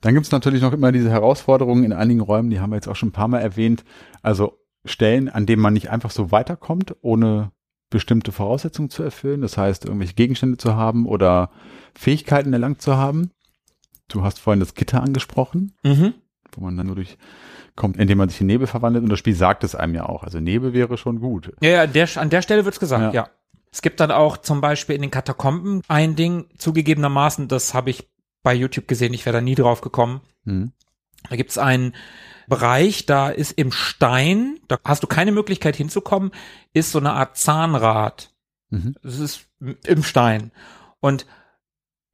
Dann gibt's natürlich noch immer diese Herausforderungen in einigen Räumen, die haben wir jetzt auch schon ein paar Mal erwähnt. Also Stellen, an denen man nicht einfach so weiterkommt, ohne bestimmte Voraussetzungen zu erfüllen. Das heißt, irgendwelche Gegenstände zu haben oder Fähigkeiten erlangt zu haben. Du hast vorhin das Gitter angesprochen, Mhm. wo man dann nur durchkommt, indem man sich in Nebel verwandelt. Und das Spiel sagt es einem ja auch. Also Nebel wäre schon gut. Ja, ja, an der, an der Stelle wird's gesagt, Ja. ja. Es gibt dann auch zum Beispiel in den Katakomben ein Ding, zugegebenermaßen, das habe ich bei YouTube gesehen, ich wäre da nie drauf gekommen. Hm. Da gibt's einen Bereich, da ist im Stein, da hast du keine Möglichkeit hinzukommen, ist so eine Art Zahnrad. Mhm. Das ist im Stein. Und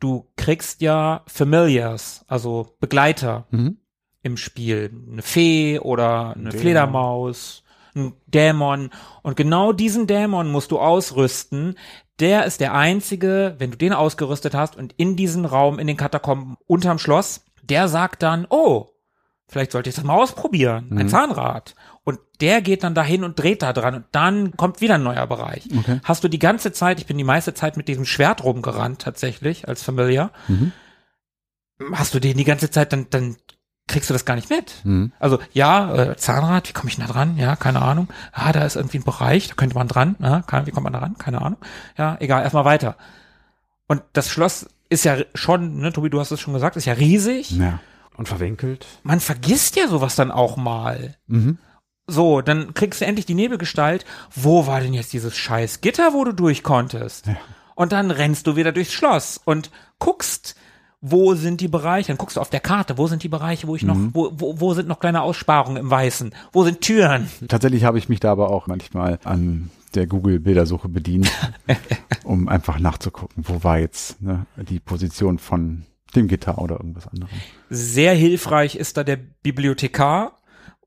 du kriegst ja Familiars, also Begleiter Mhm. im Spiel. Eine Fee oder eine Dämon. Fledermaus, ein Dämon. Und genau diesen Dämon musst du ausrüsten. Der ist der einzige, wenn du den ausgerüstet hast und in diesen Raum, in den Katakomben unterm Schloss, der sagt dann, oh, vielleicht sollte ich das mal ausprobieren. Ein Mhm. Zahnrad. Und der geht dann dahin und dreht da dran und dann kommt wieder ein neuer Bereich. Okay. Hast du die ganze Zeit, ich bin die meiste Zeit mit diesem Schwert rumgerannt tatsächlich als Familiar. Mhm. Hast du den die ganze Zeit, dann, dann kriegst du das gar nicht mit. Mhm. Also ja, äh, Zahnrad, wie komme ich denn da dran? Ja, keine Ahnung. Ah, da ist irgendwie ein Bereich, da könnte man dran. Ja, kann, wie kommt man da ran? Keine Ahnung. Ja, egal, erstmal weiter. Und das Schloss ist ja schon, ne, Tobi, du hast es schon gesagt, ist ja riesig. Ja. Und verwinkelt. Man vergisst ja sowas dann auch mal. Mhm. So, dann kriegst du endlich die Nebelgestalt. Wo war denn jetzt dieses scheiß Gitter, wo du durch konntest? Und dann rennst du wieder durchs Schloss und guckst, wo sind die Bereiche? Dann guckst du auf der Karte, wo sind die Bereiche, wo ich noch, wo, wo, wo sind noch kleine Aussparungen im Weißen? Wo sind Türen? Tatsächlich habe ich mich da aber auch manchmal an der Google-Bildersuche bedient, [LAUGHS] um einfach nachzugucken, wo war jetzt ne, die Position von dem Gitter oder irgendwas anderem. Sehr hilfreich ist da der Bibliothekar,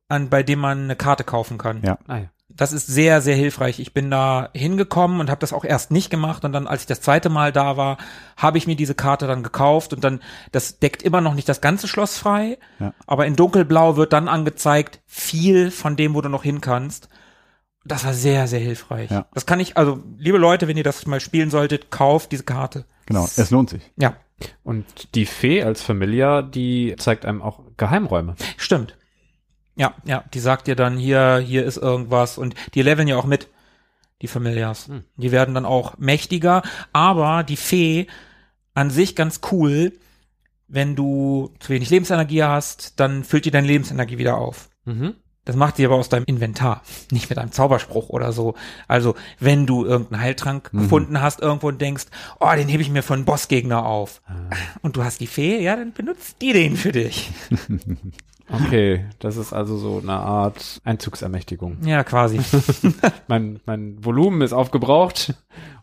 an, bei dem man eine Karte kaufen kann. Ja. Ah, ja. Das ist sehr, sehr hilfreich. Ich bin da hingekommen und habe das auch erst nicht gemacht. Und dann, als ich das zweite Mal da war, habe ich mir diese Karte dann gekauft. Und dann, das deckt immer noch nicht das ganze Schloss frei. Ja. Aber in dunkelblau wird dann angezeigt, viel von dem, wo du noch hin kannst. Das war sehr, sehr hilfreich. Ja. Das kann ich, also, liebe Leute, wenn ihr das mal spielen solltet, kauft diese Karte. Genau, es lohnt sich. Ja, Und die Fee als Familia, die zeigt einem auch Geheimräume. stimmt. Ja, ja, die sagt dir dann hier, hier ist irgendwas und die leveln ja auch mit, die Familias. Hm. Die werden dann auch mächtiger, aber die Fee an sich ganz cool, wenn du zu wenig Lebensenergie hast, dann füllt die deine Lebensenergie wieder auf. Mhm. Das macht sie aber aus deinem Inventar, [LAUGHS] nicht mit einem Zauberspruch oder so. Also, wenn du irgendeinen Heiltrank gefunden hast irgendwo und denkst, oh, den hebe ich mir einen Bossgegner auf. Und du hast die Fee, ja, dann benutzt die den für dich. [LAUGHS] Okay, das ist also so eine Art Einzugsermächtigung. Ja, quasi. [LAUGHS] Mein, mein Volumen ist aufgebraucht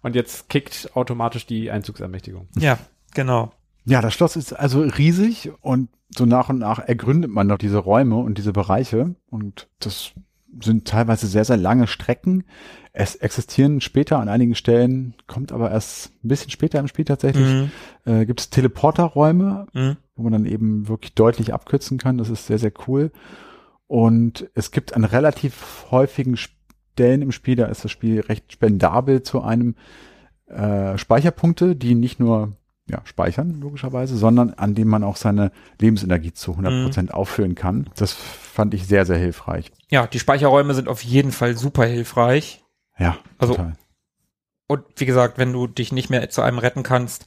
und jetzt kickt automatisch die Einzugsermächtigung. ja, genau. Ja, das Schloss ist also riesig und so nach und nach ergründet man noch diese Räume und diese Bereiche und das sind teilweise sehr, sehr lange Strecken. Es existieren später an einigen Stellen, kommt aber erst ein bisschen später im Spiel tatsächlich, Mhm. äh, gibt es Teleporterräume, Mhm. wo man dann eben wirklich deutlich abkürzen kann. Das ist sehr, sehr cool. Und es gibt an relativ häufigen Stellen im Spiel, da ist das Spiel recht spendabel zu einem äh, Speicherpunkte, die nicht nur ja, speichern, logischerweise, sondern an dem man auch seine Lebensenergie zu 100 Prozent auffüllen kann. Das fand ich sehr, sehr hilfreich. Ja, die Speicherräume sind auf jeden Fall super hilfreich. Ja, Also- total. Und wie gesagt, wenn du dich nicht mehr zu einem retten kannst,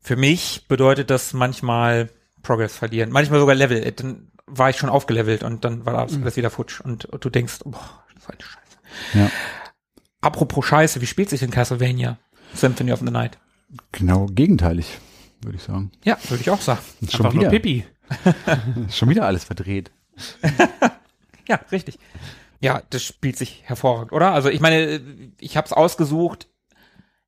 für mich bedeutet das manchmal Progress verlieren. Manchmal sogar Level. Dann war ich schon aufgelevelt und dann war das alles wieder futsch. Und, und du denkst, boah, das ist eine Scheiße. Ja. Apropos Scheiße, wie spielt sich denn Castlevania? Symphony of the Night. Genau gegenteilig, würde ich sagen. Ja, würde ich auch sagen. Schon, Einfach wieder, Pipi. [LAUGHS] schon wieder alles verdreht. [LAUGHS] Ja, richtig. Ja, das spielt sich hervorragend, oder? Also ich meine, ich habe es ausgesucht.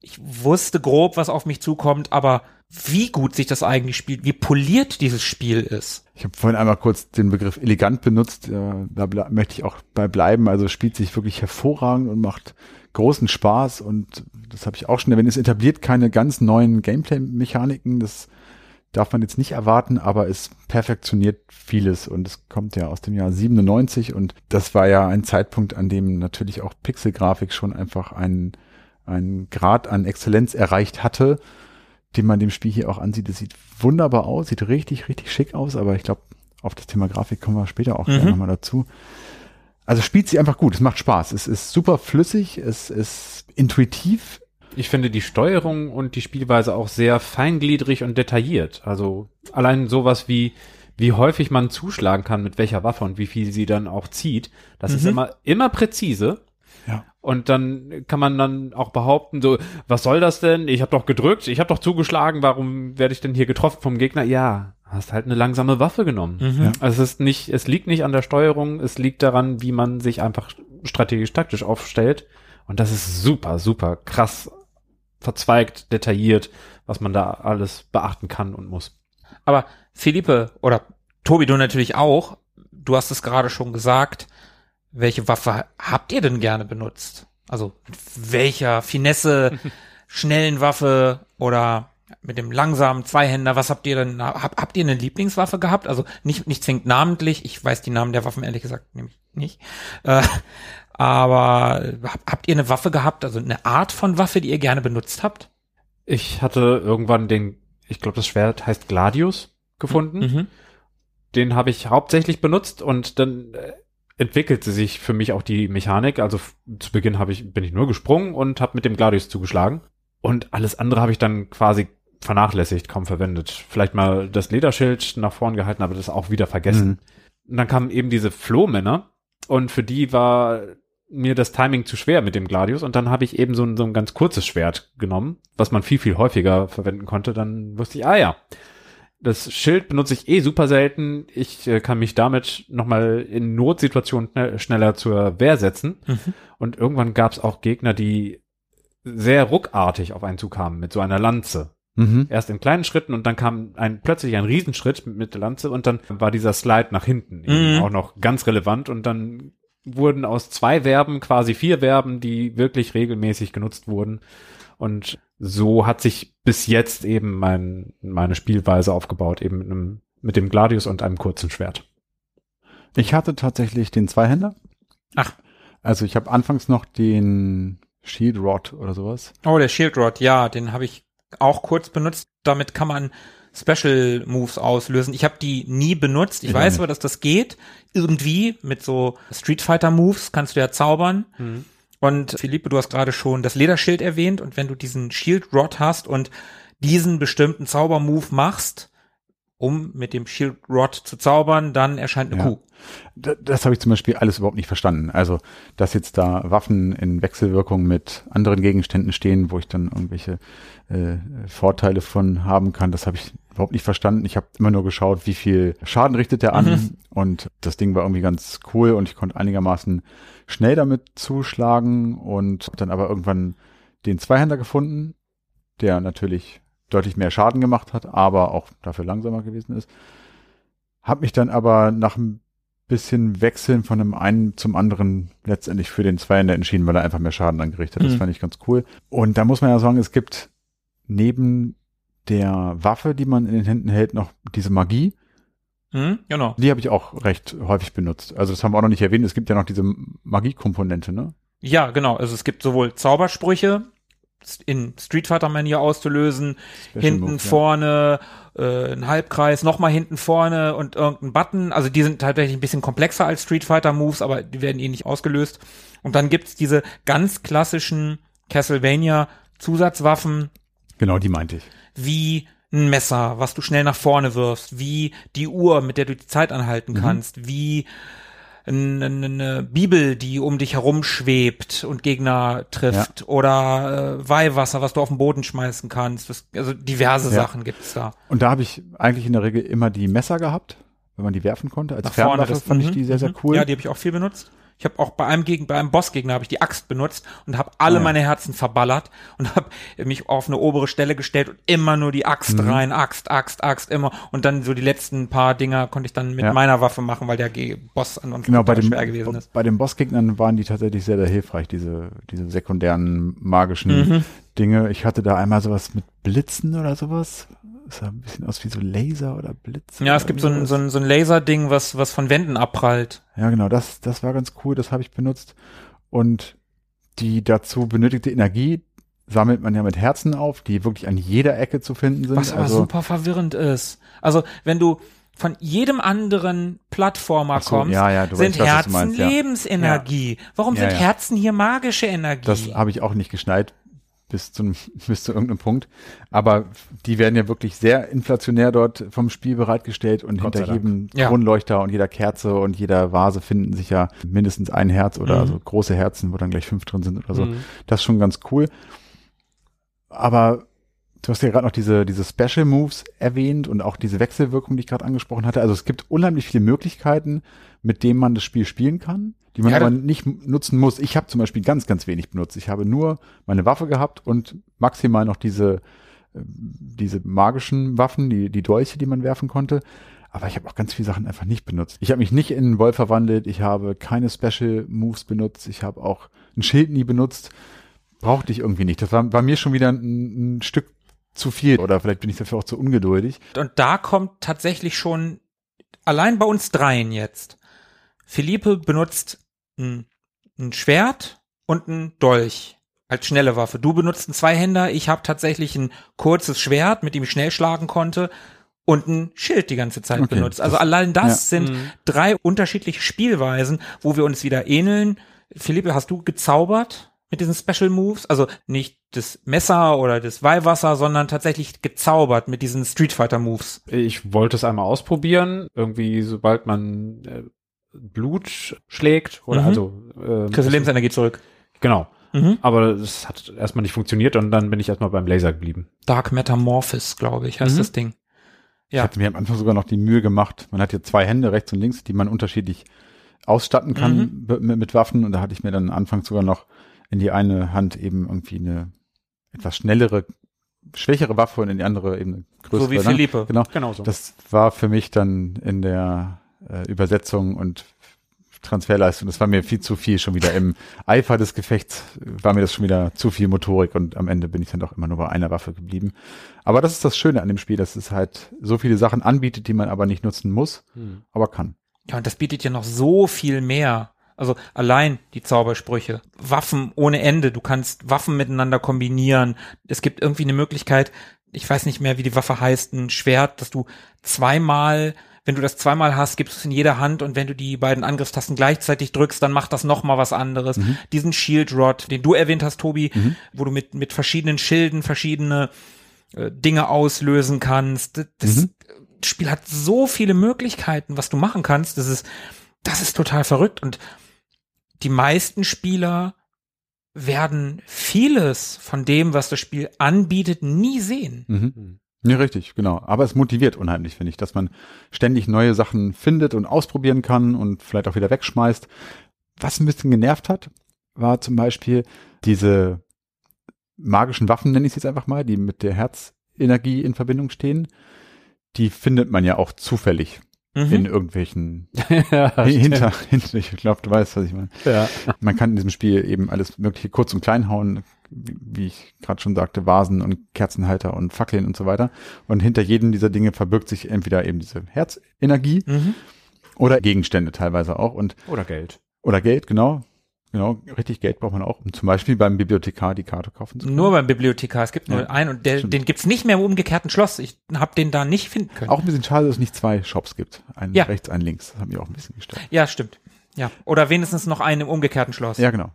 Ich wusste grob, was auf mich zukommt, aber wie gut sich das eigentlich spielt, wie poliert dieses Spiel ist. Ich habe vorhin einmal kurz den Begriff elegant benutzt. Äh, da möchte ich auch bei bleiben. Also spielt sich wirklich hervorragend und macht großen Spaß. Und das habe ich auch schon erwähnt. Es etabliert keine ganz neuen Gameplay-Mechaniken. Das darf man jetzt nicht erwarten, aber es perfektioniert vieles. Und es kommt ja aus dem Jahr 97. Und das war ja ein Zeitpunkt, an dem natürlich auch Pixelgrafik schon einfach einen, einen Grad an Exzellenz erreicht hatte den man dem Spiel hier auch ansieht. Es sieht wunderbar aus, sieht richtig, richtig schick aus, aber ich glaube, auf das Thema Grafik kommen wir später auch Mhm. gerne nochmal dazu. Also spielt sie einfach gut, es macht Spaß, es ist super flüssig, es ist intuitiv. Ich finde die Steuerung und die Spielweise auch sehr feingliedrig und detailliert. Also allein sowas wie, wie häufig man zuschlagen kann, mit welcher Waffe und wie viel sie dann auch zieht. Das ist Mhm. immer, immer präzise. Ja. Und dann kann man dann auch behaupten, so, was soll das denn? Ich habe doch gedrückt, ich habe doch zugeschlagen, warum werde ich denn hier getroffen vom Gegner? Ja, hast halt eine langsame Waffe genommen. Mhm. Also es ist nicht, es liegt nicht an der Steuerung, es liegt daran, wie man sich einfach strategisch taktisch aufstellt. Und das ist super, super krass verzweigt, detailliert, was man da alles beachten kann und muss. Aber Philippe oder Tobi, du natürlich auch, du hast es gerade schon gesagt, welche Waffe habt ihr denn gerne benutzt? Also mit welcher Finesse, [LAUGHS] schnellen Waffe oder mit dem langsamen Zweihänder, was habt ihr denn, hab, habt ihr eine Lieblingswaffe gehabt? Also nicht, nicht zwingend namentlich, ich weiß die Namen der Waffen ehrlich gesagt nämlich nicht. Äh, aber hab, habt ihr eine Waffe gehabt, also eine Art von Waffe, die ihr gerne benutzt habt? Ich hatte irgendwann den, ich glaube, das Schwert heißt Gladius gefunden. Mhm. Den habe ich hauptsächlich benutzt und dann äh, entwickelte sich für mich auch die Mechanik. Also zu Beginn habe ich bin ich nur gesprungen und habe mit dem Gladius zugeschlagen und alles andere habe ich dann quasi vernachlässigt, kaum verwendet. Vielleicht mal das Lederschild nach vorn gehalten, aber das auch wieder vergessen. Und dann kamen eben diese Flohmänner und für die war mir das Timing zu schwer mit dem Gladius und dann habe ich eben so ein, so ein ganz kurzes Schwert genommen, was man viel, viel häufiger verwenden konnte. Dann wusste ich, ah ja, das Schild benutze ich eh super selten. Ich äh, kann mich damit nochmal in Notsituationen schnell, schneller zur Wehr setzen. Mhm. Und irgendwann gab es auch Gegner, die sehr ruckartig auf einen zukamen mit so einer Lanze. Mhm. Erst in kleinen Schritten und dann kam ein plötzlich ein Riesenschritt mit der Lanze und dann war dieser Slide nach hinten eben Mhm. auch noch ganz relevant und dann wurden aus zwei Verben quasi vier Verben, die wirklich regelmäßig genutzt wurden. Und so hat sich bis jetzt eben mein, meine Spielweise aufgebaut, eben mit, einem, mit dem Gladius und einem kurzen Schwert. Ich hatte tatsächlich den Zweihänder. Ach. Also ich habe anfangs noch den Shield Rod oder sowas. Oh, der Shield Rod, ja, den habe ich auch kurz benutzt. Damit kann man Special Moves auslösen. Ich habe die nie benutzt. Ich auch weiß aber, dass das geht. Irgendwie mit so Street Fighter Moves kannst du ja zaubern. Und Philippe, du hast gerade schon das Lederschild erwähnt. Und wenn du diesen Shield Rod hast und diesen bestimmten Zaubermove machst, um mit dem Shield Rod zu zaubern, dann erscheint eine Ja. Kuh. Da- Das habe ich zum Beispiel alles überhaupt nicht verstanden. Also, dass jetzt da Waffen in Wechselwirkung mit anderen Gegenständen stehen, wo ich dann irgendwelche äh, Vorteile von haben kann, das habe ich überhaupt nicht verstanden. Ich habe immer nur geschaut, wie viel Schaden richtet er an Mhm. und das Ding war irgendwie ganz cool und ich konnte einigermaßen schnell damit zuschlagen und dann aber irgendwann den Zweihänder gefunden, der natürlich deutlich mehr Schaden gemacht hat, aber auch dafür langsamer gewesen ist. Hab mich dann aber nach ein bisschen Wechseln von dem einen zum anderen letztendlich für den Zweihänder entschieden, weil er einfach mehr Schaden angerichtet hat. Das Mhm. fand ich ganz cool. Und da muss man ja sagen, es gibt neben der Waffe, die man in den Händen hält, noch diese Magie. Hm? Genau. Die habe ich auch recht häufig benutzt. Also das haben wir auch noch nicht erwähnt. Es gibt ja noch diese Magiekomponente, ne? Ja, genau. Also es gibt sowohl Zaubersprüche in Street Fighter Manier auszulösen, Special hinten, Move, ja. vorne, äh, ein Halbkreis, nochmal hinten, vorne und irgendein Button. Also die sind tatsächlich ein bisschen komplexer als Street Fighter Moves, aber die werden eh nicht ausgelöst. Und dann gibt's diese ganz klassischen Castlevania Zusatzwaffen, Genau, die meinte ich. wie ein Messer, was du schnell nach vorne wirfst, wie die Uhr, mit der du die Zeit anhalten Mhm. kannst, wie eine, eine Bibel, die um dich herum schwebt und Gegner trifft, oder äh, Weihwasser, was du auf den Boden schmeißen kannst. Das, also diverse Ja. Sachen gibt's da. Und da habe ich eigentlich in der Regel immer die Messer gehabt, wenn man die werfen konnte. Als. Fernwaffe fand ich mhm, die sehr, sehr mhm. cool. Ja, die habe ich auch viel benutzt. Ich habe auch bei einem Gegen, bei einem Bossgegner habe ich die Axt benutzt und habe alle ja. meine Herzen verballert und [LAUGHS] habe mich auf eine obere Stelle gestellt und immer nur die Axt Mhm. rein, Axt, Axt, Axt, immer. Und dann so die letzten paar Dinger konnte ich dann mit Ja. meiner Waffe machen, weil der Ge Boss ansonsten Genau, bei dem, schwer gewesen ist. bei den Bossgegnern waren die tatsächlich sehr, sehr hilfreich, diese, diese sekundären magischen Mhm. Dinge. Ich hatte da einmal sowas mit Blitzen oder sowas. Das sah ein bisschen aus wie so Laser oder Blitze. Ja, es gibt so ein, so ein, so ein Laserding, was, was von Wänden abprallt. Ja, genau, das, das war ganz cool, das habe ich benutzt. Und die dazu benötigte Energie sammelt man ja mit Herzen auf, die wirklich an jeder Ecke zu finden sind. Was aber also, super verwirrend ist. Also, wenn du von jedem anderen Plattformer so, kommst, ja, ja, sind weißt, Herzen meinst, ja. Lebensenergie. Warum sind. Herzen hier magische Energie? Das habe ich auch nicht geschneit bis zum [LAUGHS] bis zu irgendeinem Punkt. Aber die werden ja wirklich sehr inflationär dort vom Spiel bereitgestellt und Gott hinter jedem Ja. Kronleuchter und jeder Kerze und jeder Vase finden sich ja mindestens ein Herz oder Mhm. also große Herzen, wo dann gleich fünf drin sind oder so. Mhm. Das ist schon ganz cool. Aber du hast ja gerade noch diese, diese Special Moves erwähnt und auch diese Wechselwirkung, die ich gerade angesprochen hatte. Also es gibt unheimlich viele Möglichkeiten, mit denen man das Spiel spielen kann, die man Ja, aber nicht nutzen muss. Ich habe zum Beispiel ganz, ganz wenig benutzt. Ich habe nur meine Waffe gehabt und maximal noch diese, äh, diese magischen Waffen, die, die Dolche, die man werfen konnte. Aber ich habe auch ganz viele Sachen einfach nicht benutzt. Ich habe mich nicht in einen Wolf verwandelt. Ich habe keine Special Moves benutzt. Ich habe auch ein Schild nie benutzt. Brauchte ich irgendwie nicht. Das war bei mir schon wieder ein, ein Stück zu viel. Oder vielleicht bin ich dafür auch zu ungeduldig. Und da kommt tatsächlich schon, allein bei uns dreien jetzt, Philippe benutzt ein, ein Schwert und ein Dolch als schnelle Waffe. Du benutzt einen Zweihänder, ich habe tatsächlich ein kurzes Schwert, mit dem ich schnell schlagen konnte und ein Schild die ganze Zeit Okay, benutzt. Also das- allein das ja. sind Mhm. drei unterschiedliche Spielweisen, wo wir uns wieder ähneln. Philippe, hast du gezaubert mit diesen Special Moves? Also nicht das Messer oder das Weihwasser, sondern tatsächlich gezaubert mit diesen Street Fighter Moves. Ich wollte es einmal ausprobieren. Irgendwie, sobald man äh, Blut schlägt oder Mhm. also äh, Kriegst du Lebensenergie zurück. Genau. Mhm. Aber es hat erstmal nicht funktioniert und dann bin ich erstmal beim Laser geblieben. Dark Metamorphosis, glaube ich, heißt Mhm. das Ding. Ich Ja. hatte mir am Anfang sogar noch die Mühe gemacht. Man hat hier zwei Hände, rechts und links, die man unterschiedlich ausstatten kann Mhm. mit Waffen. Und da hatte ich mir dann am Anfang sogar noch in die eine Hand eben irgendwie eine etwas schnellere schwächere Waffe und in die andere eben eine größere. So wie ne? Philippe. Genau. Genau so. Das war für mich dann in der äh, Übersetzung und Transferleistung, das war mir viel zu viel schon wieder im Eifer des Gefechts, war mir das schon wieder zu viel Motorik und am Ende bin ich dann doch immer nur bei einer Waffe geblieben. Aber das ist das Schöne an dem Spiel, dass es halt so viele Sachen anbietet, die man aber nicht nutzen muss, Hm. aber kann. Ja, und das bietet ja noch so viel mehr. Also allein die Zaubersprüche, Waffen ohne Ende. Du kannst Waffen miteinander kombinieren. Es gibt irgendwie eine Möglichkeit, ich weiß nicht mehr, wie die Waffe heißt, ein Schwert, dass du zweimal, wenn du das zweimal hast, gibst du es in jeder Hand und wenn du die beiden Angriffstasten gleichzeitig drückst, dann macht das noch mal was anderes. Diesen Shield Rod, den du erwähnt hast, Tobi, wo du mit, mit verschiedenen Schilden verschiedene äh, Dinge auslösen kannst. Das, das Spiel hat so viele Möglichkeiten, was du machen kannst. Das ist, das ist total verrückt und die meisten Spieler werden vieles von dem, was das Spiel anbietet, nie sehen. Mhm. Ja, richtig, genau. Aber es motiviert unheimlich, finde ich, dass man ständig neue Sachen findet und ausprobieren kann und vielleicht auch wieder wegschmeißt. Was ein bisschen genervt hat, war zum Beispiel diese magischen Waffen, nenne ich es jetzt einfach mal, die mit der Herzenergie in Verbindung stehen. Die findet man ja auch zufällig Mhm. in irgendwelchen [LAUGHS] ja, hinter, hinter, [LAUGHS] ich glaube, du weißt, was ich meine. ja. Man kann in diesem Spiel eben alles mögliche kurz und klein hauen, wie ich gerade schon sagte, Vasen und Kerzenhalter und Fackeln und so weiter. Und hinter jedem dieser Dinge verbirgt sich entweder eben diese Herzenergie Mhm. oder Gegenstände teilweise auch und Oder Geld. oder Geld, genau. Genau, richtig Geld braucht man auch, um zum Beispiel beim Bibliothekar die Karte kaufen zu können. Nur beim Bibliothekar. Es gibt nur Ja, einen und der, den gibt's nicht mehr im umgekehrten Schloss. Ich habe den da nicht finden können. Auch ein bisschen schade, dass es nicht zwei Shops gibt. Einen Ja. rechts, einen links. Das hat mich auch ein bisschen gestört. Ja, stimmt. Ja. Oder wenigstens noch einen im umgekehrten Schloss. Ja, genau.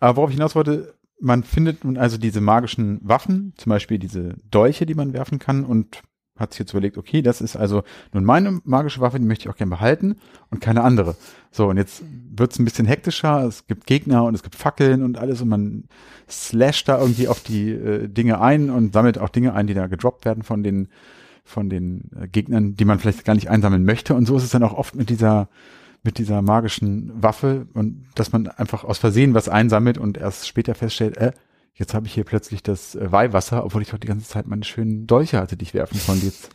Aber worauf ich hinaus wollte, man findet nun also diese magischen Waffen, zum Beispiel diese Dolche, die man werfen kann und hat sich jetzt überlegt, okay, das ist also nun meine magische Waffe, die möchte ich auch gerne behalten und keine andere. So, und jetzt wird's ein bisschen hektischer, es gibt Gegner und es gibt Fackeln und alles und man slasht da irgendwie auf die äh, Dinge ein und sammelt auch Dinge ein, die da gedroppt werden von den von den äh, Gegnern, die man vielleicht gar nicht einsammeln möchte. Und so ist es dann auch oft mit dieser mit dieser magischen Waffe und dass man einfach aus Versehen was einsammelt und erst später feststellt, äh, jetzt habe ich hier plötzlich das äh, Weihwasser, obwohl ich doch die ganze Zeit meine schönen Dolche hatte, die ich werfen konnte. Jetzt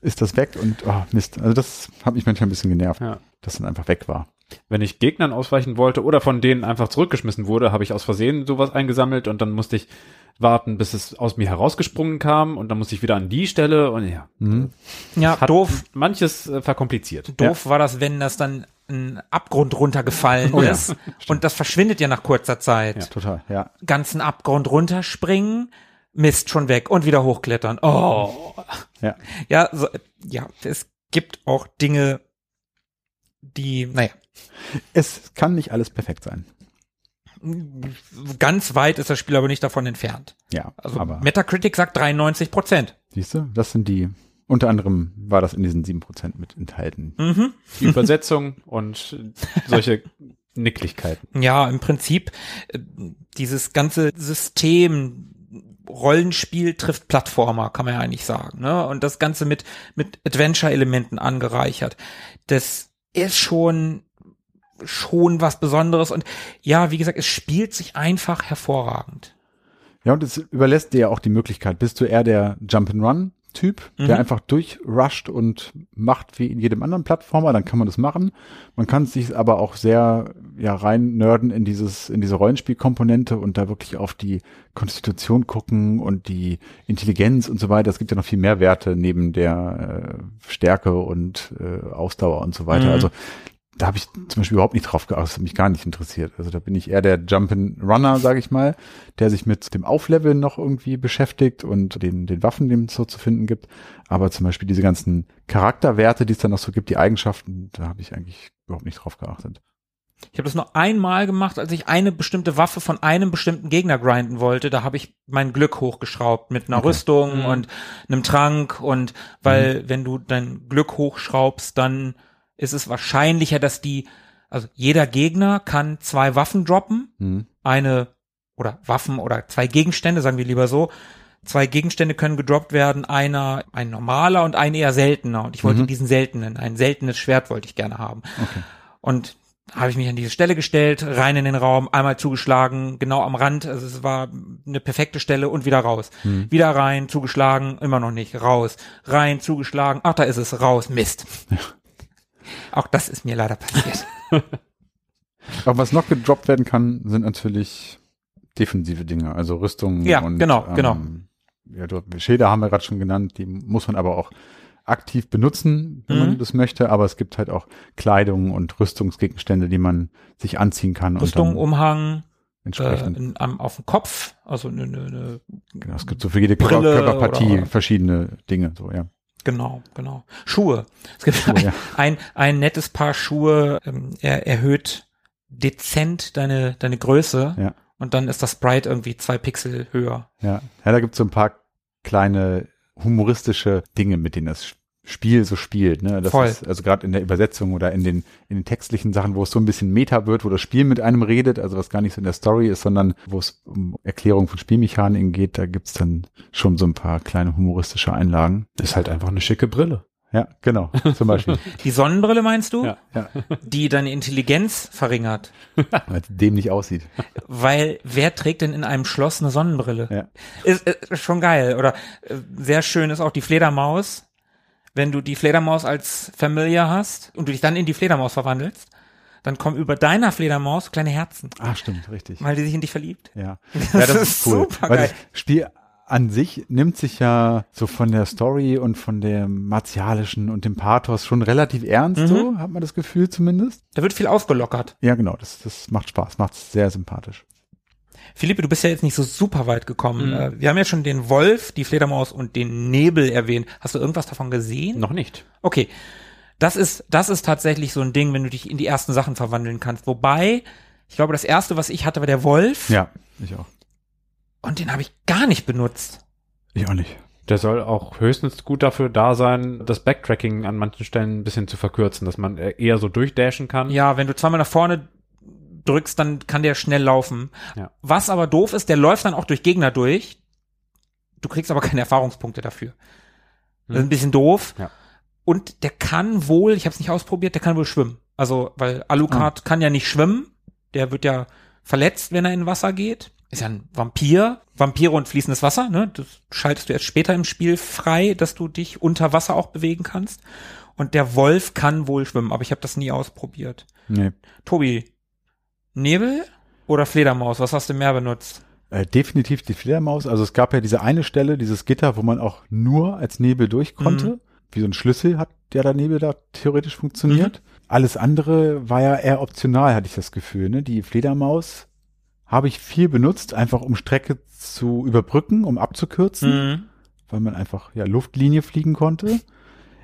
ist das weg und oh, Mist. Also das hat mich manchmal ein bisschen genervt, Ja. dass dann einfach weg war. Wenn ich Gegnern ausweichen wollte oder von denen einfach zurückgeschmissen wurde, habe ich aus Versehen sowas eingesammelt und dann musste ich warten, bis es aus mir herausgesprungen kam und dann musste ich wieder an die Stelle und ja. Mhm. Ja, Hat doof. manches äh, verkompliziert. Doof war das, wenn das dann ein Abgrund runtergefallen Oh ja, ist. Und das verschwindet ja nach kurzer Zeit. Ja. Total, ja. Ganzen Abgrund runterspringen, Mist schon weg und wieder hochklettern. Oh. Ja. Ja, so, ja, es gibt auch Dinge, die, naja, Es kann nicht alles perfekt sein. ganz weit ist das Spiel aber nicht davon entfernt. Ja, Also aber Metacritic sagt 93 Prozent. siehst du, das sind die, unter anderem war das in diesen sieben Prozent mit enthalten. Mhm. Die Übersetzung und solche Nicklichkeiten. Ja, im Prinzip äh, dieses ganze System Rollenspiel trifft Plattformer, kann man ja eigentlich sagen, ne? Und das Ganze mit mit Adventure-Elementen angereichert. Das ist schon schon was Besonderes und ja, wie gesagt, es spielt sich einfach hervorragend. Ja, und es überlässt dir ja auch die Möglichkeit. Bist du eher der Jump-and-Run-Typ, der Mhm. einfach durchrusht und macht wie in jedem anderen Plattformer, dann kann man das machen. Man kann sich aber auch sehr ja rein nerden in dieses in diese Rollenspielkomponente und da wirklich auf die Konstitution gucken und die Intelligenz und so weiter. Es gibt ja noch viel mehr Werte neben der äh, Stärke und äh, Ausdauer und so weiter. Mhm. Also da habe ich zum Beispiel überhaupt nicht drauf geachtet, das hat mich gar nicht interessiert. Also da bin ich eher der Jump-and-Runner, sage ich mal, der sich mit dem Aufleveln noch irgendwie beschäftigt und den, den Waffen, die es so zu finden gibt. Aber zum Beispiel diese ganzen Charakterwerte, die es dann noch so gibt, die Eigenschaften, da habe ich eigentlich überhaupt nicht drauf geachtet. Ich habe das nur einmal gemacht, als ich eine bestimmte Waffe von einem bestimmten Gegner grinden wollte. Da habe ich mein Glück hochgeschraubt mit einer Okay. Rüstung Mhm. und einem Trank und weil wenn du dein Glück hochschraubst, dann ist es wahrscheinlicher, dass die, also jeder Gegner kann zwei Waffen droppen, Hm. eine oder Waffen oder zwei Gegenstände, sagen wir lieber so. Zwei Gegenstände können gedroppt werden, einer ein normaler und ein eher seltener. Und ich wollte Mhm. diesen seltenen, ein seltenes Schwert wollte ich gerne haben. Okay. Und habe ich mich an diese Stelle gestellt, rein in den Raum, einmal zugeschlagen, genau am Rand. Also es war eine perfekte Stelle und wieder raus. Wieder rein, zugeschlagen, immer noch nicht, raus. Rein, zugeschlagen, ach, da ist es, raus, Mist. Auch das ist mir leider passiert. [LAUGHS] Aber was noch gedroppt werden kann, sind natürlich defensive Dinge, also Rüstungen Ja, und genau, genau. Ja, du, Schilder haben wir gerade schon genannt, die muss man aber auch aktiv benutzen, wenn Mhm. man das möchte, aber es gibt halt auch Kleidung und Rüstungsgegenstände, die man sich anziehen kann Rüstung, Umhang, äh, entsprechend. in, am, auf dem Kopf, also eine, eine, eine genau, es gibt so für jede Körper, Brille Körperpartie oder- verschiedene Dinge, so ja. Genau, genau. Schuhe. Es gibt Schuhe, ein, ja. ein, ein nettes Paar Schuhe, ähm, er erhöht dezent deine, deine Größe Ja. und dann ist das Sprite irgendwie zwei Pixel höher. Ja, ja da gibt es so ein paar kleine humoristische Dinge, mit denen das Spiel so spielt. Ne? Das Voll. ist also gerade in der Übersetzung oder in den, in den textlichen Sachen, wo es so ein bisschen Meta wird, wo das Spiel mit einem redet, also was gar nicht so in der Story ist, sondern wo es um Erklärung von Spielmechaniken geht, da gibt's dann schon so ein paar kleine humoristische Einlagen. Ist halt einfach eine schicke Brille. Ja, genau, zum Beispiel. [LAUGHS] Die Sonnenbrille meinst du? Ja. ja, Die deine Intelligenz verringert. [LAUGHS] weil es dämlich aussieht. Weil wer trägt denn in einem Schloss eine Sonnenbrille? Ja. Ist, ist schon geil. Oder äh, sehr schön ist auch die Fledermaus. Wenn du die Fledermaus als Familie hast und du dich dann in die Fledermaus verwandelst, dann kommen über deiner Fledermaus kleine Herzen, Ah, stimmt, richtig. weil die sich in dich verliebt. Ja, [LAUGHS] Das ja, ist super Weil geil. das Spiel an sich nimmt sich ja so von der Story und von dem martialischen und dem Pathos schon relativ ernst, Mhm. so hat man das Gefühl zumindest. Da wird viel aufgelockert. Ja, genau, das, das macht Spaß, macht sehr sympathisch. Philippe, du bist ja jetzt nicht so super weit gekommen. Mhm. Äh, Wir haben ja schon den Wolf, die Fledermaus und den Nebel erwähnt. Hast du irgendwas davon gesehen? Noch nicht. Okay. Das ist, das ist tatsächlich so ein Ding, wenn du dich in die ersten Sachen verwandeln kannst. Wobei, ich glaube, das erste, was ich hatte, war der Wolf. Ja, ich auch. Und den habe ich gar nicht benutzt. Ich auch nicht. Der soll auch höchstens gut dafür da sein, das Backtracking an manchen Stellen ein bisschen zu verkürzen, dass man eher so durchdashen kann. Ja, wenn du zweimal nach vorne drückst, dann kann der schnell laufen. Ja. Was aber doof ist, der läuft dann auch durch Gegner durch. Du kriegst aber keine Erfahrungspunkte dafür. Das ist ein bisschen doof. Ja. Und der kann wohl, ich habe es nicht ausprobiert, der kann wohl schwimmen. Also, weil Alucard kann ja nicht schwimmen. Der wird ja verletzt, wenn er in Wasser geht. Ist ja ein Vampir. Vampire und fließendes Wasser, ne? Das schaltest du erst später im Spiel frei, dass du dich unter Wasser auch bewegen kannst. Und der Wolf kann wohl schwimmen, aber ich habe das nie ausprobiert. Nee. Tobi, Nebel oder Fledermaus? Was hast du mehr benutzt? Äh, definitiv die Fledermaus. Also es gab ja diese eine Stelle, dieses Gitter, wo man auch nur als Nebel durch konnte. Mhm. Wie so ein Schlüssel hat der da Nebel da theoretisch funktioniert. Mhm. Alles andere war ja eher optional, hatte ich das Gefühl. Ne? Die Fledermaus habe ich viel benutzt, einfach um Strecke zu überbrücken, um abzukürzen, Mhm. weil man einfach ja Luftlinie fliegen konnte.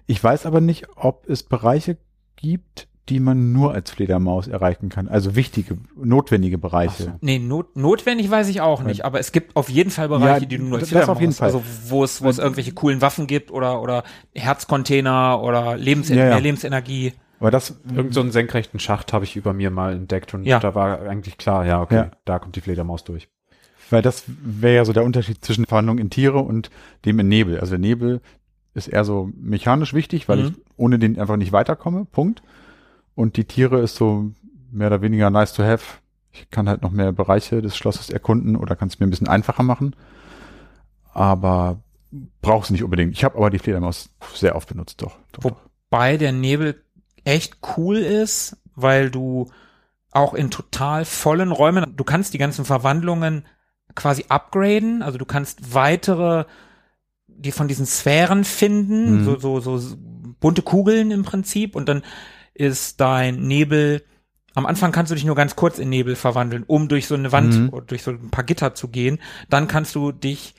Ich weiß aber nicht, ob es Bereiche gibt, die man nur als Fledermaus erreichen kann. Also wichtige, notwendige Bereiche. Nee, not, notwendig weiß ich auch nicht, aber es gibt auf jeden Fall Bereiche, Ja, die du nur als das auf Fledermaus- jeden Fall. Also wo es, wo es irgendwelche coolen Waffen gibt oder, oder Herzcontainer oder Lebens Ja, ja. mehr Lebensenergie. Aber das, Irgend so einen senkrechten Schacht habe ich über mir mal entdeckt und Ja. da war eigentlich klar, ja, okay, Ja. da kommt die Fledermaus durch. Weil das wäre ja so der Unterschied zwischen Verwandlung in Tiere und dem in Nebel. Also der Nebel ist eher so mechanisch wichtig, weil Mhm. ich ohne den einfach nicht weiterkomme. Punkt. Und die Tiere ist so mehr oder weniger nice to have. Ich kann halt noch mehr Bereiche des Schlosses erkunden oder kann es mir ein bisschen einfacher machen. Aber brauch's nicht unbedingt. Ich habe aber die Fledermaus sehr oft benutzt, doch. doch, Wo- doch. Wobei der Nebel echt cool ist, weil du auch in total vollen Räumen, du kannst die ganzen Verwandlungen quasi upgraden, also du kannst weitere, die von diesen Sphären finden, Mhm. so, so, so bunte Kugeln im Prinzip und dann ist dein Nebel, am Anfang kannst du dich nur ganz kurz in Nebel verwandeln, um durch so eine Wand Mhm. oder durch so ein paar Gitter zu gehen. Dann kannst du dich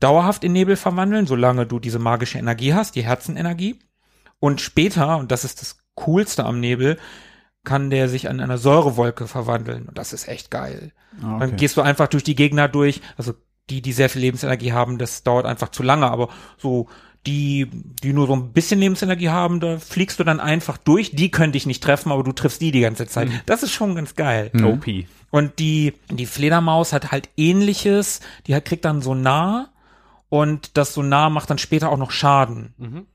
dauerhaft in Nebel verwandeln, solange du diese magische Energie hast, die Herzenenergie. Und später, und das ist das Coolste am Nebel, kann der sich an einer Säurewolke verwandeln. Und das ist echt geil. Ah, Dann gehst du einfach durch die Gegner durch. Also die, die sehr viel Lebensenergie haben, das dauert einfach zu lange. Aber so die, die nur so ein bisschen Lebensenergie haben, da fliegst du dann einfach durch. Die können dich nicht treffen, aber du triffst die die ganze Zeit. Das ist schon ganz geil. Mhm. OP. Und die, die Fledermaus hat halt ähnliches. Die hat, kriegt dann Sonar. Und das Sonar macht dann später auch noch Schaden. Mhm.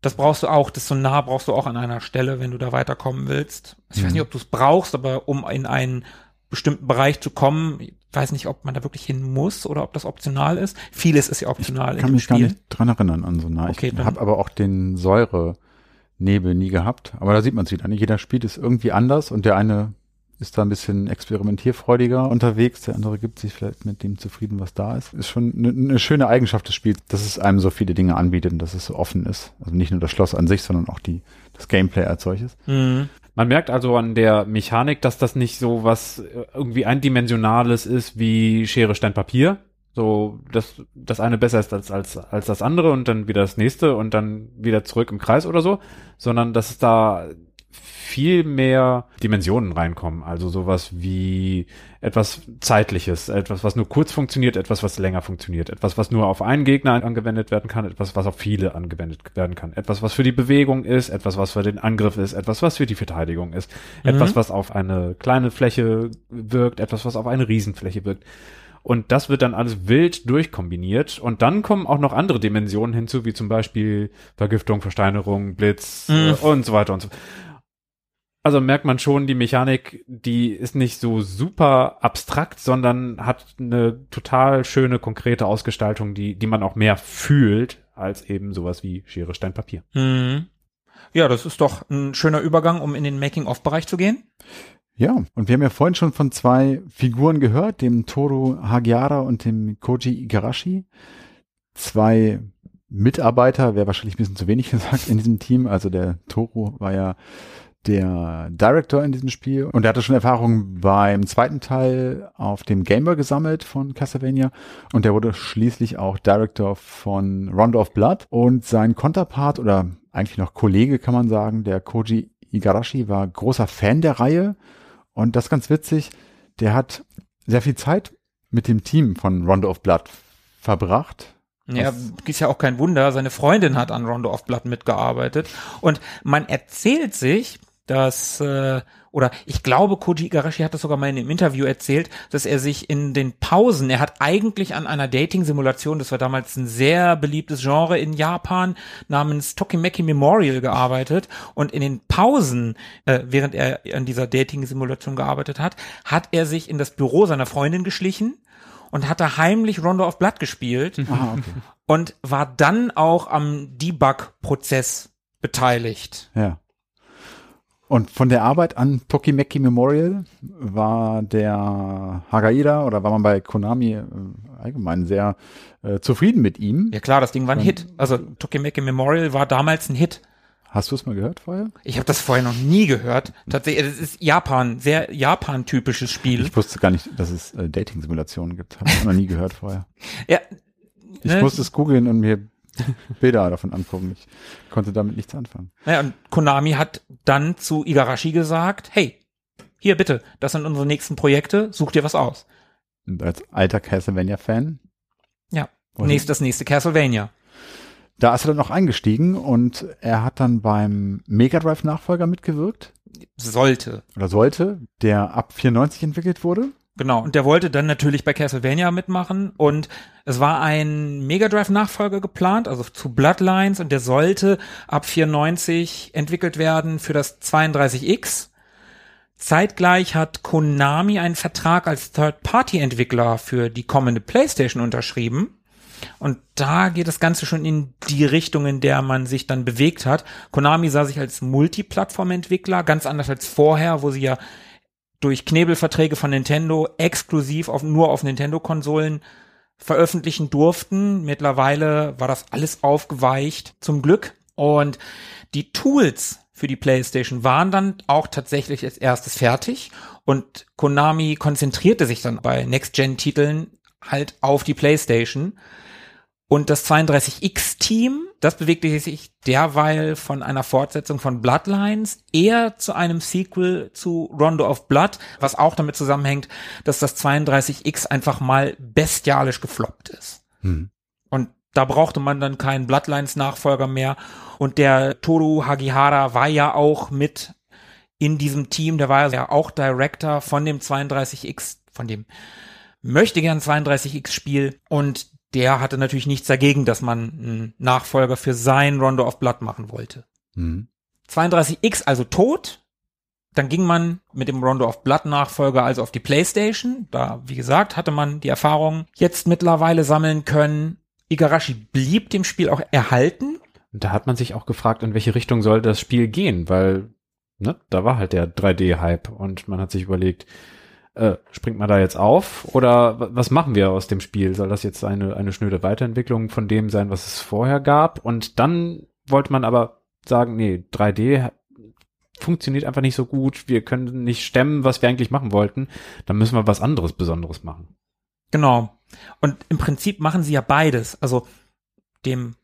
Das brauchst du auch, das Sonar brauchst du auch an einer Stelle, wenn du da weiterkommen willst. Ich weiß nicht, ob du es brauchst, aber um in einen bestimmten Bereich zu kommen, weiß nicht, ob man da wirklich hin muss oder ob das optional ist. Vieles ist ja optional. Ich kann mich gar nicht dran erinnern an so nah. Okay, ich habe aber auch den Säure-Nebel nie gehabt. Aber da sieht man es wieder. ne? Jeder spielt es irgendwie anders und der eine ist da ein bisschen experimentierfreudiger unterwegs, der andere gibt sich vielleicht mit dem zufrieden, was da ist. Ist schon eine, eine schöne Eigenschaft des Spiels, dass es einem so viele Dinge anbietet und dass es so offen ist. Also nicht nur das Schloss an sich, sondern auch die, das Gameplay als solches. Mhm. Man merkt also an der Mechanik, dass das nicht so was äh, irgendwie eindimensionales ist wie Schere, Stein, Papier. So, dass das eine besser ist als, als, als das andere und dann wieder das nächste und dann wieder zurück im Kreis oder so, sondern dass es da viel mehr Dimensionen reinkommen. Also sowas wie etwas Zeitliches, etwas, was nur kurz funktioniert, etwas, was länger funktioniert, etwas, was nur auf einen Gegner angewendet werden kann, etwas, was auf viele angewendet werden kann, etwas, was für die Bewegung ist, etwas, was für den Angriff ist, etwas, was für die Verteidigung ist, etwas, was auf eine kleine Fläche wirkt, etwas, was auf eine Riesenfläche wirkt. Und das wird dann alles wild durchkombiniert. Und dann kommen auch noch andere Dimensionen hinzu, wie zum Beispiel Vergiftung, Versteinerung, Blitz Mhm. äh, und so weiter und so. Also merkt man schon, die Mechanik, die ist nicht so super abstrakt, sondern hat eine total schöne, konkrete Ausgestaltung, die, die man auch mehr fühlt, als eben sowas wie Schere, Stein, Papier. Mhm. Ja, das ist doch ein schöner Übergang, um in den Making-of-Bereich zu gehen. Ja, und wir haben ja vorhin schon von zwei Figuren gehört, dem Toru Hagiara und dem Koji Igarashi. Zwei Mitarbeiter, wäre wahrscheinlich ein bisschen zu wenig [LAUGHS] gesagt in diesem Team. Also der Toru war ja der Director in diesem Spiel und er hatte schon Erfahrung beim zweiten Teil auf dem Game Boy gesammelt von Castlevania und der wurde schließlich auch Director von Rondo of Blood und sein Konterpart oder eigentlich noch Kollege kann man sagen, der Koji Igarashi war großer Fan der Reihe und das ist ganz witzig, der hat sehr viel Zeit mit dem Team von Rondo of Blood verbracht. Ja, ist ja auch kein Wunder. Seine Freundin hat an Rondo of Blood mitgearbeitet. Und man erzählt sich, dass, äh, oder ich glaube, Koji Igarashi hat das sogar mal in einem Interview erzählt, dass er sich in den Pausen, er hat eigentlich an einer Dating-Simulation, das war damals ein sehr beliebtes Genre in Japan, namens Tokimeki Memorial gearbeitet. Und in den Pausen, äh, während er an dieser Dating-Simulation gearbeitet hat, hat er sich in das Büro seiner Freundin geschlichen und hat da heimlich Rondo of Blood gespielt [LAUGHS] Ah, okay. und war dann auch am Debug-Prozess beteiligt. Ja. Und von der Arbeit an Tokimeki Memorial war der Hagaira oder war man bei Konami äh, allgemein sehr äh, zufrieden mit ihm. Ja klar, das Ding war ein Hit. Also Tokimeki Memorial war damals ein Hit. Hast du es mal gehört vorher? Ich habe das vorher noch nie gehört. Tatsächlich, es ist Japan, sehr Japan-typisches Spiel. Ich wusste gar nicht, dass es äh, Dating-Simulationen gibt. Habe ich noch nie gehört vorher. [LAUGHS] Ja, Ich ne? musste es googeln und mir [LAUGHS] Bilder davon angucken. Ich konnte damit nichts anfangen. Naja, und Konami hat dann zu Igarashi gesagt, hey, hier bitte, das sind unsere nächsten Projekte, such dir was aus. Und als alter Castlevania-Fan, Ja, nächst, das nächste Castlevania. da ist er dann noch eingestiegen und er hat dann beim Mega Drive-Nachfolger mitgewirkt. Sollte. Oder sollte, der ab 94 entwickelt wurde. Genau. Und der wollte dann natürlich bei Castlevania mitmachen und es war ein Mega Drive Nachfolger geplant, also zu Bloodlines und der sollte ab 94 entwickelt werden für das 32X. Zeitgleich hat Konami einen Vertrag als Third-Party-Entwickler für die kommende PlayStation unterschrieben. Und da geht das Ganze schon in die Richtung, in der man sich dann bewegt hat. Konami sah sich als Multiplattform-Entwickler, ganz anders als vorher, wo sie ja durch Knebelverträge von Nintendo exklusiv auf, nur auf Nintendo-Konsolen veröffentlichen durften. Mittlerweile war das alles aufgeweicht, zum Glück. Und die Tools für die PlayStation waren dann auch tatsächlich als erstes fertig. Und Konami konzentrierte sich dann bei Next-Gen-Titeln halt auf die PlayStation. Und das 32X-Team, das bewegte sich derweil von einer Fortsetzung von Bloodlines eher zu einem Sequel zu Rondo of Blood, was auch damit zusammenhängt, dass das 32X einfach mal bestialisch gefloppt ist. Hm. Und da brauchte man dann keinen Bloodlines-Nachfolger mehr. Und der Toru Hagihara war ja auch mit in diesem Team, der war ja auch Director von dem 32X, von dem möchte gern 32X-Spiel. Und der hatte natürlich nichts dagegen, dass man einen Nachfolger für sein Rondo of Blood machen wollte. Mhm. 32X also tot. Dann ging man mit dem Rondo of Blood Nachfolger also auf die Playstation. Da, wie gesagt, hatte man die Erfahrung jetzt mittlerweile sammeln können. Igarashi blieb dem Spiel auch erhalten. Da hat man sich auch gefragt, in welche Richtung soll das Spiel gehen, weil ne, da war halt der 3D-Hype und man hat sich überlegt, äh, springt man da jetzt auf oder was machen wir aus dem Spiel? Soll das jetzt eine, eine schnöde Weiterentwicklung von dem sein, was es vorher gab? Und dann wollte man aber sagen, nee, 3D funktioniert einfach nicht so gut, wir können nicht stemmen, was wir eigentlich machen wollten, dann müssen wir was anderes Besonderes machen. Genau. Und im Prinzip machen sie ja beides. Also dem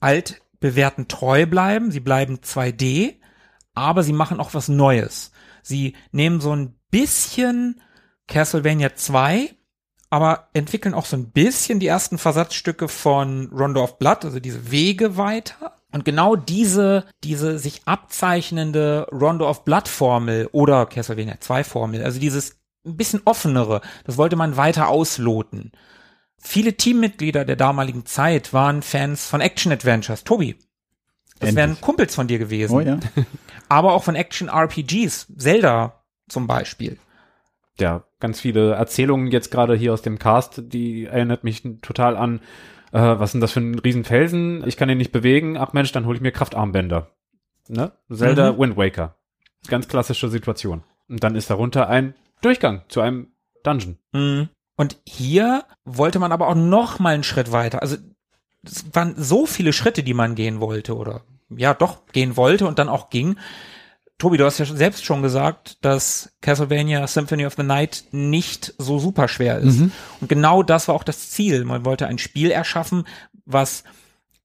altbewährten treu bleiben, sie bleiben 2D, aber sie machen auch was Neues. Sie nehmen so ein bisschen Castlevania 2, aber entwickeln auch so ein bisschen die ersten Versatzstücke von Rondo of Blood, also diese Wege weiter und genau diese, diese sich abzeichnende Rondo of Blood Formel oder Castlevania 2 Formel, also dieses ein bisschen offenere, das wollte man weiter ausloten. Viele Teammitglieder der damaligen Zeit waren Fans von Action Adventures. Tobi, das Endlich. wären Kumpels von dir gewesen. Oh ja. [LAUGHS] Aber auch von Action RPGs. Zelda zum Beispiel. Ja, ganz viele Erzählungen jetzt gerade hier aus dem Cast, die erinnert mich total an äh, was denn das für ein Riesenfelsen? Ich kann ihn nicht bewegen. Ach Mensch, dann hole ich mir Kraftarmbänder. Ne? Zelda Mhm. Wind Waker. Ganz klassische Situation. Und dann ist darunter ein Durchgang zu einem Dungeon. Mhm. Und hier wollte man aber auch noch mal einen Schritt weiter. Also es waren so viele Schritte, die man gehen wollte oder ja doch gehen wollte und dann auch ging. Tobi, du hast ja selbst schon gesagt, dass Castlevania Symphony of the Night nicht so super schwer ist. Und genau das war auch das Ziel. Man wollte ein Spiel erschaffen, was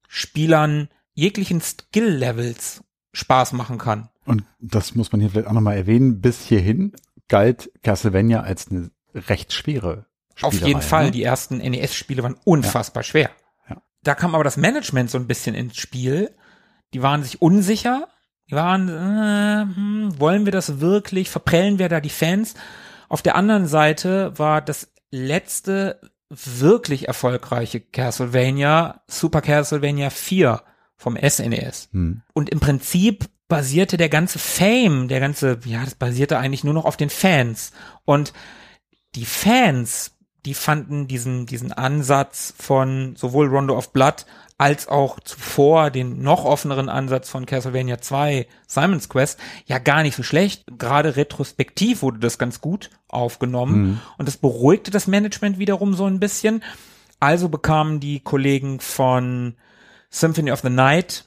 Spielern jeglichen Skill-Levels Spaß machen kann. Und das muss man hier vielleicht auch nochmal erwähnen. Bis hierhin galt Castlevania als eine recht schwere Auf Spielerei, jeden Fall. Ne? Die ersten NES-Spiele waren unfassbar schwer. Ja. Da kam aber das Management so ein bisschen ins Spiel. Die waren sich unsicher. Die waren, äh, hm, wollen wir das wirklich? Verprellen wir da die Fans? Auf der anderen Seite war das letzte wirklich erfolgreiche Castlevania Super Castlevania 4 vom SNES. Hm. Und im Prinzip basierte der ganze Fame, der ganze, ja, das basierte eigentlich nur noch auf den Fans. Und die Fans, die fanden diesen, diesen Ansatz von sowohl Rondo of Blood als auch zuvor den noch offeneren Ansatz von Castlevania 2, Simon's Quest, ja gar nicht so schlecht. Gerade retrospektiv wurde das ganz gut aufgenommen und das beruhigte das Management wiederum so ein bisschen. Also bekamen die Kollegen von Symphony of the Night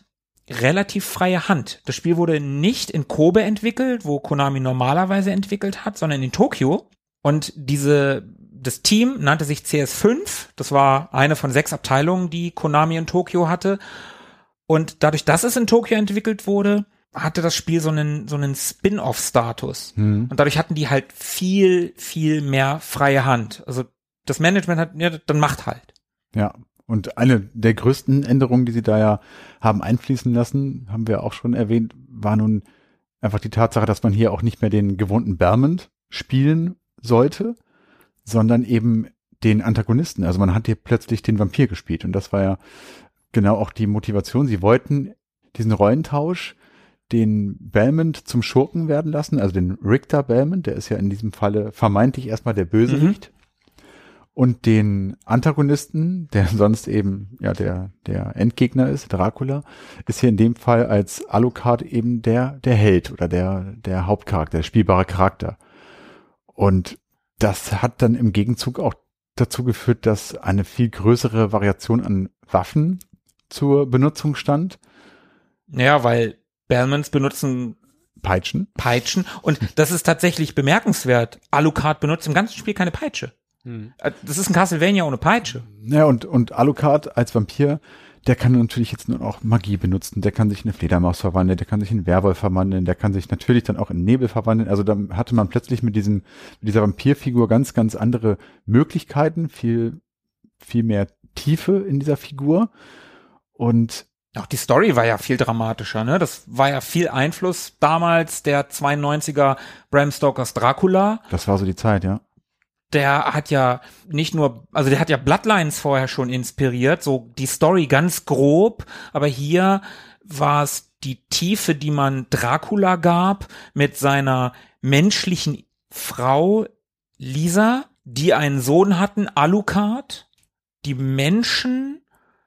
relativ freie Hand. Das Spiel wurde nicht in Kobe entwickelt, wo Konami normalerweise entwickelt hat, sondern in Tokio. Und diese, das Team nannte sich CS5. Das war eine von sechs Abteilungen, die Konami in Tokio hatte. Und dadurch, dass es in Tokio entwickelt wurde, hatte das Spiel so einen, so einen Spin-off-Status. Und dadurch hatten die halt viel, viel mehr freie Hand. Also das Management hat, ja, dann macht halt. Ja. Und eine der größten Änderungen, die sie da ja haben einfließen lassen, haben wir auch schon erwähnt, war nun einfach die Tatsache, dass man hier auch nicht mehr den gewohnten Bermond spielen sollte, sondern eben den Antagonisten. Also man hat hier plötzlich den Vampir gespielt und das war ja genau auch die Motivation. Sie wollten diesen Rollentausch, den Belmont zum Schurken werden lassen, also den Richter Belmont, der ist ja in diesem Falle vermeintlich erstmal der Bösewicht. Und den Antagonisten, der [LAUGHS] sonst eben ja der der Endgegner ist, Dracula, ist hier in dem Fall als Alucard eben der der Held oder der der Hauptcharakter, der spielbare Charakter. Und das hat dann im Gegenzug auch dazu geführt, dass eine viel größere Variation an Waffen zur Benutzung stand. Ja, weil Belmonts benutzen Peitschen. Peitschen und das ist tatsächlich bemerkenswert. Alucard benutzt im ganzen Spiel keine Peitsche. Äh, Das ist ein Castlevania ohne Peitsche. Ja, und, und Alucard als Vampir, der kann natürlich jetzt nur auch Magie benutzen. Der kann sich in eine Fledermaus verwandeln, der kann sich in Werwolf verwandeln, der kann sich natürlich dann auch in Nebel verwandeln. Also da hatte man plötzlich mit diesem, mit dieser Vampirfigur ganz, ganz andere Möglichkeiten, viel, viel mehr Tiefe in dieser Figur. Und Auch die Story war ja viel dramatischer, ne? Das war ja viel Einfluss damals der 92er Bram Stokers Dracula. das war so die Zeit, ja. Der hat ja nicht nur, also der hat ja Bloodlines vorher schon inspiriert, so die Story ganz grob, aber hier war es die Tiefe, die man Dracula gab mit seiner menschlichen Frau Lisa, die einen Sohn hatten, Alucard. Die Menschen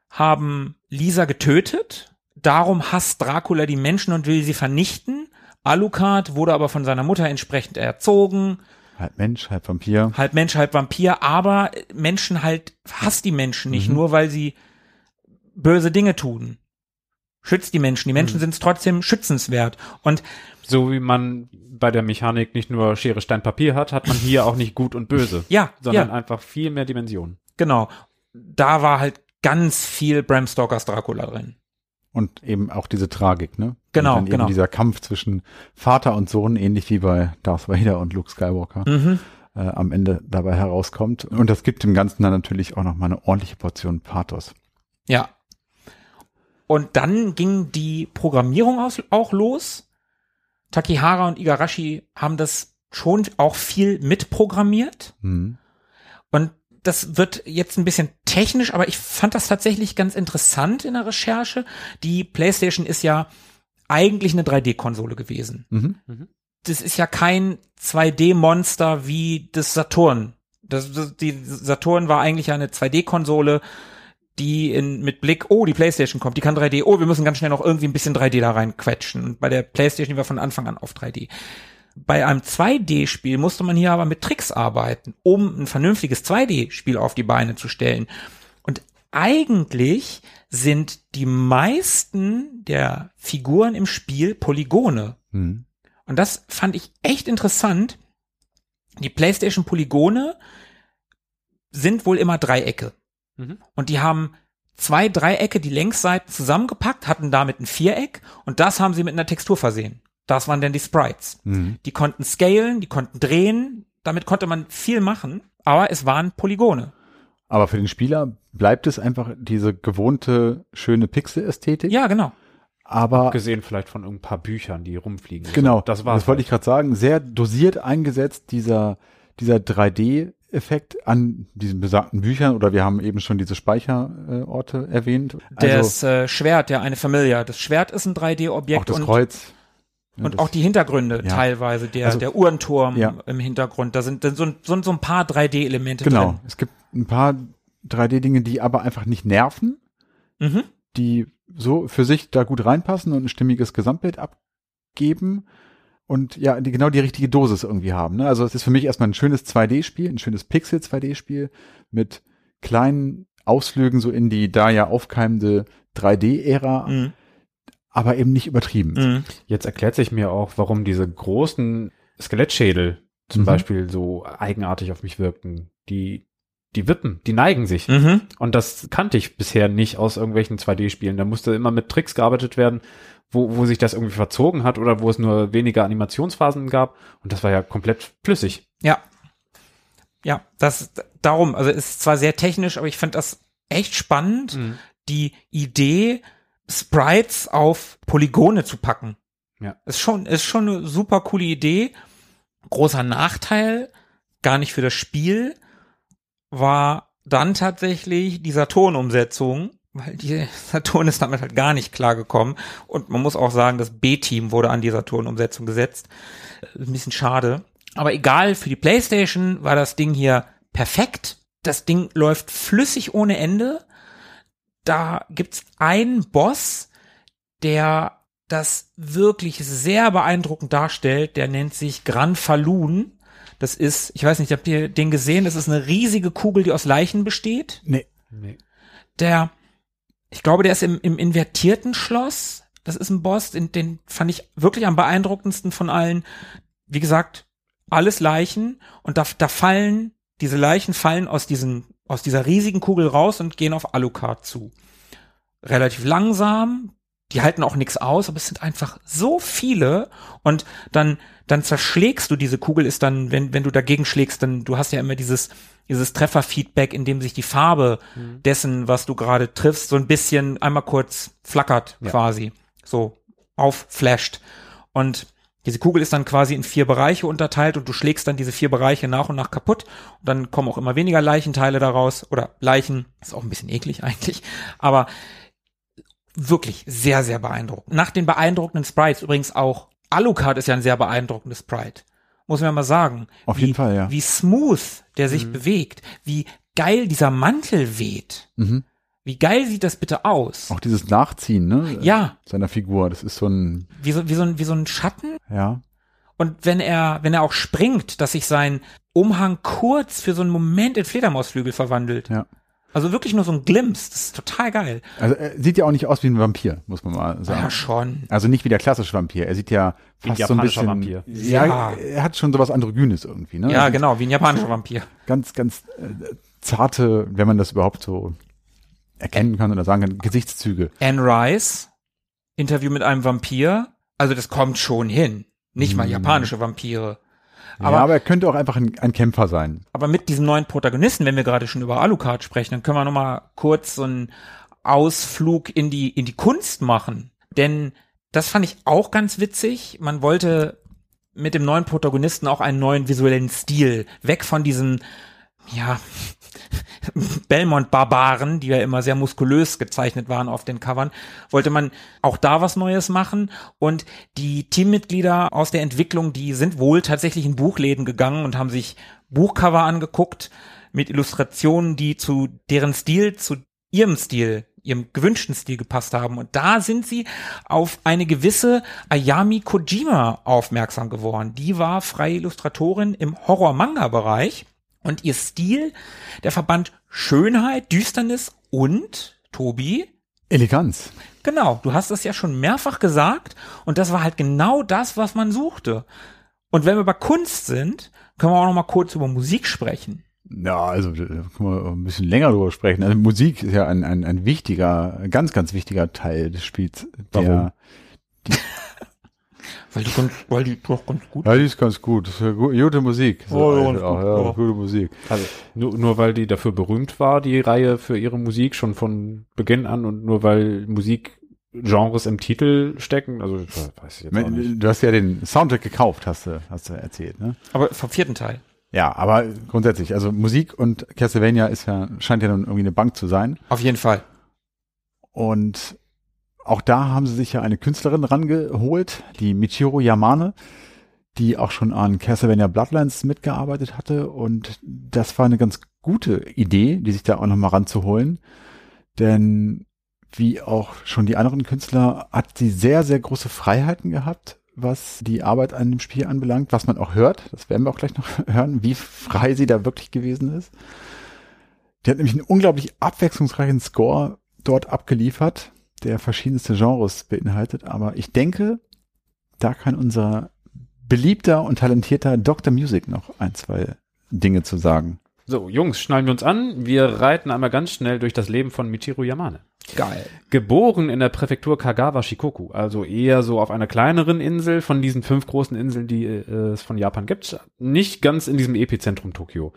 haben Lisa getötet. Darum hasst Dracula die Menschen und will sie vernichten. Alucard wurde aber von seiner Mutter entsprechend erzogen. Halb Mensch, halb Vampir. Halb Mensch, halb Vampir, aber Menschen halt, hasst die Menschen nicht, Mhm. nur weil sie böse Dinge tun. Schützt die Menschen. Die Menschen sind trotzdem schützenswert. Und So wie man bei der Mechanik nicht nur Schere, Stein, Papier hat, hat man hier auch nicht gut und böse, [LAUGHS] ja, sondern ja, einfach viel mehr Dimensionen. genau. Da war halt ganz viel Bram Stokers Dracula drin. Und eben auch diese Tragik, ne? Genau, und dann genau. Eben dieser Kampf zwischen Vater und Sohn, ähnlich wie bei Darth Vader und Luke Skywalker, Mhm. äh, am Ende dabei herauskommt. Und das gibt dem Ganzen dann natürlich auch nochmal eine ordentliche Portion Pathos. Ja. Und dann ging die Programmierung auch los. Takihara und Igarashi haben das schon auch viel mitprogrammiert. Mhm. Und das wird jetzt ein bisschen technisch, aber ich fand das tatsächlich ganz interessant in der Recherche. Die PlayStation ist ja eigentlich eine 3D-Konsole gewesen. Mhm. Das ist ja kein 2D-Monster wie das Saturn. Das, das, die Saturn war eigentlich ja eine 2D-Konsole, die in, mit Blick, oh, die PlayStation kommt, die kann 3D, oh, wir müssen ganz schnell noch irgendwie ein bisschen 3D da rein quetschen. Und bei der PlayStation die war von Anfang an auf 3D. Bei einem 2D-Spiel musste man hier aber mit Tricks arbeiten, um ein vernünftiges 2D-Spiel auf die Beine zu stellen. Und eigentlich sind die meisten der Figuren im Spiel Polygone. Mhm. Und das fand ich echt interessant. Die PlayStation Polygone sind wohl immer Dreiecke. Mhm. Und die haben zwei Dreiecke, die Längsseiten zusammengepackt, hatten damit ein Viereck und das haben sie mit einer Textur versehen. Das waren dann die Sprites. Mhm. Die konnten scalen, die konnten drehen, damit konnte man viel machen, aber es waren Polygone. Aber für den Spieler bleibt es einfach diese gewohnte schöne Pixel-Ästhetik. Ja, genau. Aber Gesehen vielleicht von ein paar Büchern, die rumfliegen. genau, das war Das wollte ich gerade sagen. Sehr dosiert eingesetzt dieser dieser 3D-Effekt an diesen besagten Büchern oder wir haben eben schon diese Speicherorte erwähnt. Also Das äh, Schwert, der eine Familia, das Schwert ist ein 3D-Objekt auch das und Kreuz. Und auch die Hintergründe Ja. teilweise, der, Also- der Uhrenturm Ja. im Hintergrund, da sind, sind so, so ein paar 3D-Elemente Genau. drin. Es gibt ein paar 3D-Dinge, die aber einfach nicht nerven, Mhm. die so für sich da gut reinpassen und ein stimmiges Gesamtbild abgeben und ja, die genau die richtige Dosis irgendwie haben. Ne? Also es ist für mich erstmal ein schönes 2D-Spiel, ein schönes Pixel-2D-Spiel mit kleinen Ausflügen so in die da ja aufkeimende 3D-Ära, Mhm. Aber eben nicht übertrieben. Mhm. Jetzt erklärt sich mir auch, warum diese großen Skelettschädel zum Mhm. Beispiel so eigenartig auf mich wirkten. Die, die wippen, die neigen sich. Mhm. Und das kannte ich bisher nicht aus irgendwelchen 2D-Spielen. Da musste immer mit Tricks gearbeitet werden, wo, wo sich das irgendwie verzogen hat oder wo es nur weniger Animationsphasen gab. Und das war ja komplett flüssig. Ja. Ja, das, darum, also es ist zwar sehr technisch, aber ich finde das echt spannend, die Idee, Sprites auf Polygone zu packen. Ja. Ist schon, ist schon eine super coole Idee. Großer Nachteil, gar nicht für das Spiel, war dann tatsächlich die Saturn-Umsetzung, weil die [LAUGHS] Saturn ist damit halt gar nicht klargekommen. Und man muss auch sagen, das B-Team wurde an die Saturn-Umsetzung gesetzt. Ein bisschen schade. Aber egal, für die Playstation war das Ding hier perfekt. Das Ding läuft flüssig ohne Ende. Da gibt's einen Boss, der das wirklich sehr beeindruckend darstellt. Der nennt sich Gran Falun. Das ist, ich weiß nicht, habt ihr den gesehen? Das ist eine riesige Kugel, die aus Leichen besteht. Nee. Nee. Der, ich glaube, der ist im, im invertierten Schloss. Das ist ein Boss, den, den fand ich wirklich am beeindruckendsten von allen. Wie gesagt, alles Leichen und da, da fallen, diese Leichen fallen aus diesen, aus dieser riesigen Kugel raus und gehen auf Alucard zu. Relativ langsam, die halten auch nichts aus, aber es sind einfach so viele und dann, dann zerschlägst du diese Kugel, ist dann, wenn, wenn du dagegen schlägst, dann, du hast ja immer dieses, dieses Trefferfeedback, in dem sich die Farbe dessen, was du gerade triffst, so ein bisschen einmal kurz flackert Ja. quasi, so aufflasht und diese Kugel ist dann quasi in vier Bereiche unterteilt und du schlägst dann diese vier Bereiche nach und nach kaputt. Und dann kommen auch immer weniger Leichenteile daraus oder Leichen. Ist auch ein bisschen eklig [LAUGHS] eigentlich. Aber wirklich sehr, sehr beeindruckend. Nach den beeindruckenden Sprites übrigens auch. Alucard ist ja ein sehr beeindruckendes Sprite. Muss man mal sagen. Auf wie, jeden Fall, ja. Wie smooth der sich bewegt. Wie geil dieser Mantel weht. Mhm. Wie geil sieht das bitte aus? Auch dieses Nachziehen, ne? Ja. Seiner Figur. Das ist so ein, Wie so, wie so, ein, wie so ein Schatten. ja. Und wenn er, wenn er auch springt, dass sich sein Umhang kurz für so einen Moment in Fledermausflügel verwandelt. Ja. Also wirklich nur so ein Glimpse. Das ist total geil. Also er sieht ja auch nicht aus wie ein Vampir, muss man mal sagen. Ja, schon. Also nicht wie der klassische Vampir. Er sieht ja Wie ein fast so ein japanischer bisschen. Vampir. Ja, Ja. er hat schon sowas Androgynes irgendwie, ne? Ja, Also genau, wie ein japanischer Vampir. Ganz, ganz äh, zarte, wenn man das überhaupt so erkennen kann oder sagen kann, Gesichtszüge. Anne Rice, Interview mit einem Vampir. Also das kommt schon hin. Nicht mal japanische Vampire. Aber, ja, aber er könnte auch einfach ein, ein Kämpfer sein. Aber mit diesem neuen Protagonisten, wenn wir gerade schon über Alucard sprechen, dann können wir noch mal kurz so einen Ausflug in die in die Kunst machen, denn das fand ich auch ganz witzig. Man wollte mit dem neuen Protagonisten auch einen neuen visuellen Stil, weg von diesen ja Belmont-Barbaren, die ja immer sehr muskulös gezeichnet waren auf den Covern, wollte man auch da was Neues machen. Und die Teammitglieder aus der Entwicklung, die sind wohl tatsächlich in Buchläden gegangen und haben sich Buchcover angeguckt mit Illustrationen, die zu deren Stil, zu ihrem Stil, ihrem gewünschten Stil gepasst haben. Und da sind sie auf eine gewisse Ayami Kojima aufmerksam geworden. Die war freie Illustratorin im Horror-Manga-Bereich. Und ihr Stil, der verband Schönheit, Düsternis und, Tobi, Eleganz. genau, du hast es ja schon mehrfach gesagt und das war halt genau das, was man suchte. Und wenn wir bei Kunst sind, können wir auch noch mal kurz über Musik sprechen. Ja, also da können wir ein bisschen länger drüber sprechen. Also Musik ist ja ein, ein, ein wichtiger, ganz, ganz wichtiger Teil des Spiels. Der, Warum? Weil die, ganz- weil die doch ganz gut Ja, die ist ganz gut. Das ist gute Musik. So, Oh, ja, gut, ja, ja. gute Musik. Also nur, nur weil die dafür berühmt war, die Reihe für ihre Musik schon von Beginn an und nur weil Musikgenres im Titel stecken, also weiß ich jetzt auch nicht. Du hast ja den Soundtrack gekauft, hast du, hast du erzählt, ne? Aber vom vierten Teil. Ja, aber grundsätzlich, also Musik und Castlevania ist ja, scheint ja nun irgendwie eine Bank zu sein. Auf jeden Fall. Und auch da haben sie sich ja eine Künstlerin rangeholt, die Michiro Yamane, die auch schon an Castlevania Bloodlines mitgearbeitet hatte. Und das war eine ganz gute Idee, die sich da auch nochmal ranzuholen. Denn wie auch schon die anderen Künstler hat sie sehr, sehr große Freiheiten gehabt, was die Arbeit an dem Spiel anbelangt, was man auch hört. Das werden wir auch gleich noch [LAUGHS] hören, wie frei sie da wirklich gewesen ist. Die hat nämlich einen unglaublich abwechslungsreichen Score dort abgeliefert, der verschiedenste Genres beinhaltet. Aber ich denke, da kann unser beliebter und talentierter Dr. Music noch ein, zwei Dinge zu sagen. So, Jungs, schnallen wir uns an. Wir reiten einmal ganz schnell durch das Leben von Michiru Yamane. Geil. Geboren in der Präfektur Kagawa Shikoku, also eher so auf einer kleineren Insel von diesen fünf großen Inseln, die äh, es von Japan gibt. Nicht ganz in diesem Epizentrum Tokio.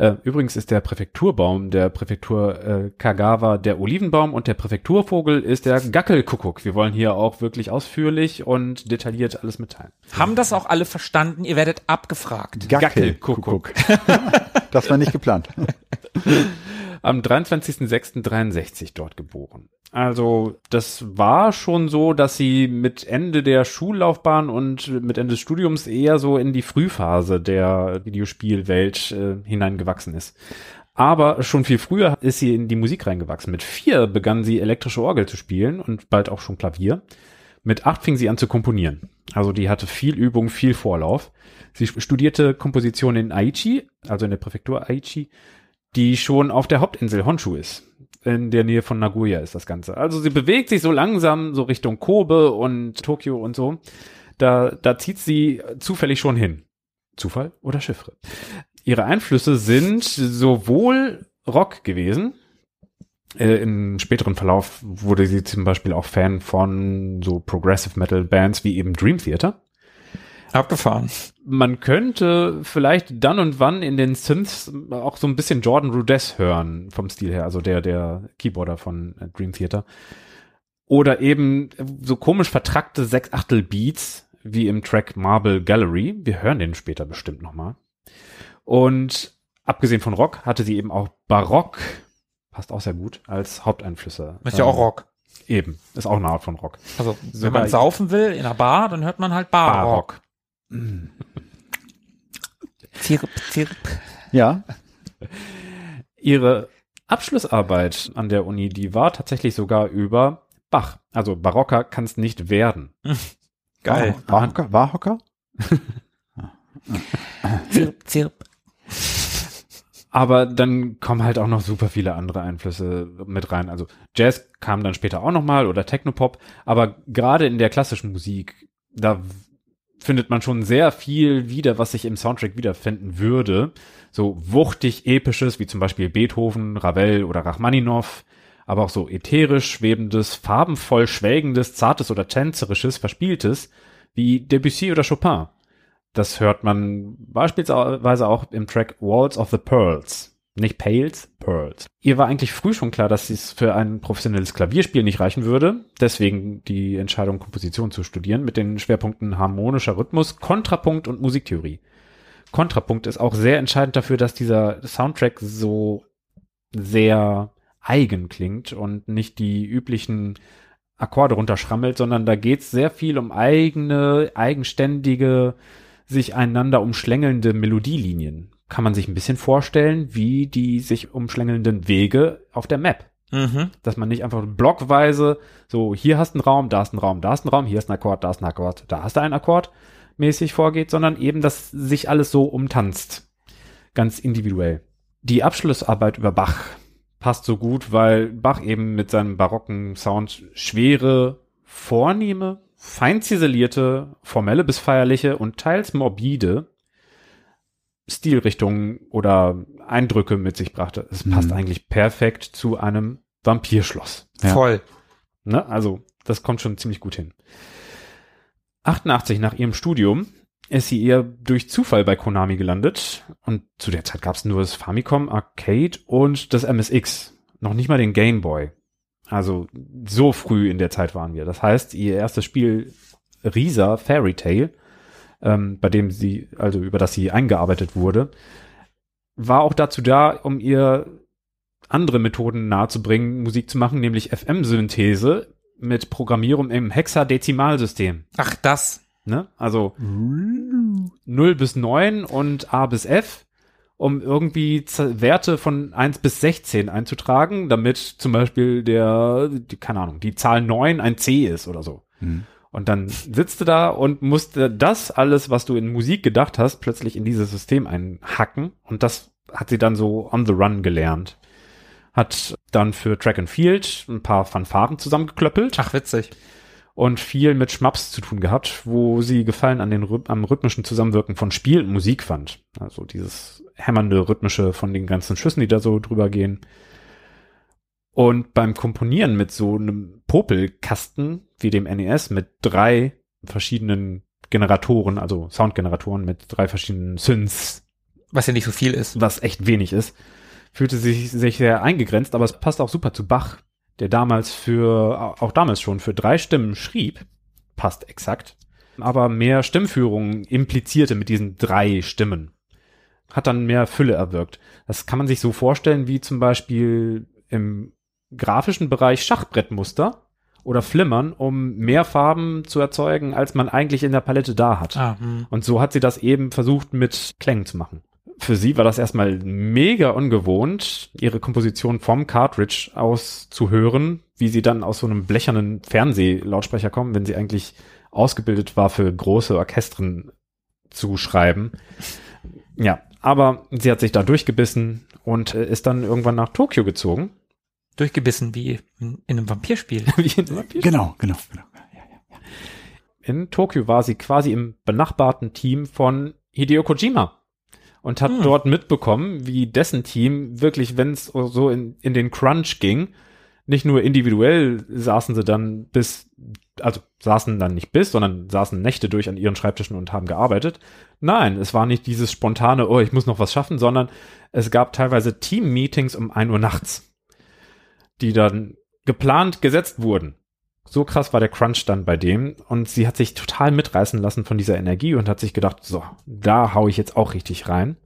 Äh, übrigens ist der Präfekturbaum der Präfektur äh, Kagawa der Olivenbaum und der Präfekturvogel ist der Gackelkuckuck. Wir wollen hier auch wirklich ausführlich und detailliert alles mitteilen. Haben das auch alle verstanden? Ihr werdet abgefragt. Gackelkuckuck. [LAUGHS] [LAUGHS] das war nicht geplant. [LAUGHS] am 23.06.63 dort geboren. Also das war schon so, dass sie mit Ende der Schullaufbahn und mit Ende des Studiums eher so in die Frühphase der Videospielwelt äh, hineingewachsen ist. Aber schon viel früher ist sie in die Musik reingewachsen. Mit vier begann sie elektrische Orgel zu spielen und bald auch schon Klavier. Mit acht fing sie an zu komponieren. Also die hatte viel Übung, viel Vorlauf. Sie studierte Komposition in Aichi, also in der Präfektur Aichi, die schon auf der Hauptinsel Honshu ist. In der Nähe von Nagoya ist das Ganze. Also sie bewegt sich so langsam so Richtung Kobe und Tokio und so. Da, da zieht sie zufällig schon hin. Zufall oder Chiffre? Ihre Einflüsse sind sowohl Rock gewesen, äh, Im späteren Verlauf wurde sie zum Beispiel auch Fan von so Progressive Metal Bands wie eben Dream Theater. Abgefahren. Man könnte vielleicht dann und wann in den Synths auch so ein bisschen Jordan Rudess hören vom Stil her, also der der Keyboarder von Dream Theater. Oder eben so komisch vertrackte Sechsachtel Beats wie im Track Marble Gallery. Wir hören den später bestimmt nochmal. Und abgesehen von Rock hatte sie eben auch Barock, passt auch sehr gut, als Haupteinflüsse. Ist ja auch Ähm, Rock. Eben, ist auch eine Art von Rock. Also, wenn Sogar- man saufen will in einer Bar, dann hört man halt Barrock. Zirp, zirp. Ja, Ihre Abschlussarbeit an der Uni, die war tatsächlich sogar über Bach. Also barocker kann es nicht werden. [LAUGHS] Geil. War, Warhocker? Warhocker? Zirp, zirp. Aber dann kommen halt auch noch super viele andere Einflüsse mit rein. Also Jazz kam dann später auch nochmal oder Technopop. Aber gerade in der klassischen Musik, da findet man schon sehr viel wieder, was sich im Soundtrack wiederfinden würde. So wuchtig episches, wie zum Beispiel Beethoven, Ravel oder Rachmaninoff. Aber auch so ätherisch schwebendes, farbenvoll schwelgendes, zartes oder tänzerisches, verspieltes, wie Debussy oder Chopin. Das hört man beispielsweise auch im Track Walls of the Pearls. Nicht Pales, Pearls. Ihr war eigentlich früh schon klar, dass es für ein professionelles Klavierspiel nicht reichen würde. Deswegen die Entscheidung, Komposition zu studieren mit den Schwerpunkten harmonischer Rhythmus, Kontrapunkt und Musiktheorie. Kontrapunkt ist auch sehr entscheidend dafür, dass dieser Soundtrack so sehr eigen klingt und nicht die üblichen Akkorde runterschrammelt, sondern da geht es sehr viel um eigene, eigenständige, sich einander umschlängelnde Melodielinien. Kann man sich ein bisschen vorstellen, wie die sich umschlängelnden Wege auf der Map. Mhm. Dass man nicht einfach blockweise so, hier hast du einen Raum, da ist ein Raum, da ist ein Raum, hier ist ein Akkord, da ist ein Akkord, da hast du einen Akkord mäßig vorgeht, sondern eben, dass sich alles so umtanzt. Ganz individuell. Die Abschlussarbeit über Bach passt so gut, weil Bach eben mit seinem barocken Sound schwere, vornehme, fein ziselierte, formelle bis feierliche und teils morbide Stilrichtungen oder Eindrücke mit sich brachte. Es passt Mhm. eigentlich perfekt zu einem Vampirschloss. Ja. Voll. Ne? Also, das kommt schon ziemlich gut hin. 88 nach ihrem Studium ist sie eher durch Zufall bei Konami gelandet. Und zu der Zeit gab es nur das Famicom Arcade und das MSX. Noch nicht mal den Game Boy. Also so früh in der Zeit waren wir. Das heißt, ihr erstes Spiel Risa Fairy Tale, ähm, bei dem sie, also über das sie eingearbeitet wurde, war auch dazu da, um ihr andere Methoden nahezubringen, Musik zu machen, nämlich FM-Synthese mit Programmierung im Hexadezimalsystem. Ach, das. Ne? Also 0 bis 9 und A bis F, um irgendwie Werte von 1 bis 16 einzutragen, damit zum Beispiel der, die, keine Ahnung, die Zahl 9 ein C ist oder so. Mhm. Und dann sitzt du da und musste das alles, was du in Musik gedacht hast, plötzlich in dieses System einhacken. Und das hat sie dann so on the run gelernt. Hat dann für Track and Field ein paar Fanfaren zusammengeklöppelt Ach, witzig. und viel mit Schmaps zu tun gehabt, wo sie Gefallen an den am rhythmischen Zusammenwirken von Spiel und Musik fand. Also dieses hämmernde rhythmische von den ganzen Schüssen, die da so drüber gehen. Und beim Komponieren mit so einem Popelkasten wie dem NES mit drei verschiedenen Generatoren, also Soundgeneratoren mit drei verschiedenen Synths, Was ja nicht so viel ist. was echt wenig ist, fühlte sich, sich sehr eingegrenzt, aber es passt auch super zu Bach, der damals für, auch damals schon für drei Stimmen schrieb, passt exakt, aber mehr Stimmführung implizierte mit diesen drei Stimmen. Hat dann mehr Fülle erwirkt. Das kann man sich so vorstellen, wie zum Beispiel im grafischen Bereich Schachbrettmuster oder Flimmern, um mehr Farben zu erzeugen, als man eigentlich in der Palette da hat. Ah, hm. Und so hat sie das eben versucht mit Klängen zu machen. Für sie war das erstmal mega ungewohnt, ihre Komposition vom Cartridge aus zu hören, wie sie dann aus so einem blechernen Fernsehlautsprecher kommen, wenn sie eigentlich ausgebildet war, für große Orchestren zu schreiben. Ja, aber sie hat sich da durchgebissen und äh, ist dann irgendwann nach Tokio gezogen. Durchgebissen wie in, in einem Vampirspiel. [LAUGHS] Wie in einem Genau, genau, genau. in Tokio war sie quasi im benachbarten Team von Hideo Kojima und hat Hm. dort mitbekommen, wie dessen Team wirklich, wenn es so in, in den Crunch ging, nicht nur individuell saßen sie dann bis, also saßen dann nicht bis, sondern saßen Nächte durch an ihren Schreibtischen und haben gearbeitet. Nein, es war nicht dieses spontane, oh, ich muss noch was schaffen, sondern es gab teilweise Team-Meetings um ein Uhr nachts, die dann geplant gesetzt wurden. So krass war der Crunch dann bei dem und sie hat sich total mitreißen lassen von dieser Energie und hat sich gedacht, so, da hau ich jetzt auch richtig rein.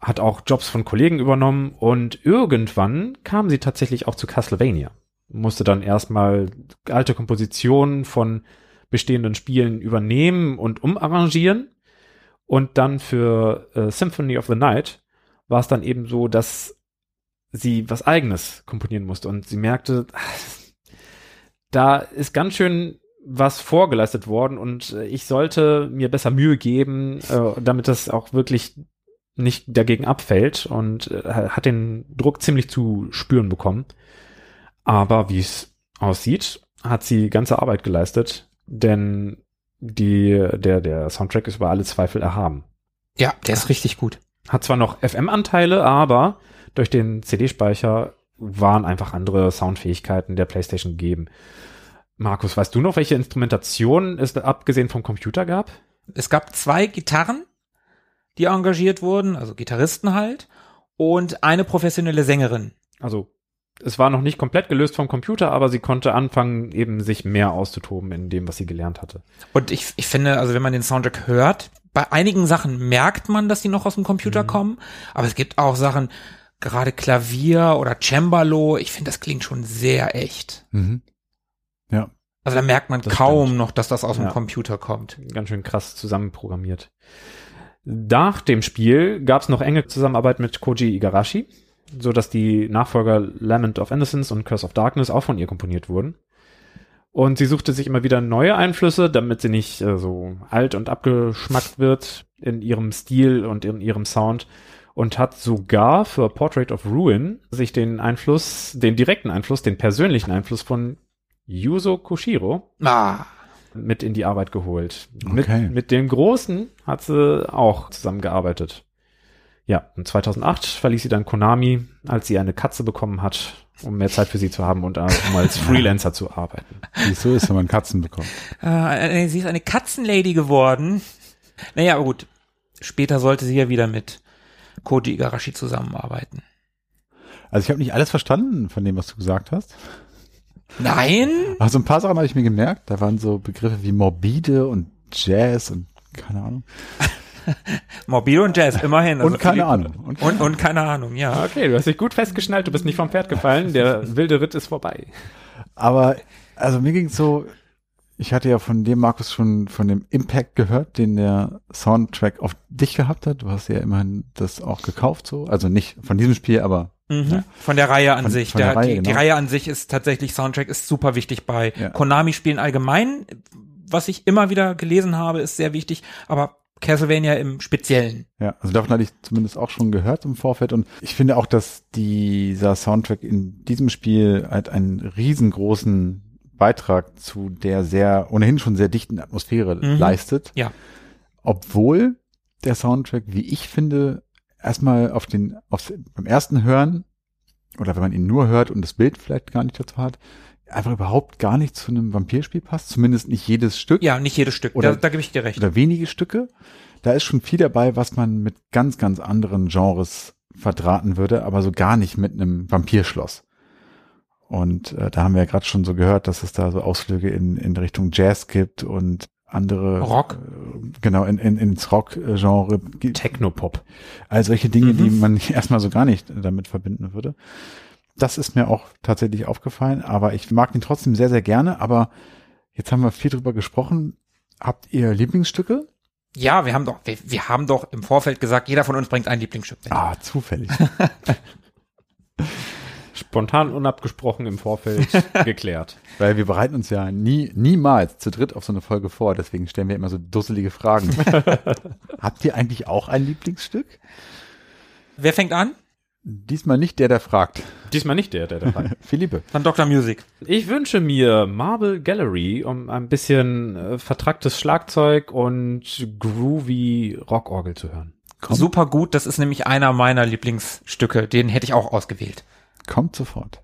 Hat auch Jobs von Kollegen übernommen und irgendwann kam sie tatsächlich auch zu Castlevania. musste dann erstmal alte Kompositionen von bestehenden Spielen übernehmen und umarrangieren. Und dann für äh, Symphony of the Night war es dann eben so, dass sie was eigenes komponieren musste und sie merkte, da ist ganz schön was vorgeleistet worden und ich sollte mir besser Mühe geben, äh, damit das auch wirklich nicht dagegen abfällt und äh, hat den Druck ziemlich zu spüren bekommen. Aber wie es aussieht, hat sie ganze Arbeit geleistet, denn die, der, der Soundtrack ist über alle Zweifel erhaben. Ja, der ist richtig gut. Hat zwar noch FM-Anteile, aber durch den CD-Speicher waren einfach andere Soundfähigkeiten der PlayStation gegeben. Markus, weißt du noch, welche Instrumentation es abgesehen vom Computer gab? Es gab zwei Gitarren, die engagiert wurden, also Gitarristen halt, und eine professionelle Sängerin. Also es war noch nicht komplett gelöst vom Computer, aber sie konnte anfangen, eben sich mehr auszutoben in dem, was sie gelernt hatte. Und ich, ich finde, also wenn man den Soundtrack hört, bei einigen Sachen merkt man, dass die noch aus dem Computer mhm. kommen, aber es gibt auch Sachen, gerade Klavier oder Cembalo, ich finde, das klingt schon sehr echt. Mhm. Ja. Also da merkt man das kaum stimmt. noch, dass das aus dem ja. Computer kommt. Ganz schön krass zusammenprogrammiert. Nach dem Spiel gab es noch enge Zusammenarbeit mit Koji Igarashi, so dass die Nachfolger Lament of Innocence und Curse of Darkness auch von ihr komponiert wurden. Und sie suchte sich immer wieder neue Einflüsse, damit sie nicht äh, so alt und abgeschmackt wird in ihrem Stil und in ihrem Sound und hat sogar für Portrait of Ruin sich den Einfluss, den direkten Einfluss, den persönlichen Einfluss von Yuzo Koshiro ah. mit in die Arbeit geholt. Okay. Mit, mit dem Großen hat sie auch zusammengearbeitet. Ja, und 2008 verließ sie dann Konami, als sie eine Katze bekommen hat, um mehr Zeit für sie zu haben und um als [LAUGHS] Freelancer zu arbeiten. Wieso ist, wenn man Katzen bekommt? Äh, sie ist eine Katzenlady geworden. Naja, aber gut. Später sollte sie ja wieder mit Koji Igarashi zusammenarbeiten. Also ich habe nicht alles verstanden von dem, was du gesagt hast. Nein? Also ein paar Sachen habe ich mir gemerkt. Da waren so Begriffe wie morbide und Jazz und keine Ahnung. [LAUGHS] morbide und Jazz, immerhin. Also und keine Ahnung. Und, und, und, keine Ahnung, ja. Okay, du hast dich gut festgeschnallt, du bist nicht vom Pferd gefallen, der wilde Ritt ist vorbei. Aber, also mir ging so, ich hatte ja von dem Markus schon von dem Impact gehört, den der Soundtrack auf dich gehabt hat. Du hast ja immerhin das auch gekauft so. Also nicht von diesem Spiel, aber Mhm. Ja. Von der Reihe an von, sich. Von der, der Reihe, die, genau. die, Reihe an sich ist tatsächlich, Soundtrack ist super wichtig bei ja. Konami-Spielen allgemein. Was ich immer wieder gelesen habe, ist sehr wichtig, aber Castlevania im Speziellen. Ja, also davon hatte ich zumindest auch schon gehört im Vorfeld und ich finde auch, dass dieser Soundtrack in diesem Spiel halt einen riesengroßen Beitrag zu der sehr, ohnehin schon sehr dichten Atmosphäre mhm. leistet. Ja. Obwohl der Soundtrack, wie ich finde, erstmal auf den, aufs, beim ersten Hören oder wenn man ihn nur hört und das Bild vielleicht gar nicht dazu hat, einfach überhaupt gar nicht zu einem Vampirspiel passt. Zumindest nicht jedes Stück. Ja, nicht jedes Stück. Oder, da, da gebe ich dir recht. Oder wenige Stücke. Da ist schon viel dabei, was man mit ganz, ganz anderen Genres verdrahten würde, aber so gar nicht mit einem Vampirschloss. Und äh, da haben wir ja gerade schon so gehört, dass es da so Ausflüge in, in Richtung Jazz gibt und andere Rock. Äh, genau, in, in, ins Rock-Genre. Technopop. All solche Dinge, mhm. die man [LAUGHS] erstmal so gar nicht damit verbinden würde. Das ist mir auch tatsächlich aufgefallen, aber ich mag ihn trotzdem sehr, sehr gerne. Aber jetzt haben wir viel drüber gesprochen. Habt ihr Lieblingsstücke? Ja, wir haben doch, wir, wir haben doch im Vorfeld gesagt, jeder von uns bringt ein Lieblingsstück mit. Ah, zufällig. [LAUGHS] spontan unabgesprochen im Vorfeld [LAUGHS] geklärt. Weil wir bereiten uns ja nie, niemals zu dritt auf so eine Folge vor, deswegen stellen wir immer so dusselige Fragen. [LAUGHS] Habt ihr eigentlich auch ein Lieblingsstück? Wer fängt an? Diesmal nicht der, der fragt. Diesmal nicht der, der, der fragt. [LAUGHS] Philippe. Dann Dr. Music. Ich wünsche mir Marble Gallery um ein bisschen äh, vertracktes Schlagzeug und groovy Rockorgel zu hören. Komm. Super gut, das ist nämlich einer meiner Lieblingsstücke. Den hätte ich auch ausgewählt. Kommt sofort.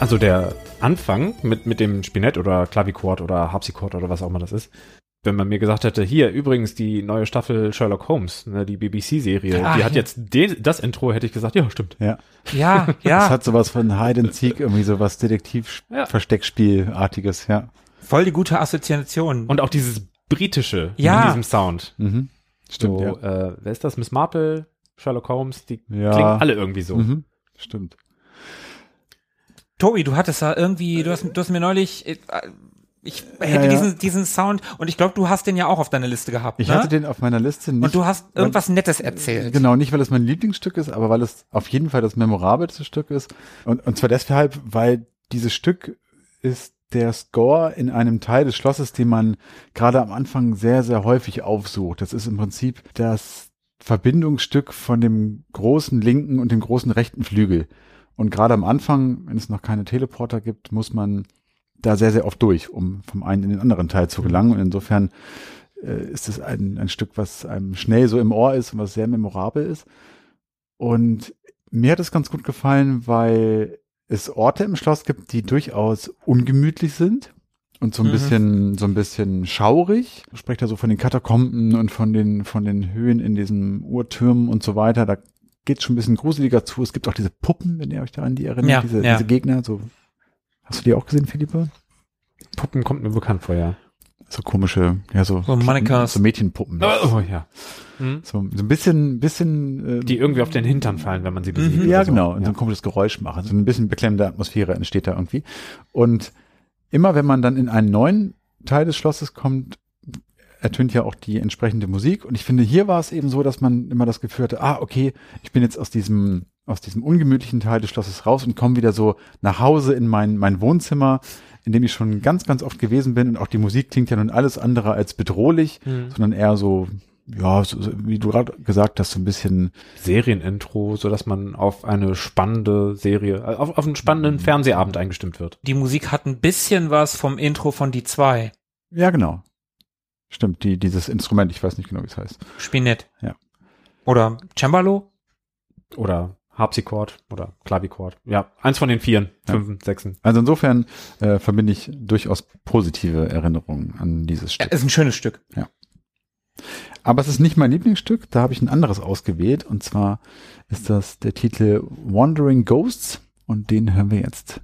Also der Anfang mit, mit dem Spinett oder Klavichord oder Harpsichord oder was auch immer das ist. Wenn man mir gesagt hätte, hier übrigens die neue Staffel Sherlock Holmes, ne, die BBC-Serie, Ah, die hat jetzt den, das Intro, hätte ich gesagt, ja, stimmt. Ja. Ja, [LAUGHS] Das ja, hat sowas von Hide and Seek, irgendwie sowas. Detektiv-Versteckspielartiges, ja. voll die gute Assoziation. Und auch dieses britische Ja. in diesem Sound. Mhm. Stimmt, so, ja. äh, wer ist das? Miss Marple, Sherlock Holmes, die Ja. klingen alle irgendwie so. Mhm. Stimmt. Tobi, du hattest da irgendwie, du hast, du hast mir neulich, äh, ich hätte Ja, ja. diesen, diesen Sound und ich glaube, du hast den ja auch auf deiner Liste gehabt. Ich ne? hatte den auf meiner Liste nicht. und du hast irgendwas Nettes erzählt. Genau, nicht weil es mein Lieblingsstück ist, aber weil es auf jeden Fall das memorabelste Stück ist. Und, und zwar deshalb, weil dieses Stück ist der Score in einem Teil des Schlosses, den man gerade am Anfang sehr, sehr häufig aufsucht. Das ist im Prinzip das Verbindungsstück von dem großen linken und dem großen rechten Flügel. Und gerade am Anfang, wenn es noch keine Teleporter gibt, muss man da sehr, sehr oft durch, um vom einen in den anderen Teil zu gelangen. Und insofern äh, ist es ein, ein Stück, was einem schnell so im Ohr ist und was sehr memorabel ist. Und mir hat es ganz gut gefallen, weil es Orte im Schloss gibt, die durchaus ungemütlich sind und so ein Mhm. bisschen, so ein bisschen schaurig. Ich spreche da so von den Katakomben und von den, von den Höhen in diesen Uhrtürmen und so weiter. Da geht schon ein bisschen gruseliger zu. Es gibt auch diese Puppen, wenn ihr euch da an die erinnert, Ja, diese, ja. diese Gegner. So, hast du die auch gesehen, Philippe? Puppen kommt mir bekannt vor, ja. So komische, ja, so, So Mannequins. so Mädchenpuppen. Oh, ja. Hm? So, so ein bisschen, bisschen, äh, Die irgendwie auf den Hintern fallen, wenn man sie besiegt. Ja, oder so. genau. Und so Ja. ein komisches Geräusch machen. So ein bisschen beklemmende Atmosphäre entsteht da irgendwie. Und immer wenn man dann in einen neuen Teil des Schlosses kommt, ertönt ja auch die entsprechende Musik. Und ich finde, hier war es eben so, dass man immer das Gefühl hatte, ah, okay, ich bin jetzt aus diesem, aus diesem ungemütlichen Teil des Schlosses raus und komme wieder so nach Hause in mein, mein Wohnzimmer, in dem ich schon ganz, ganz oft gewesen bin. Und auch die Musik klingt ja nun alles andere als bedrohlich, Mhm. sondern eher so, ja, so, wie du gerade gesagt hast, so ein bisschen Serienintro, so dass man auf eine spannende Serie, auf, auf einen Mhm. spannenden Fernsehabend eingestimmt wird. Die Musik hat ein bisschen was vom Intro von die zwei. Ja, genau. Stimmt, die, dieses Instrument, ich weiß nicht genau, wie es heißt. Spinett. Ja. Oder Cembalo? Oder Harpsichord oder Klavichord. Ja, eins von den vieren, Ja. fünfen, sechsen. Also insofern äh, verbinde ich durchaus positive Erinnerungen an dieses Ja, Stück. ist ein schönes Stück. Aber es ist nicht mein Lieblingsstück, da habe ich ein anderes ausgewählt. Und zwar ist das der Titel Wandering Ghosts und den hören wir jetzt.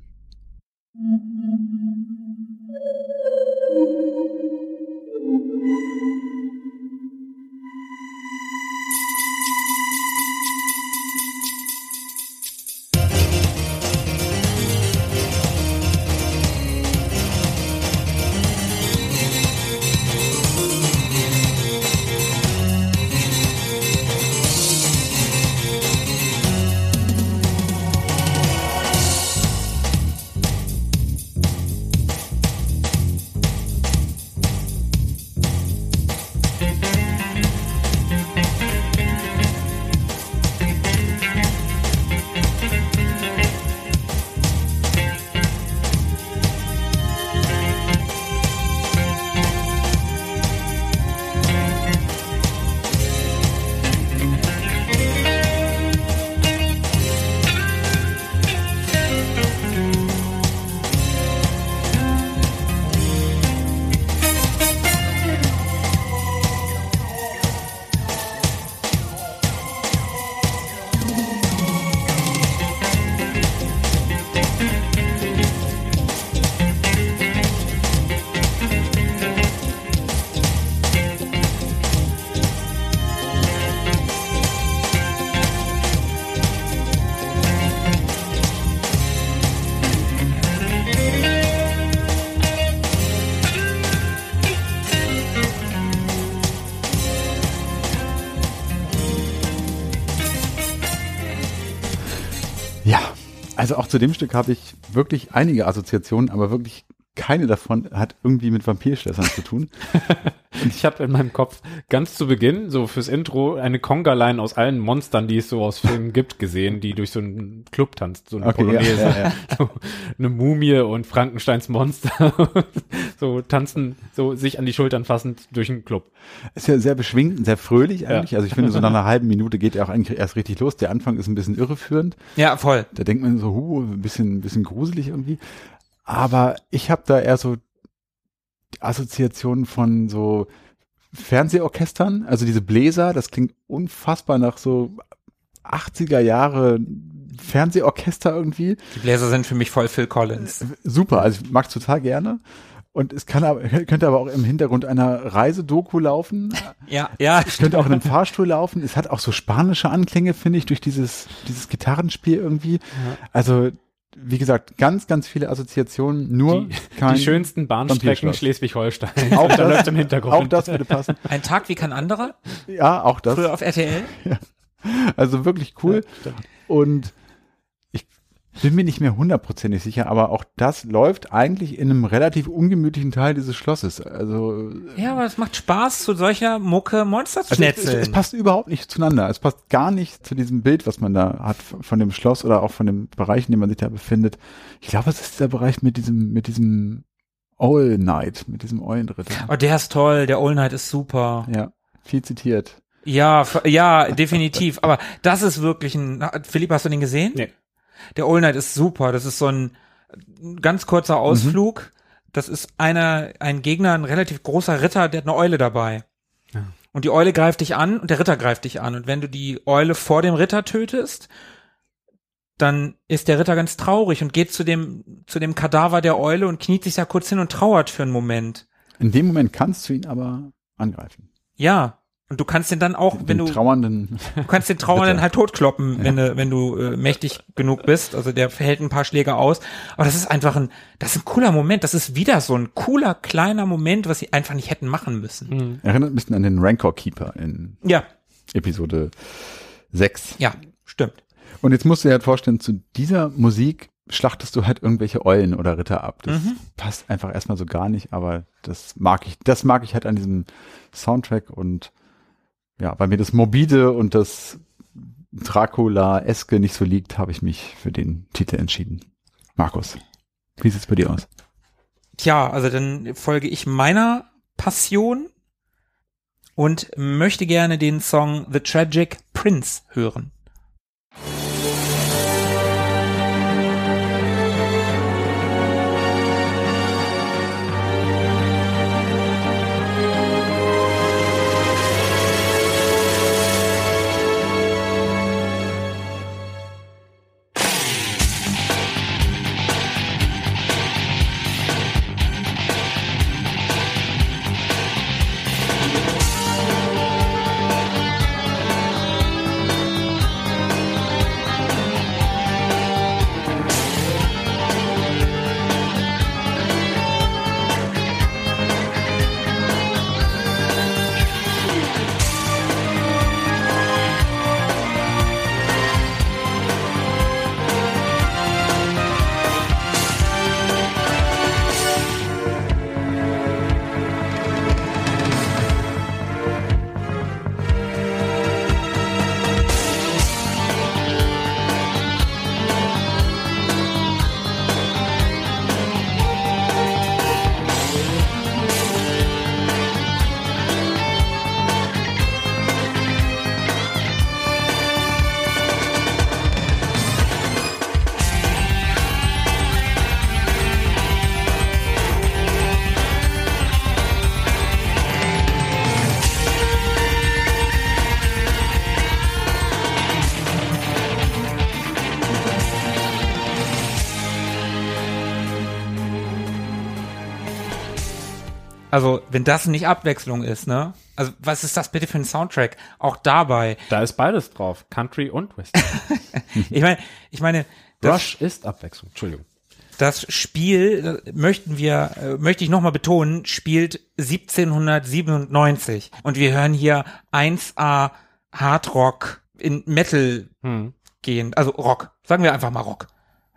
also auch zu dem Stück habe ich wirklich einige Assoziationen, aber wirklich keine davon hat irgendwie mit Vampirschlössern zu tun. [LAUGHS] Und [LAUGHS] ich habe in meinem Kopf ganz zu Beginn, so fürs Intro, eine Conga-Line aus allen Monstern, die es so aus Filmen gibt, gesehen, die durch so einen Club tanzt, so eine Okay, ja, Polonaise. ja, ja. [LAUGHS] So eine Mumie und Frankensteins Monster [LAUGHS] so tanzen, so sich an die Schultern fassend durch einen Club. Ist ja sehr beschwingt und sehr fröhlich eigentlich. Also ich finde, so nach einer halben Minute geht er auch eigentlich erst richtig los. Der Anfang ist ein bisschen irreführend. Ja, voll. Da denkt man so, hu, ein bisschen, ein bisschen gruselig irgendwie. Aber ich habe da eher so Assoziationen von so Fernsehorchestern, also diese Bläser, das klingt unfassbar nach so 80er Jahre Fernsehorchester irgendwie. Die Bläser sind für mich voll Phil Collins. Super, also ich mag total gerne. Und es kann aber, könnte aber auch im Hintergrund einer Reisedoku laufen. Ja, ja. Es könnte auch in einem Fahrstuhl laufen. Es hat auch so spanische Anklänge, finde ich, durch dieses, dieses Gitarrenspiel irgendwie. Also, wie gesagt, ganz, ganz viele Assoziationen, nur Die, kein die schönsten Bahnstrecken. Schleswig-Holstein. Auch [LAUGHS] da das- läuft im Hintergrund. Auch das würde passen. Ein Tag wie kein anderer. Ja, auch das. Früher auf RTL. [LAUGHS] Also wirklich cool. Und ich bin mir nicht mehr hundertprozentig sicher, aber auch das läuft eigentlich in einem relativ ungemütlichen Teil dieses Schlosses. Also, Ja, aber es macht Spaß, zu solcher Mucke Monster zu also es, es, passt überhaupt nicht zueinander. Es passt gar nicht zu diesem Bild, was man da hat von dem Schloss oder auch von dem Bereich, in dem man sich da befindet. Ich glaube, es ist der Bereich mit diesem, mit diesem Owl Knight, mit diesem Eulenritter. oh, der ist toll. Der All Night ist super. Ja, viel zitiert. Ja, ja, definitiv. Aber das ist wirklich ein. Philipp, hast du den gesehen? Nee. Der All Night ist super. Das ist so ein ganz kurzer Ausflug. Das ist einer, ein Gegner, ein relativ großer Ritter, der hat eine Eule dabei. Und die Eule greift dich an und der Ritter greift dich an. Und wenn du die Eule vor dem Ritter tötest, dann ist der Ritter ganz traurig und geht zu dem, zu dem Kadaver der Eule und kniet sich da kurz hin und trauert für einen Moment. In dem Moment kannst du ihn aber angreifen. Ja. Und du kannst den dann auch, wenn Den du, trauernden Du kannst den Trauernden [LAUGHS] halt totkloppen, wenn du, wenn du äh, mächtig genug bist. Also der verhält ein paar Schläge aus. Aber das ist einfach ein, das ist ein cooler Moment. Das ist wieder so ein cooler, kleiner Moment, was sie einfach nicht hätten machen müssen. erinnert ein bisschen an den Rancor Keeper in Ja, Episode 6. ja, stimmt. Und jetzt musst du dir halt vorstellen, zu dieser Musik schlachtest du halt irgendwelche Eulen oder Ritter ab. Das Mhm. passt einfach erstmal so gar nicht, aber das mag ich, das mag ich halt an diesem Soundtrack und ja, weil mir das Morbide und das Dracula-eske nicht so liegt, habe ich mich für den Titel entschieden. Markus, wie sieht's bei dir aus? Tja, also dann folge ich meiner Passion und möchte gerne den Song The Tragic Prince hören. Also, wenn das nicht Abwechslung ist, ne? Also, was ist das bitte für ein Soundtrack? Auch dabei. Da ist beides drauf. Country und Western. [LAUGHS] Ich meine, ich meine, das, Rush ist Abwechslung. Entschuldigung. das Spiel, äh, möchten wir, äh, möchte ich nochmal betonen, spielt 1797. Und wir hören hier 1A Hardrock in Metal Hm. gehend. Also Rock. Sagen wir einfach mal Rock.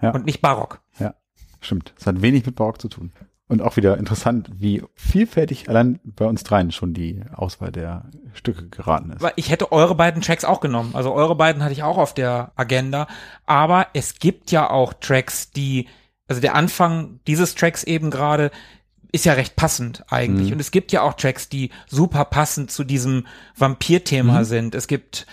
Ja. Und nicht Barock. Ja, stimmt. Das hat wenig mit Barock zu tun. Und auch wieder interessant, wie vielfältig allein bei uns dreien schon die Auswahl der Stücke geraten ist. Ich hätte eure beiden Tracks auch genommen. Also eure beiden hatte ich auch auf der Agenda. Aber es gibt ja auch Tracks, die, also der Anfang dieses Tracks eben gerade ist ja recht passend eigentlich. Mhm. Und es gibt ja auch Tracks, die super passend zu diesem Vampir-Thema mhm. sind. Es gibt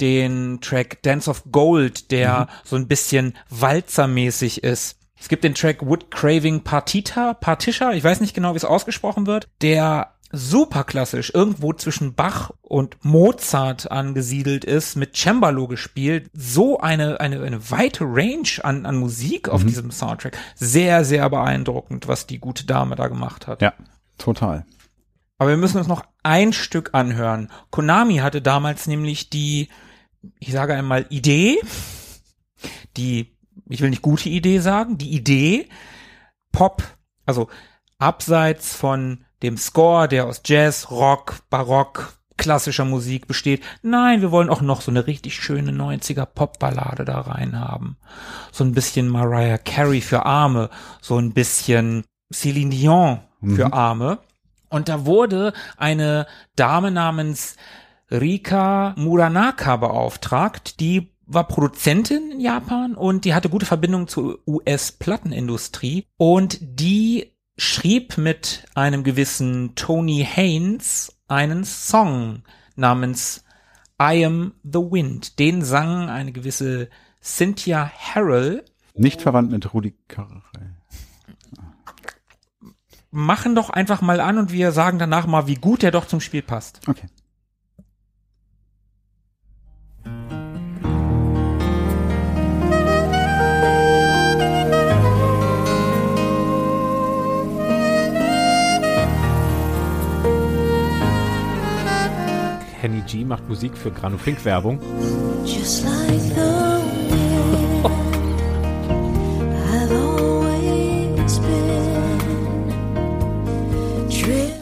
den Track Dance of Gold, der mhm. so ein bisschen walzermäßig ist. Es gibt den Track Wood Craving Partita, Partisha, ich weiß nicht genau, wie es ausgesprochen wird, der super klassisch irgendwo zwischen Bach und Mozart angesiedelt ist, mit Cembalo gespielt. So eine, eine, eine weite Range an, an Musik auf mhm. diesem Soundtrack. Sehr, sehr beeindruckend, was die gute Dame da gemacht hat. Ja, total. Aber wir müssen uns noch ein Stück anhören. Konami hatte damals nämlich die, ich sage einmal, Idee, die ich will nicht gute Idee sagen, die Idee, Pop, also abseits von dem Score, der aus Jazz, Rock, Barock, klassischer Musik besteht. Nein, wir wollen auch noch so eine richtig schöne 90er Popballade da rein haben. So ein bisschen Mariah Carey für Arme, so ein bisschen Céline Dion für mhm. Arme. Und da wurde eine Dame namens Rika Muranaka beauftragt, die war Produzentin in Japan und die hatte gute Verbindung zur US-Plattenindustrie und die schrieb mit einem gewissen Tony Haynes einen Song namens I Am the Wind. Den sang eine gewisse Cynthia Harrell. Nicht verwandt mit Rudi Carrey. Machen doch einfach mal an und wir sagen danach mal, wie gut der doch zum Spiel passt. Okay. Kenny G macht Musik für Grano Pink Werbung.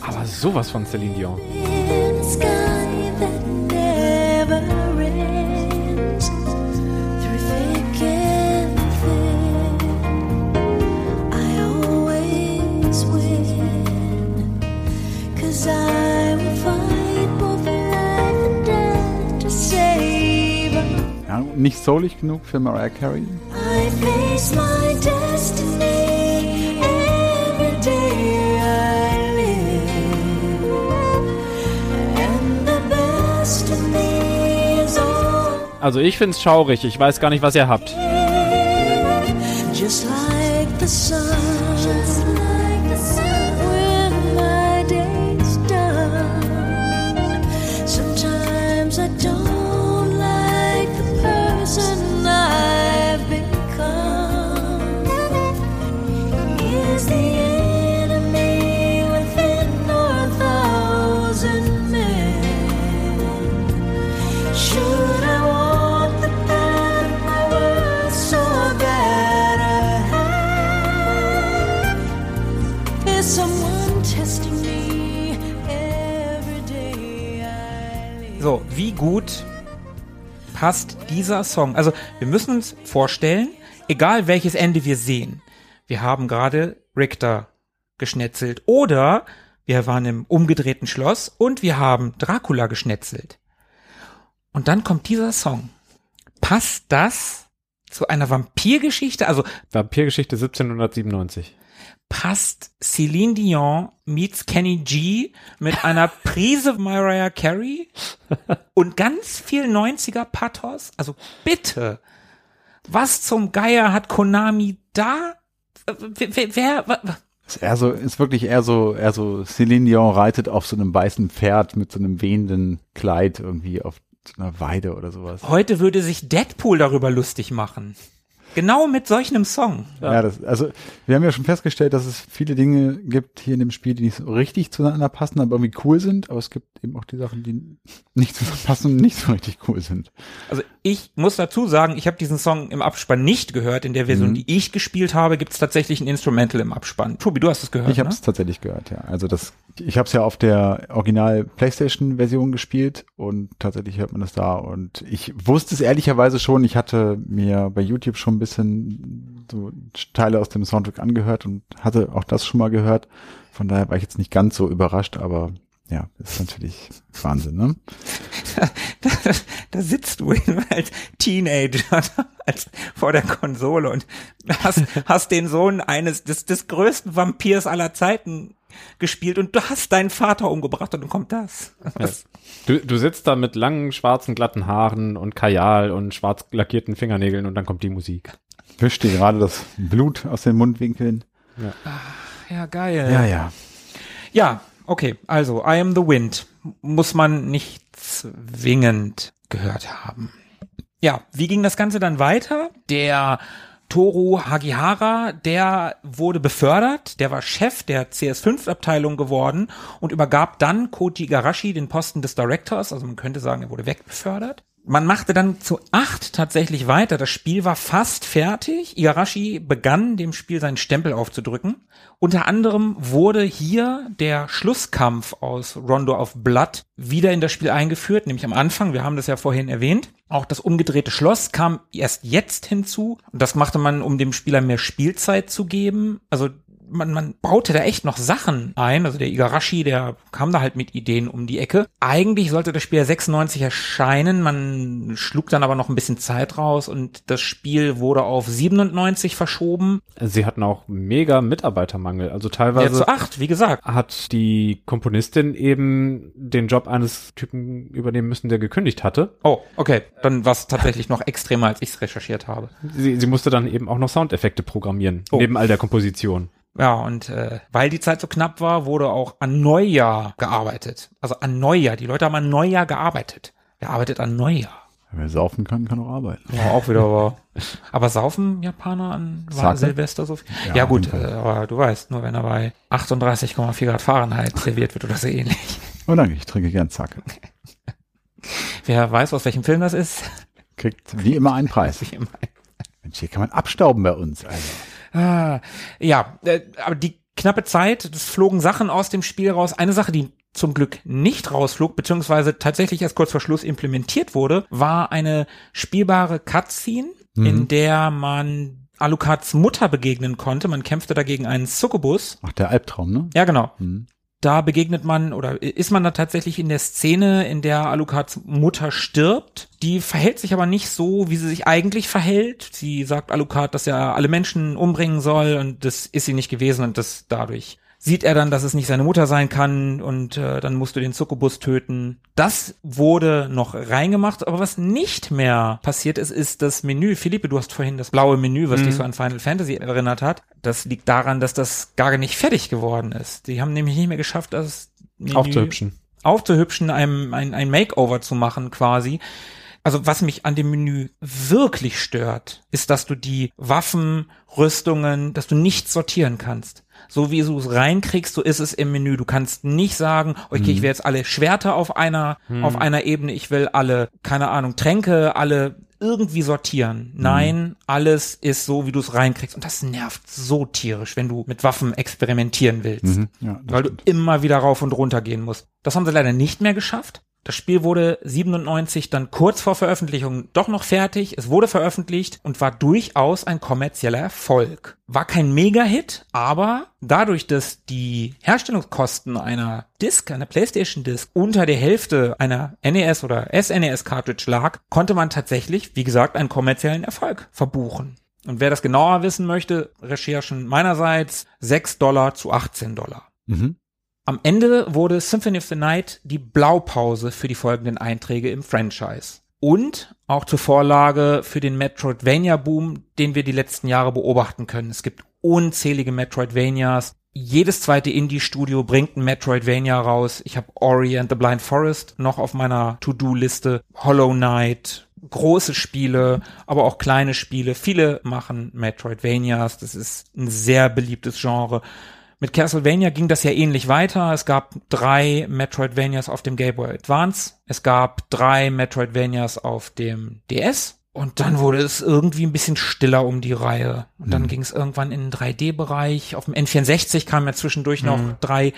Aber sowas von Celine Dion. Nicht soulig genug für Mariah Carey? I face my destiny every day Also ich find's schaurig, ich weiß gar nicht, was ihr habt. Just like the sun. Gut passt dieser Song. Also wir müssen uns vorstellen, egal welches Ende wir sehen, wir haben gerade Richter geschnetzelt oder wir waren im umgedrehten Schloss und wir haben Dracula geschnetzelt. Und dann kommt dieser Song. Passt das zu einer Vampirgeschichte? Also Vampirgeschichte 1797 passt Celine Dion meets Kenny G mit einer Prise Mariah Carey [LAUGHS] und ganz viel 90er Pathos. Also bitte, was zum Geier hat Konami da? Wer, wer, wer ist eher so, ist wirklich eher so, eher so Celine Dion reitet auf so einem weißen Pferd mit so einem wehenden Kleid irgendwie auf so einer Weide oder sowas. Heute würde sich Deadpool darüber lustig machen. Genau mit solch einem Song. Ja, ja das, also wir haben ja schon festgestellt, dass es viele Dinge gibt hier in dem Spiel, die nicht so richtig zueinander passen, aber irgendwie cool sind. Aber es gibt eben auch die Sachen, die nicht zusammenpassen und nicht so richtig cool sind. Also ich muss dazu sagen, ich habe diesen Song im Abspann nicht gehört. In der Version, mhm. die ich gespielt habe, gibt es tatsächlich ein Instrumental im Abspann. Tobi, du hast es gehört. Ich habe es ne? tatsächlich gehört, ja. Also das, ich habe es ja auf der Original PlayStation-Version gespielt und tatsächlich hört man das da. Und ich wusste es ehrlicherweise schon. Ich hatte mir bei YouTube schon bisschen so Teile aus dem Soundtrack angehört und hatte auch das schon mal gehört. Von daher war ich jetzt nicht ganz so überrascht, aber ja, ist natürlich Wahnsinn, ne? [LAUGHS] da, da sitzt du als Teenager [LAUGHS] als vor der Konsole und hast, hast den Sohn eines des, des größten Vampirs aller Zeiten gespielt und du hast deinen Vater umgebracht und dann kommt das. Ja. Du, du sitzt da mit langen, schwarzen, glatten Haaren und Kajal und schwarz lackierten Fingernägeln und dann kommt die Musik. Wischt dir gerade das Blut aus den Mundwinkeln. Ja. ja, geil. Ja, ja. Ja, okay. Also, I am the Wind. Muss man nicht zwingend gehört haben. Ja, wie ging das Ganze dann weiter? Der Toru Hagihara, der wurde befördert, der war Chef der CS5-Abteilung geworden und übergab dann Koji Igarashi den Posten des Directors, also man könnte sagen, er wurde wegbefördert. Man machte dann zu acht tatsächlich weiter. Das Spiel war fast fertig. Igarashi begann dem Spiel seinen Stempel aufzudrücken. Unter anderem wurde hier der Schlusskampf aus Rondo of Blood wieder in das Spiel eingeführt, nämlich am Anfang. Wir haben das ja vorhin erwähnt. Auch das umgedrehte Schloss kam erst jetzt hinzu. Und das machte man, um dem Spieler mehr Spielzeit zu geben. Also man, man baute da echt noch Sachen ein. Also der Igarashi, der kam da halt mit Ideen um die Ecke. Eigentlich sollte das Spiel 96 erscheinen. Man schlug dann aber noch ein bisschen Zeit raus und das Spiel wurde auf 97 verschoben. Sie hatten auch mega Mitarbeitermangel. Also teilweise. Ja, zu acht, wie gesagt. Hat die Komponistin eben den Job eines Typen übernehmen müssen, der gekündigt hatte. Oh, okay. Dann war es tatsächlich noch extremer, als ich es recherchiert habe. Sie, sie musste dann eben auch noch Soundeffekte programmieren, oh. neben all der Komposition. Ja, und äh, weil die Zeit so knapp war, wurde auch an Neujahr gearbeitet. Also an Neujahr. Die Leute haben an Neujahr gearbeitet. Wer arbeitet an Neujahr? Wer saufen kann, kann auch arbeiten. Ja, auch wieder aber. [LAUGHS] Aber saufen Japaner an war Silvester so viel? Ja, ja gut, äh, aber du weißt, nur wenn er bei 38,4 Grad Fahrenheit serviert wird oder so ähnlich. [LAUGHS] Oh danke, ich trinke gern Zacke. [LAUGHS] Wer weiß, aus welchem Film das ist? Kriegt wie immer einen Preis. Wie immer. Mensch, hier kann man abstauben bei uns. Also. Ah, ja, äh, aber die knappe Zeit, es flogen Sachen aus dem Spiel raus. Eine Sache, die zum Glück nicht rausflog, beziehungsweise tatsächlich erst kurz vor Schluss implementiert wurde, war eine spielbare Cutscene, mhm. in der man Alucards Mutter begegnen konnte. Man kämpfte dagegen einen Succubus. Ach, der Albtraum, ne? Ja, genau. Mhm da begegnet man oder ist man da tatsächlich in der Szene, in der Alucards Mutter stirbt. Die verhält sich aber nicht so, wie sie sich eigentlich verhält. Sie sagt Alucard, dass er alle Menschen umbringen soll und das ist sie nicht gewesen und das dadurch sieht er dann, dass es nicht seine Mutter sein kann und äh, dann musst du den Zuckobus töten. Das wurde noch reingemacht, aber was nicht mehr passiert ist, ist das Menü. Philippe, du hast vorhin das blaue Menü, was mhm. dich so an Final Fantasy erinnert hat. Das liegt daran, dass das gar nicht fertig geworden ist. Die haben nämlich nicht mehr geschafft, das Menü aufzuhübschen, aufzuhübschen, einem ein, ein Makeover zu machen quasi. Also was mich an dem Menü wirklich stört, ist, dass du die Waffen, Rüstungen, dass du nicht sortieren kannst so wie du es reinkriegst, so ist es im Menü. Du kannst nicht sagen, okay, ich will jetzt alle Schwerter auf einer, hm. auf einer Ebene, ich will alle, keine Ahnung, Tränke, alle irgendwie sortieren. Nein, mhm. alles ist so, wie du es reinkriegst. Und das nervt so tierisch, wenn du mit Waffen experimentieren willst. Mhm. Ja, weil stimmt. du immer wieder rauf und runter gehen musst. Das haben sie leider nicht mehr geschafft. Das Spiel wurde 97 dann kurz vor Veröffentlichung doch noch fertig. Es wurde veröffentlicht und war durchaus ein kommerzieller Erfolg. War kein Mega-Hit, aber dadurch, dass die Herstellungskosten einer Disk, einer PlayStation Disk unter der Hälfte einer NES oder SNES Cartridge lag, konnte man tatsächlich, wie gesagt, einen kommerziellen Erfolg verbuchen. Und wer das genauer wissen möchte, Recherchen meinerseits 6 Dollar zu 18 Dollar. Mhm. Am Ende wurde Symphony of the Night die Blaupause für die folgenden Einträge im Franchise. Und auch zur Vorlage für den Metroidvania-Boom, den wir die letzten Jahre beobachten können. Es gibt unzählige Metroidvanias. Jedes zweite Indie-Studio bringt ein Metroidvania raus. Ich habe Ori and the Blind Forest noch auf meiner To-Do-Liste. Hollow Knight, große Spiele, aber auch kleine Spiele. Viele machen Metroidvanias. Das ist ein sehr beliebtes Genre. Mit Castlevania ging das ja ähnlich weiter. Es gab drei Metroidvanias auf dem Game Boy Advance. Es gab drei Metroidvanias auf dem DS. Und dann wurde es irgendwie ein bisschen stiller um die Reihe. Und dann mhm. ging es irgendwann in den 3D-Bereich. Auf dem N64 kamen ja zwischendurch mhm. noch drei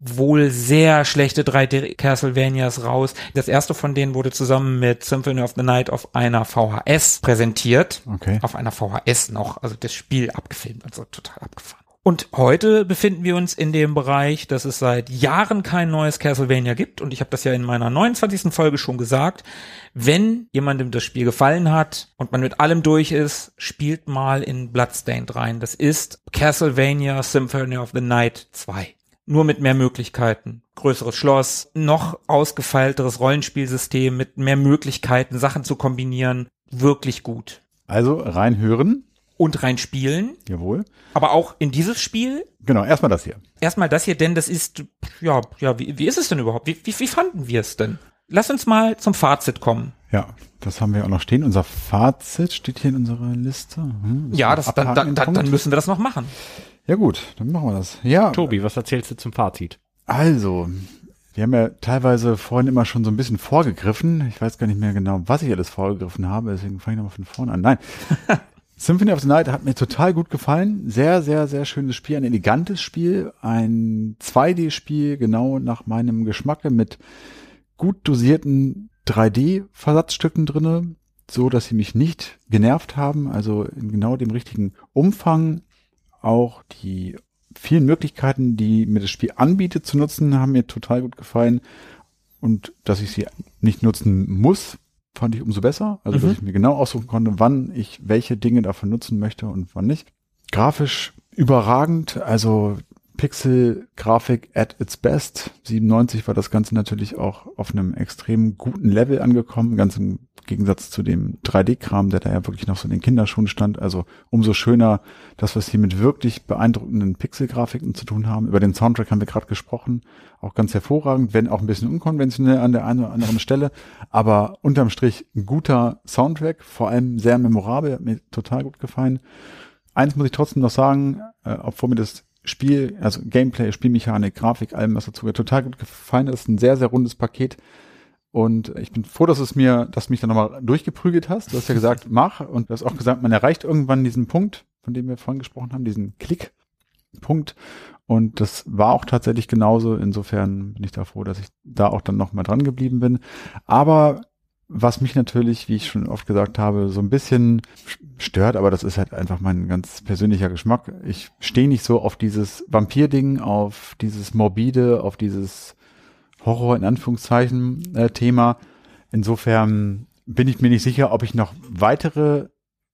wohl sehr schlechte 3D Castlevanias raus. Das erste von denen wurde zusammen mit Symphony of the Night auf einer VHS präsentiert. Okay. Auf einer VHS noch, also das Spiel abgefilmt, also total abgefahren. Und heute befinden wir uns in dem Bereich, dass es seit Jahren kein neues Castlevania gibt. Und ich habe das ja in meiner 29. Folge schon gesagt. Wenn jemandem das Spiel gefallen hat und man mit allem durch ist, spielt mal in Bloodstained rein. Das ist Castlevania Symphony of the Night 2 nur mit mehr Möglichkeiten. Größeres Schloss, noch ausgefeilteres Rollenspielsystem mit mehr Möglichkeiten, Sachen zu kombinieren. Wirklich gut. Also reinhören. Und reinspielen. Jawohl. Aber auch in dieses Spiel. Genau, erstmal das hier. Erstmal das hier, denn das ist, ja, ja, wie, wie ist es denn überhaupt? Wie, wie, wie fanden wir es denn? Lass uns mal zum Fazit kommen. Ja, das haben wir auch noch stehen. Unser Fazit steht hier in unserer Liste. Hm, ja, das, dann, dann, dann, dann müssen wir das noch machen. Ja gut, dann machen wir das. Ja. Tobi, was erzählst du zum Fazit? Also, wir haben ja teilweise vorhin immer schon so ein bisschen vorgegriffen. Ich weiß gar nicht mehr genau, was ich alles vorgegriffen habe, deswegen fange ich nochmal von vorne an. Nein. [LAUGHS] Symphony of the Night hat mir total gut gefallen. Sehr, sehr, sehr schönes Spiel, ein elegantes Spiel, ein 2D-Spiel, genau nach meinem Geschmack mit gut dosierten 3D-Versatzstücken drinne, so dass sie mich nicht genervt haben, also in genau dem richtigen Umfang. Auch die vielen Möglichkeiten, die mir das Spiel anbietet zu nutzen, haben mir total gut gefallen. Und dass ich sie nicht nutzen muss, fand ich umso besser. Also, mhm. dass ich mir genau aussuchen konnte, wann ich welche Dinge davon nutzen möchte und wann nicht. Grafisch überragend, also Pixel-Grafik at its best. 97 war das Ganze natürlich auch auf einem extrem guten Level angekommen, ganz im Gegensatz zu dem 3D-Kram, der da ja wirklich noch so in den Kinderschuhen stand. Also umso schöner, dass wir es hier mit wirklich beeindruckenden Pixel-Grafiken zu tun haben. Über den Soundtrack haben wir gerade gesprochen. Auch ganz hervorragend, wenn auch ein bisschen unkonventionell an der einen oder anderen Stelle. Aber unterm Strich ein guter Soundtrack, vor allem sehr memorabel, hat mir total gut gefallen. Eins muss ich trotzdem noch sagen, äh, obwohl mir das Spiel, also Gameplay, Spielmechanik, Grafik, allem, was dazu gehört, total gut gefallen ist. Ein sehr, sehr rundes Paket. Und ich bin froh, dass es mir, dass du mich dann nochmal durchgeprügelt hast. Du hast ja gesagt, [LAUGHS] mach. Und du hast auch gesagt, man erreicht irgendwann diesen Punkt, von dem wir vorhin gesprochen haben, diesen Klickpunkt. Und das war auch tatsächlich genauso. Insofern bin ich da froh, dass ich da auch dann nochmal dran geblieben bin. Aber was mich natürlich, wie ich schon oft gesagt habe, so ein bisschen stört, aber das ist halt einfach mein ganz persönlicher Geschmack. Ich stehe nicht so auf dieses Vampir-Ding, auf dieses Morbide, auf dieses Horror in Anführungszeichen äh, Thema. Insofern bin ich mir nicht sicher, ob ich noch weitere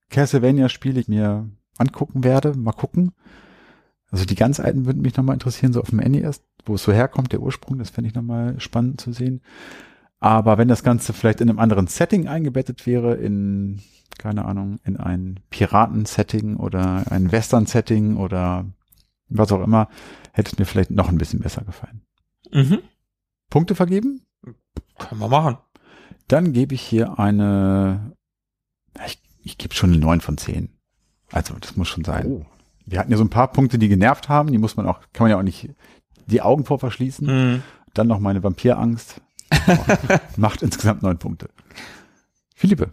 Castlevania-Spiele mir angucken werde. Mal gucken. Also die ganz alten würden mich nochmal interessieren, so auf dem NES, wo es so herkommt, der Ursprung, das fände ich nochmal spannend zu sehen. Aber wenn das Ganze vielleicht in einem anderen Setting eingebettet wäre, in, keine Ahnung, in ein Piraten-Setting oder ein Western-Setting oder was auch immer, hätte es mir vielleicht noch ein bisschen besser gefallen. Mhm. Punkte vergeben? Können wir machen. Dann gebe ich hier eine, ich, ich gebe schon eine 9 von 10. Also, das muss schon sein. Oh. Wir hatten ja so ein paar Punkte, die genervt haben, die muss man auch, kann man ja auch nicht die Augen vor verschließen. Mhm. Dann noch meine Vampirangst. [LAUGHS] Macht insgesamt neun Punkte. Philippe.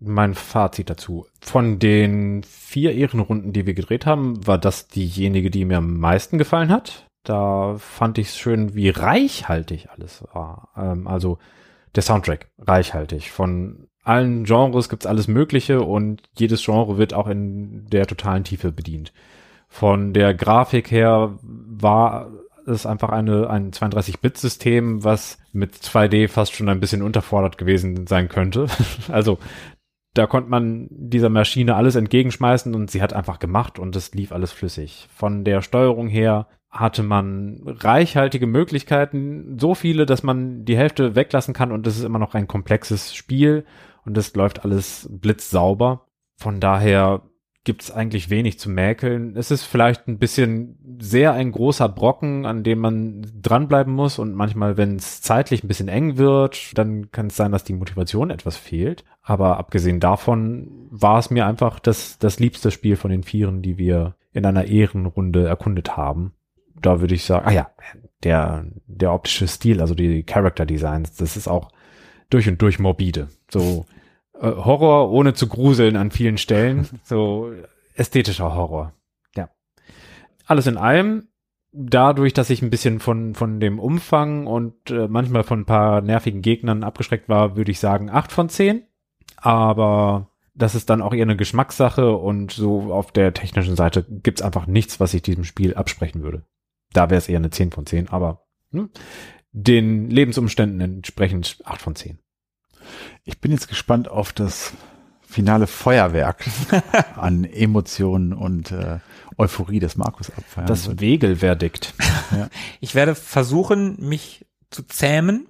Mein Fazit dazu. Von den vier Ehrenrunden, die wir gedreht haben, war das diejenige, die mir am meisten gefallen hat. Da fand ich es schön, wie reichhaltig alles war. Ähm, also der Soundtrack, reichhaltig. Von allen Genres gibt's alles Mögliche und jedes Genre wird auch in der totalen Tiefe bedient. Von der Grafik her war ist einfach eine, ein 32-Bit-System, was mit 2D fast schon ein bisschen unterfordert gewesen sein könnte. [LAUGHS] also da konnte man dieser Maschine alles entgegenschmeißen und sie hat einfach gemacht und es lief alles flüssig. Von der Steuerung her hatte man reichhaltige Möglichkeiten, so viele, dass man die Hälfte weglassen kann und es ist immer noch ein komplexes Spiel und es läuft alles blitzsauber. Von daher gibt es eigentlich wenig zu mäkeln. Es ist vielleicht ein bisschen sehr ein großer Brocken, an dem man dranbleiben muss und manchmal, wenn es zeitlich ein bisschen eng wird, dann kann es sein, dass die Motivation etwas fehlt. Aber abgesehen davon war es mir einfach das, das liebste Spiel von den Vieren, die wir in einer Ehrenrunde erkundet haben. Da würde ich sagen, ah ja, der, der optische Stil, also die Character Designs, das ist auch durch und durch morbide. So, äh, Horror ohne zu gruseln an vielen Stellen. [LAUGHS] So ästhetischer Horror. Ja. Alles in allem dadurch, dass ich ein bisschen von, von dem Umfang und äh, manchmal von ein paar nervigen Gegnern abgeschreckt war, würde ich sagen acht von zehn. Aber das ist dann auch eher eine Geschmackssache und so auf der technischen Seite gibt's einfach nichts, was ich diesem Spiel absprechen würde. Da wäre es eher eine 10 von 10, aber ne, den Lebensumständen entsprechend 8 von 10. Ich bin jetzt gespannt auf das finale Feuerwerk [LAUGHS] an Emotionen und äh, Euphorie des Markus abfeiern. Das wird. Wegelverdikt. ja. [LAUGHS] Ich werde versuchen, mich zu zähmen.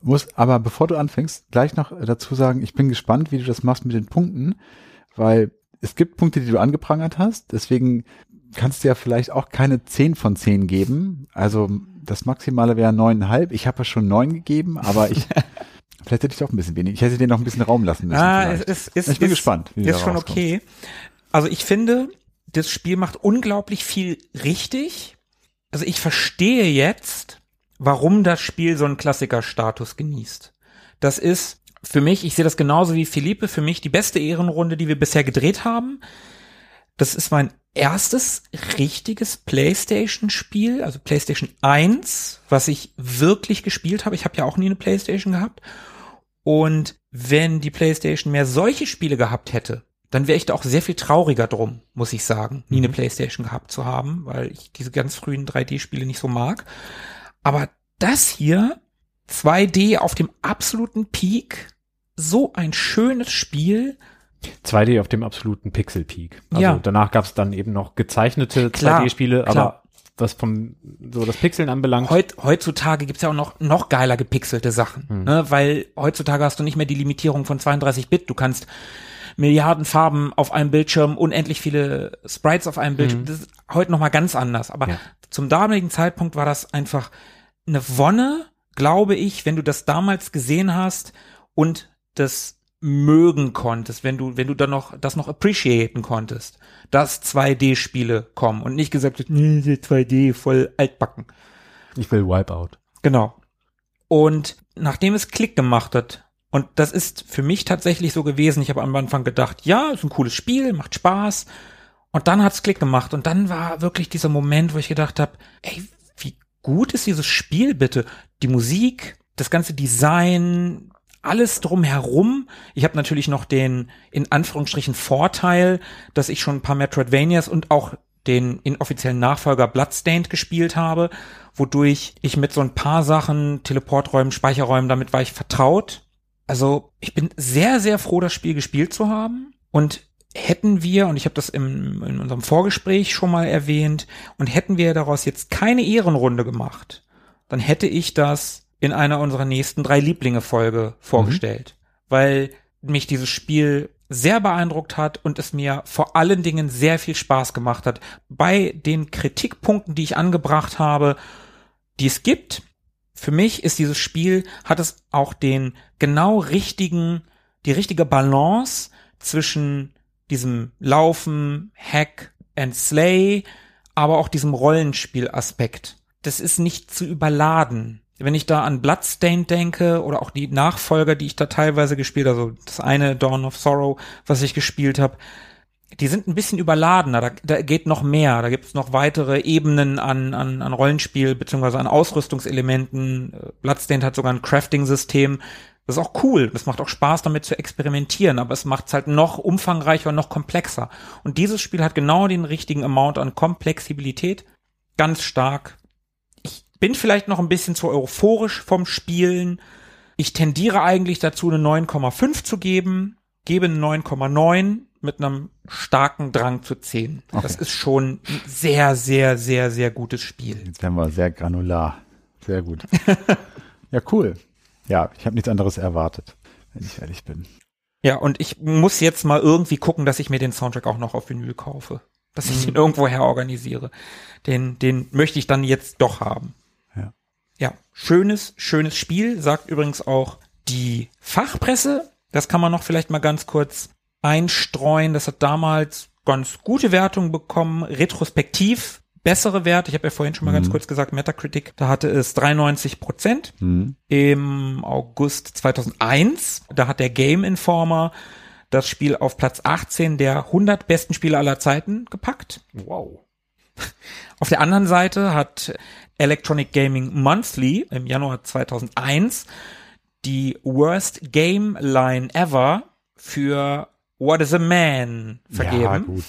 Muss aber bevor du anfängst, gleich noch dazu sagen, ich bin gespannt, wie du das machst mit den Punkten, weil es gibt Punkte, die du angeprangert hast, deswegen kannst du ja vielleicht auch keine 10 von 10 geben. Also das Maximale wäre neuneinhalb. Ich habe ja schon neun gegeben, aber ich [LAUGHS] vielleicht hätte ich doch ein bisschen wenig. Ich hätte dir noch ein bisschen Raum lassen müssen. Ah, es vielleicht. ist, ist, ich bin ist, gespannt. Wie Ist schon rauskommst. okay. Also ich finde, das Spiel macht unglaublich viel richtig. Also ich verstehe jetzt, warum das Spiel so einen Klassikerstatus genießt. Das ist für mich, ich sehe das genauso wie Philippe, für mich die beste Ehrenrunde, die wir bisher gedreht haben. Das ist mein erstes richtiges PlayStation-Spiel, also PlayStation 1, was ich wirklich gespielt habe. Ich habe ja auch nie eine PlayStation gehabt. Und wenn die PlayStation mehr solche Spiele gehabt hätte, dann wäre ich da auch sehr viel trauriger drum, muss ich sagen, nie eine PlayStation gehabt zu haben, weil ich diese ganz frühen 3D-Spiele nicht so mag. Aber das hier, 2D auf dem absoluten Peak, so ein schönes Spiel. 2D auf dem absoluten Pixel Peak. Also Ja. danach gab's dann eben noch gezeichnete Klar, 2D-Spiele, klar. aber was vom so das Pixeln anbelangt, Heut, heutzutage gibt's ja auch noch, noch geiler gepixelte Sachen, ne? weil heutzutage hast du nicht mehr die Limitierung von 32 Bit. Du kannst Milliarden Farben auf einem Bildschirm, unendlich viele Sprites auf einem Bildschirm. Das ist heute noch mal ganz anders. Aber Ja. zum damaligen Zeitpunkt war das einfach eine Wonne, glaube ich, wenn du das damals gesehen hast und das mögen konntest, wenn du, wenn du dann noch, das noch appreciaten konntest, dass 2D-Spiele kommen und nicht gesagt wird, nee, die 2D, voll altbacken. ich will Wipeout. Genau. Und nachdem es Klick gemacht hat, und das ist für mich tatsächlich so gewesen, ich habe am Anfang gedacht, ja, ist ein cooles Spiel, macht Spaß. Und dann hat's Klick gemacht. Und dann war wirklich dieser Moment, wo ich gedacht habe, ey, wie gut ist dieses Spiel bitte? Die Musik, das ganze Design, alles drumherum. Ich habe natürlich noch den, in Anführungsstrichen, Vorteil, dass ich schon ein paar Metroidvanias und auch den inoffiziellen Nachfolger Bloodstained gespielt habe, wodurch ich mit so ein paar Sachen, Teleporträumen, Speicherräumen, damit war ich vertraut. Also ich bin sehr, sehr froh, das Spiel gespielt zu haben. Und hätten wir, und ich habe das im, in unserem Vorgespräch schon mal erwähnt, und hätten wir daraus jetzt keine Ehrenrunde gemacht, dann hätte ich das in einer unserer nächsten drei Lieblinge-Folge vorgestellt. Weil mich dieses Spiel sehr beeindruckt hat und es mir vor allen Dingen sehr viel Spaß gemacht hat. Bei den Kritikpunkten, die ich angebracht habe, die es gibt, für mich ist dieses Spiel, hat es auch den genau richtigen, die richtige Balance zwischen diesem Laufen, Hack and Slay, aber auch diesem Rollenspielaspekt. Das ist nicht zu überladen. Wenn ich da an Bloodstained denke oder auch die Nachfolger, die ich da teilweise gespielt, also das eine Dawn of Sorrow, was ich gespielt habe, die sind ein bisschen überladener, da, da geht noch mehr, da gibt es noch weitere Ebenen an, an, an Rollenspiel beziehungsweise an Ausrüstungselementen. Bloodstained hat sogar ein Crafting-System. Das ist auch cool, das macht auch Spaß damit zu experimentieren, aber es macht es halt noch umfangreicher und noch komplexer. Und dieses Spiel hat genau den richtigen Amount an Komplexibilität, ganz stark. Bin vielleicht noch ein bisschen zu euphorisch vom Spielen. Ich tendiere eigentlich dazu, eine 9,5 zu geben, gebe eine 9,9 mit einem starken Drang zu 10. Das ist schon ein sehr, sehr, sehr, sehr gutes Spiel. Jetzt werden wir sehr granular. Sehr gut. [LAUGHS] ja, cool. Ja, ich habe nichts anderes erwartet, wenn ich ehrlich bin. Ja, und ich muss jetzt mal irgendwie gucken, dass ich mir den Soundtrack auch noch auf Vinyl kaufe. Dass ich den irgendwo her organisiere. Den, den möchte ich dann jetzt doch haben. Ja. Schönes, schönes Spiel, sagt übrigens auch die Fachpresse. Das kann man noch vielleicht mal ganz kurz einstreuen. Das hat damals ganz gute Wertungen bekommen. Retrospektiv bessere Werte. Ich habe ja vorhin schon mal ganz kurz gesagt, Metacritic, da hatte es 93 Prozent. Mhm. Im August 2001, da hat der Game Informer das Spiel auf Platz 18 der 100 besten Spiele aller Zeiten gepackt. Wow. [LAUGHS] Auf der anderen Seite hat Electronic Gaming Monthly im Januar 2001 die Worst Game Line Ever für What is a Man vergeben. Ja, gut.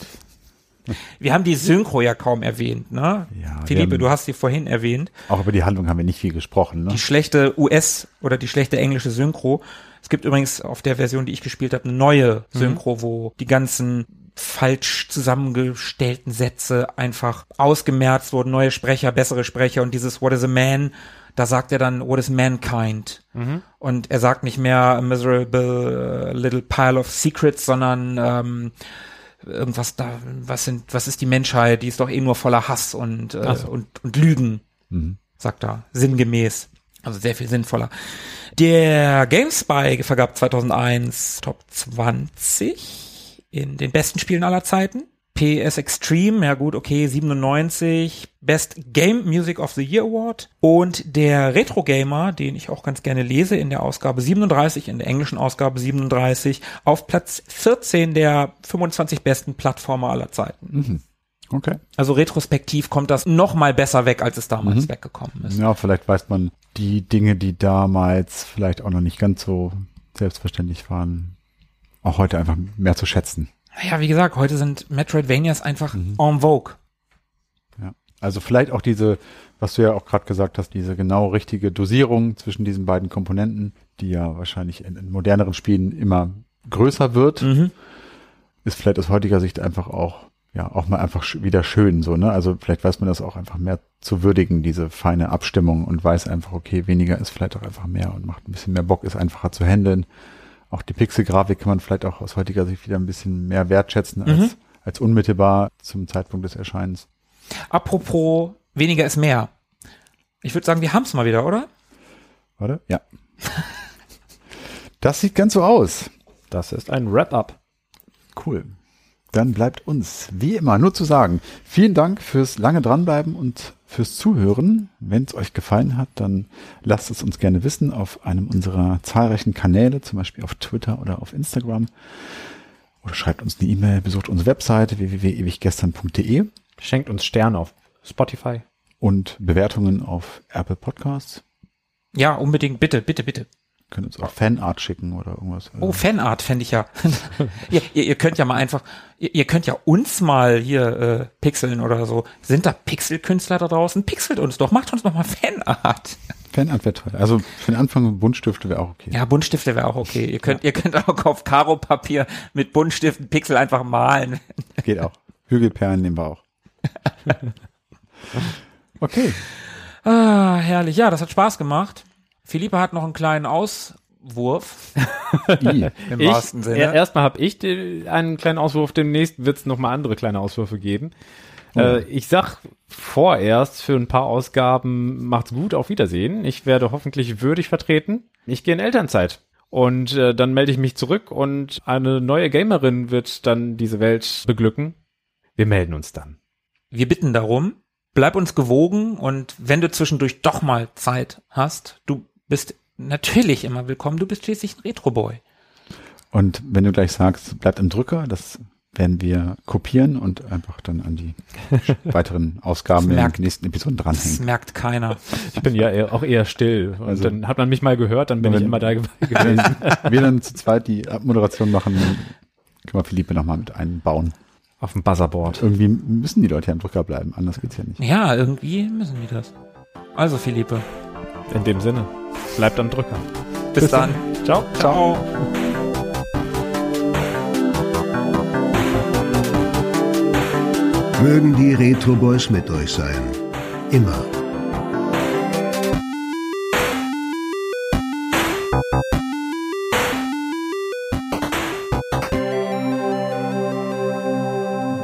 [LAUGHS] Wir haben die Synchro ja kaum erwähnt, ne? Ja, Philippe, du hast sie vorhin erwähnt. Auch über die Handlung haben wir nicht viel gesprochen. Ne? Die schlechte US- oder die schlechte englische Synchro. Es gibt übrigens auf der Version, die ich gespielt habe, eine neue Synchro, wo die ganzen falsch zusammengestellten Sätze einfach ausgemerzt wurden, neue Sprecher, bessere Sprecher und dieses What is a man, da sagt er dann What is mankind? Und er sagt nicht mehr a miserable uh, little pile of secrets, sondern ähm, irgendwas da, was sind, was ist die Menschheit? Die ist doch eh nur voller Hass und äh, und, und Lügen, sagt er sinngemäß. Also sehr viel sinnvoller. Der GameSpy vergab 2001 Top 20 in den besten Spielen aller Zeiten. PS Extreme, ja gut, okay, 97, Best Game Music of the Year Award und der Retro Gamer, den ich auch ganz gerne lese, in der Ausgabe 37, in der englischen Ausgabe 37, auf Platz 14 der 25 besten Plattformer aller Zeiten. Okay. Also retrospektiv kommt das noch mal besser weg, als es damals weggekommen ist. Ja, vielleicht weiß man die Dinge, die damals vielleicht auch noch nicht ganz so selbstverständlich waren, auch heute einfach mehr zu schätzen. Naja, wie gesagt, heute sind Metroidvanias einfach en vogue. Ja. Also vielleicht auch diese, was du ja auch gerade gesagt hast, diese genau richtige Dosierung zwischen diesen beiden Komponenten, die ja wahrscheinlich in, in moderneren Spielen immer größer wird, ist vielleicht aus heutiger Sicht einfach auch, ja, auch mal einfach wieder schön, so, ne? Also vielleicht weiß man das auch einfach mehr zu würdigen, diese feine Abstimmung und weiß einfach, okay, weniger ist vielleicht auch einfach mehr und macht ein bisschen mehr Bock, ist einfacher zu handeln. Auch die Pixelgrafik kann man vielleicht auch aus heutiger Sicht wieder ein bisschen mehr wertschätzen als, als unmittelbar zum Zeitpunkt des Erscheinens. Apropos, weniger ist mehr. Ich würde sagen, wir haben's mal wieder, oder? Warte? Ja. Das sieht ganz so aus. Das ist ein Wrap-up. Cool. Dann bleibt uns, wie immer, nur zu sagen, vielen Dank fürs lange dranbleiben und fürs Zuhören. Wenn es euch gefallen hat, dann lasst es uns gerne wissen auf einem unserer zahlreichen Kanäle, zum Beispiel auf Twitter oder auf Instagram. Oder schreibt uns eine E-Mail, besucht unsere Webseite www.ewiggestern.de Schenkt uns Sterne auf Spotify. und Bewertungen auf Apple Podcasts. Ja, unbedingt, bitte, bitte, bitte. Könnt uns auch Fanart schicken oder irgendwas. Oh, Fanart fände ich ja. [LAUGHS] ihr, ihr, ihr könnt ja mal einfach, ihr, ihr könnt ja uns mal hier äh, pixeln oder so. Sind da Pixelkünstler da draußen? Pixelt uns doch, macht uns doch mal Fanart. Fanart wäre toll. Also für den Anfang Buntstifte wäre auch okay. Ja, Buntstifte wäre auch okay. Ihr könnt, ihr könnt auch auf Karo-Papier mit Buntstiften Pixel einfach malen. Geht auch. Hügelperlen nehmen wir auch. [LAUGHS] Okay. Ah, herrlich. Ja, das hat Spaß gemacht. Philippe hat noch einen kleinen Auswurf [LAUGHS] I. [LAUGHS] im Ich, wahrsten Sinne. er- erstmal habe ich die, einen kleinen Auswurf, demnächst wird es nochmal andere kleine Auswürfe geben. Äh, ich sag vorerst, für ein paar Ausgaben macht's gut, auf Wiedersehen. Ich werde hoffentlich würdig vertreten. Ich gehe in Elternzeit. Und äh, dann melde ich mich zurück und eine neue Gamerin wird dann diese Welt beglücken. Wir melden uns dann. Wir bitten darum, bleib uns gewogen und wenn du zwischendurch doch mal Zeit hast, du bist natürlich immer willkommen. Du bist schließlich ein Retroboy. Und wenn du gleich sagst, bleibt im Drücker, das werden wir kopieren und einfach dann an die [LAUGHS] weiteren Ausgaben Das in merkt- den nächsten Episoden Das dranhängen. merkt keiner. Ich bin ja eher, auch eher still. Und Also- dann hat man mich mal gehört, dann bin ich Wenn- immer da ge- [LAUGHS] Wenn gewesen. wir dann zu zweit die Abmoderation machen, können wir Philippe nochmal mit einbauen. Auf dem Buzzerboard. Irgendwie müssen die Leute ja im Drücker bleiben, anders geht's ja nicht. Ja, irgendwie müssen die das. Also Philippe, In dem Sinne. Bleibt am Drücker. bis, dann. Ciao. Ciao. Mögen die Retro Boys mit euch sein. Immer.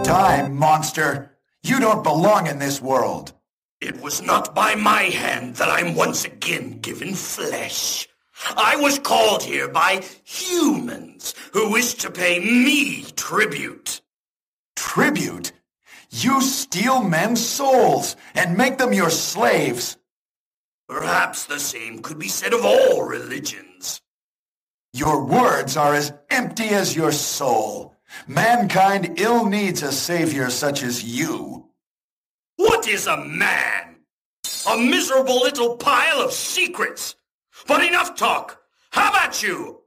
Time, monster! You don't belong in this world! It was not by my hand that I'm once again given flesh. I was called here by humans who wish to pay me tribute. Tribute? You steal men's souls and make them your slaves! Perhaps the same could be said of all religions. Your words are as empty as your soul. Mankind ill needs a savior such as you. What is a man? A miserable little pile of secrets. But enough talk. How about you?